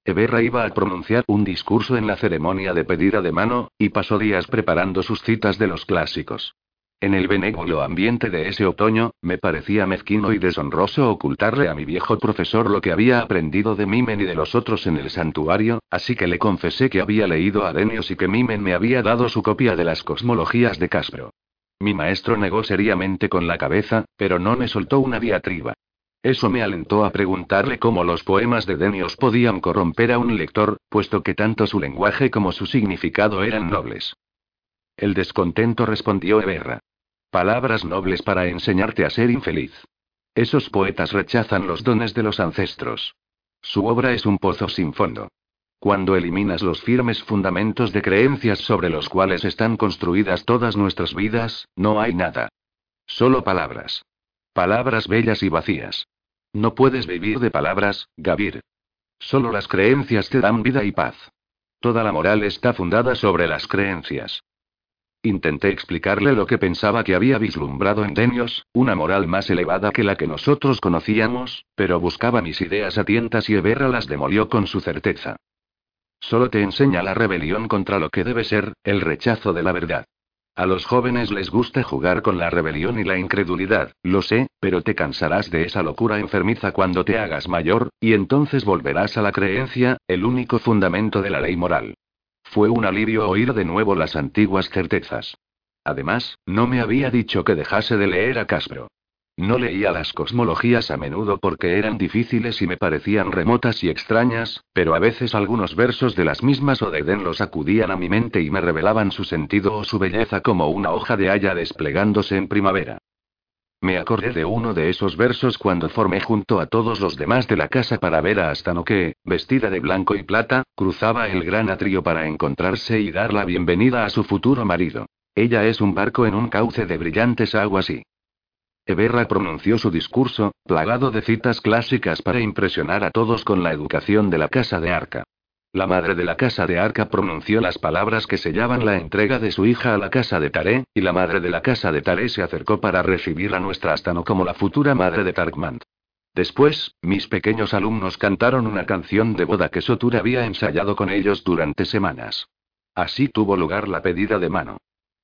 Speaker 1: Eberra iba a pronunciar un discurso en la ceremonia de pedida de mano, y pasó días preparando sus citas de los clásicos. En el benévolo ambiente de ese otoño, me parecía mezquino y deshonroso ocultarle a mi viejo profesor lo que había aprendido de Mimen y de los otros en el santuario, así que le confesé que había leído a Denios y que Mimen me había dado su copia de las cosmologías de Caspro. Mi maestro negó seriamente con la cabeza, pero no me soltó una diatriba. Eso me alentó a preguntarle cómo los poemas de Denios podían corromper a un lector, puesto que tanto su lenguaje como su significado eran nobles. El descontento respondió Eberra. Palabras nobles para enseñarte a ser infeliz. Esos poetas rechazan los dones de los ancestros. Su obra es un pozo sin fondo. Cuando eliminas los firmes fundamentos de creencias sobre los cuales están construidas todas nuestras vidas, no hay nada. Solo palabras. Palabras bellas y vacías. No puedes vivir de palabras, Gavir. Solo las creencias te dan vida y paz. Toda la moral está fundada sobre las creencias. Intenté explicarle lo que pensaba que había vislumbrado en Denios, una moral más elevada que la que nosotros conocíamos, pero buscaba mis ideas a tientas y Eberra las demolió con su certeza. Solo te enseña la rebelión contra lo que debe ser, el rechazo de la verdad. A los jóvenes les gusta jugar con la rebelión y la incredulidad, lo sé, pero te cansarás de esa locura enfermiza cuando te hagas mayor, y entonces volverás a la creencia, el único fundamento de la ley moral. Fue un alivio oír de nuevo las antiguas certezas. Además, no me había dicho que dejase de leer a Caspro. No leía las cosmologías a menudo porque eran difíciles y me parecían remotas y extrañas, pero a veces algunos versos de las mismas o de los acudían a mi mente y me revelaban su sentido o su belleza como una hoja de haya desplegándose en primavera. Me acordé de uno de esos versos cuando formé junto a todos los demás de la casa para ver a Astano que, vestida de blanco y plata, cruzaba el gran atrio para encontrarse y dar la bienvenida a su futuro marido. Ella es un barco en un cauce de brillantes aguas y... Eberra pronunció su discurso, plagado de citas clásicas para impresionar a todos con la educación de la casa de Arca. La madre de la casa de Arca pronunció las palabras que sellaban la entrega de su hija a la casa de Taré, y la madre de la casa de Taré se acercó para recibir a nuestra Astano como la futura madre de Tarkmand. Después, mis pequeños alumnos cantaron una canción de boda que Sotur había ensayado con ellos durante semanas. Así tuvo lugar la pedida de mano.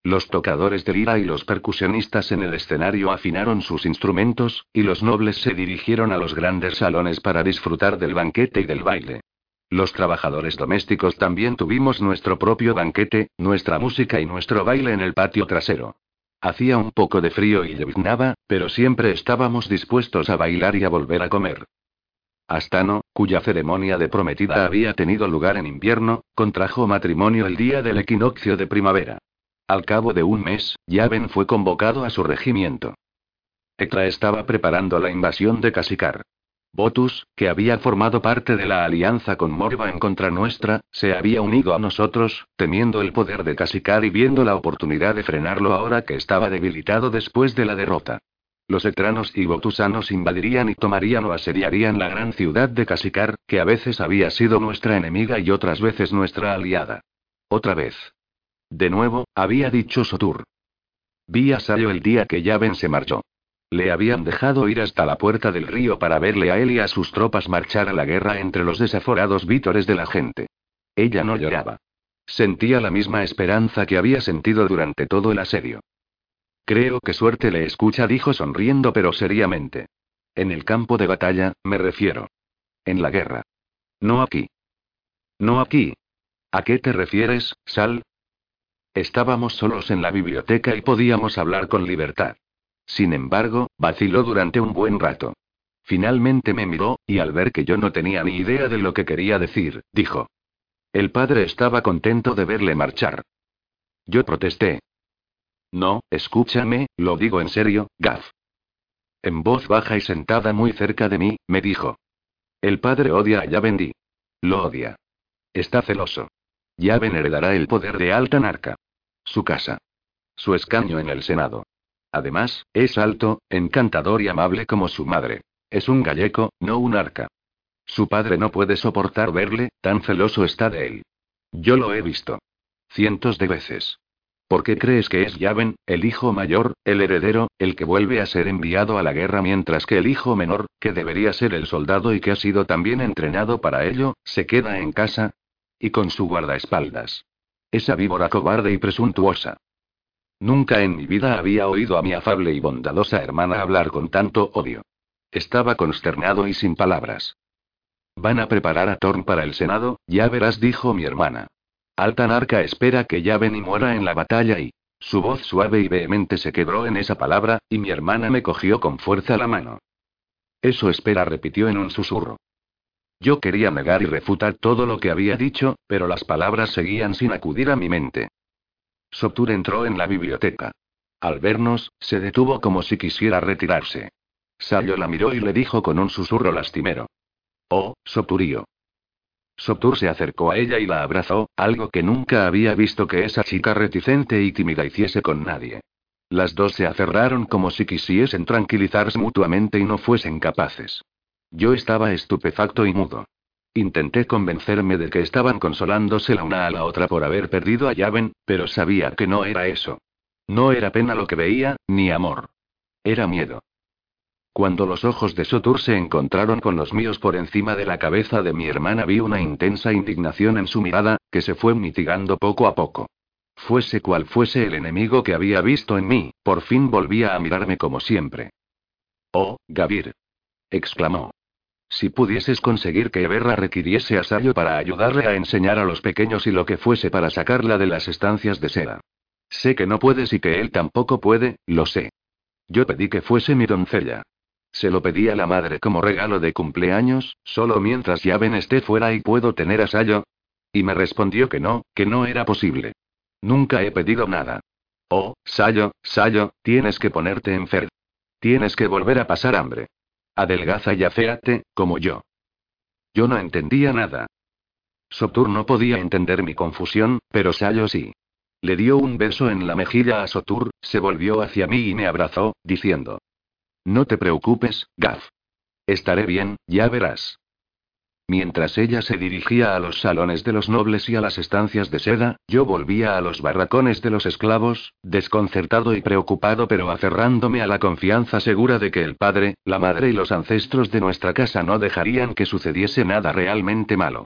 Speaker 1: Los tocadores de lira y los percusionistas en el escenario afinaron sus instrumentos, y los nobles se dirigieron a los grandes salones para disfrutar del banquete y del baile. Los trabajadores domésticos también tuvimos nuestro propio banquete, nuestra música y nuestro baile en el patio trasero. Hacía un poco de frío y lloviznaba, pero siempre estábamos dispuestos a bailar y a volver a comer. Astano, cuya ceremonia de prometida había tenido lugar en invierno, contrajo matrimonio el día del equinoccio de primavera. Al cabo de un mes, Yaven fue convocado a su regimiento. Ekra estaba preparando la invasión de Casikar. Botus, que había formado parte de la alianza con Morva en contra nuestra, se había unido a nosotros, temiendo el poder de Casikar y viendo la oportunidad de frenarlo ahora que estaba debilitado después de la derrota. Los etranos y botusanos invadirían y tomarían o asediarían la gran ciudad de Casikar, que a veces había sido nuestra enemiga y otras veces nuestra aliada. Otra vez. De nuevo, había dicho Sotur. Vi a Sayo el día que Yaven se marchó. Le habían dejado ir hasta la puerta del río para verle a él y a sus tropas marchar a la guerra entre los desaforados vítores de la gente. Ella no lloraba. Sentía la misma esperanza que había sentido durante todo el asedio. Creo que suerte le escucha, dijo sonriendo pero seriamente. En el campo de batalla, me refiero. En la guerra. No aquí. No aquí. ¿A qué te refieres, Sal? Estábamos solos en la biblioteca y podíamos hablar con libertad. Sin embargo, vaciló durante un buen rato. Finalmente me miró, y al ver que yo no tenía ni idea de lo que quería decir, dijo. El padre estaba contento de verle marchar. Yo protesté, no, escúchame, lo digo en serio, Gaff. En voz baja y sentada muy cerca de mí, me dijo. El padre odia a Yavendi. Lo odia. Está celoso. Yaven heredará el poder de Alta Narca. Su casa. Su escaño en el Senado. Además, es alto, encantador y amable como su madre. Es un galleco, no un arca. Su padre no puede soportar verle, tan celoso está de él. Yo lo he visto. Cientos de veces. ¿Por qué crees que es Yaven, el hijo mayor, el heredero, el que vuelve a ser enviado a la guerra mientras que el hijo menor, que debería ser el soldado y que ha sido también entrenado para ello, se queda en casa? Y con su guardaespaldas. Esa víbora cobarde y presuntuosa. Nunca en mi vida había oído a mi afable y bondadosa hermana hablar con tanto odio. Estaba consternado y sin palabras. Van a preparar a Thorn para el Senado, ya verás, dijo mi hermana. Altanarca espera que Yaven y muera en la batalla y... Su voz suave y vehemente se quebró en esa palabra, y mi hermana me cogió con fuerza la mano. Eso espera, repitió en un susurro. Yo quería negar y refutar todo lo que había dicho, pero las palabras seguían sin acudir a mi mente. Soptur entró en la biblioteca. Al vernos, se detuvo como si quisiera retirarse. Sayo la miró y le dijo con un susurro lastimero. Oh, Sopturío. Sotur se acercó a ella y la abrazó, algo que nunca había visto que esa chica reticente y tímida hiciese con nadie. Las dos se aferraron como si quisiesen tranquilizarse mutuamente y no fuesen capaces. Yo estaba estupefacto y mudo. Intenté convencerme de que estaban consolándose la una a la otra por haber perdido a Yaven, pero sabía que no era eso. No era pena lo que veía, ni amor. Era miedo. Cuando los ojos de Sotur se encontraron con los míos por encima de la cabeza de mi hermana vi una intensa indignación en su mirada, que se fue mitigando poco a poco. Fuese cual fuese el enemigo que había visto en mí, por fin volvía a mirarme como siempre. Oh, Gavir. exclamó. Si pudieses conseguir que Eberra requiriese a Sayo para ayudarle a enseñar a los pequeños y lo que fuese para sacarla de las estancias de seda. Sé que no puedes y que él tampoco puede, lo sé. Yo pedí que fuese mi doncella. Se lo pedí a la madre como regalo de cumpleaños, solo mientras Yaven esté fuera y puedo tener a Sayo. Y me respondió que no, que no era posible. Nunca he pedido nada. Oh, Sayo, Sayo, tienes que ponerte enfermo. Tienes que volver a pasar hambre. Adelgaza y aféate, como yo. Yo no entendía nada. Sotur no podía entender mi confusión, pero Sayo sí. Le dio un beso en la mejilla a Sotur, se volvió hacia mí y me abrazó, diciendo: no te preocupes, Gaff. Estaré bien, ya verás. Mientras ella se dirigía a los salones de los nobles y a las estancias de seda, yo volvía a los barracones de los esclavos, desconcertado y preocupado pero aferrándome a la confianza segura de que el padre, la madre y los ancestros de nuestra casa no dejarían que sucediese nada realmente malo.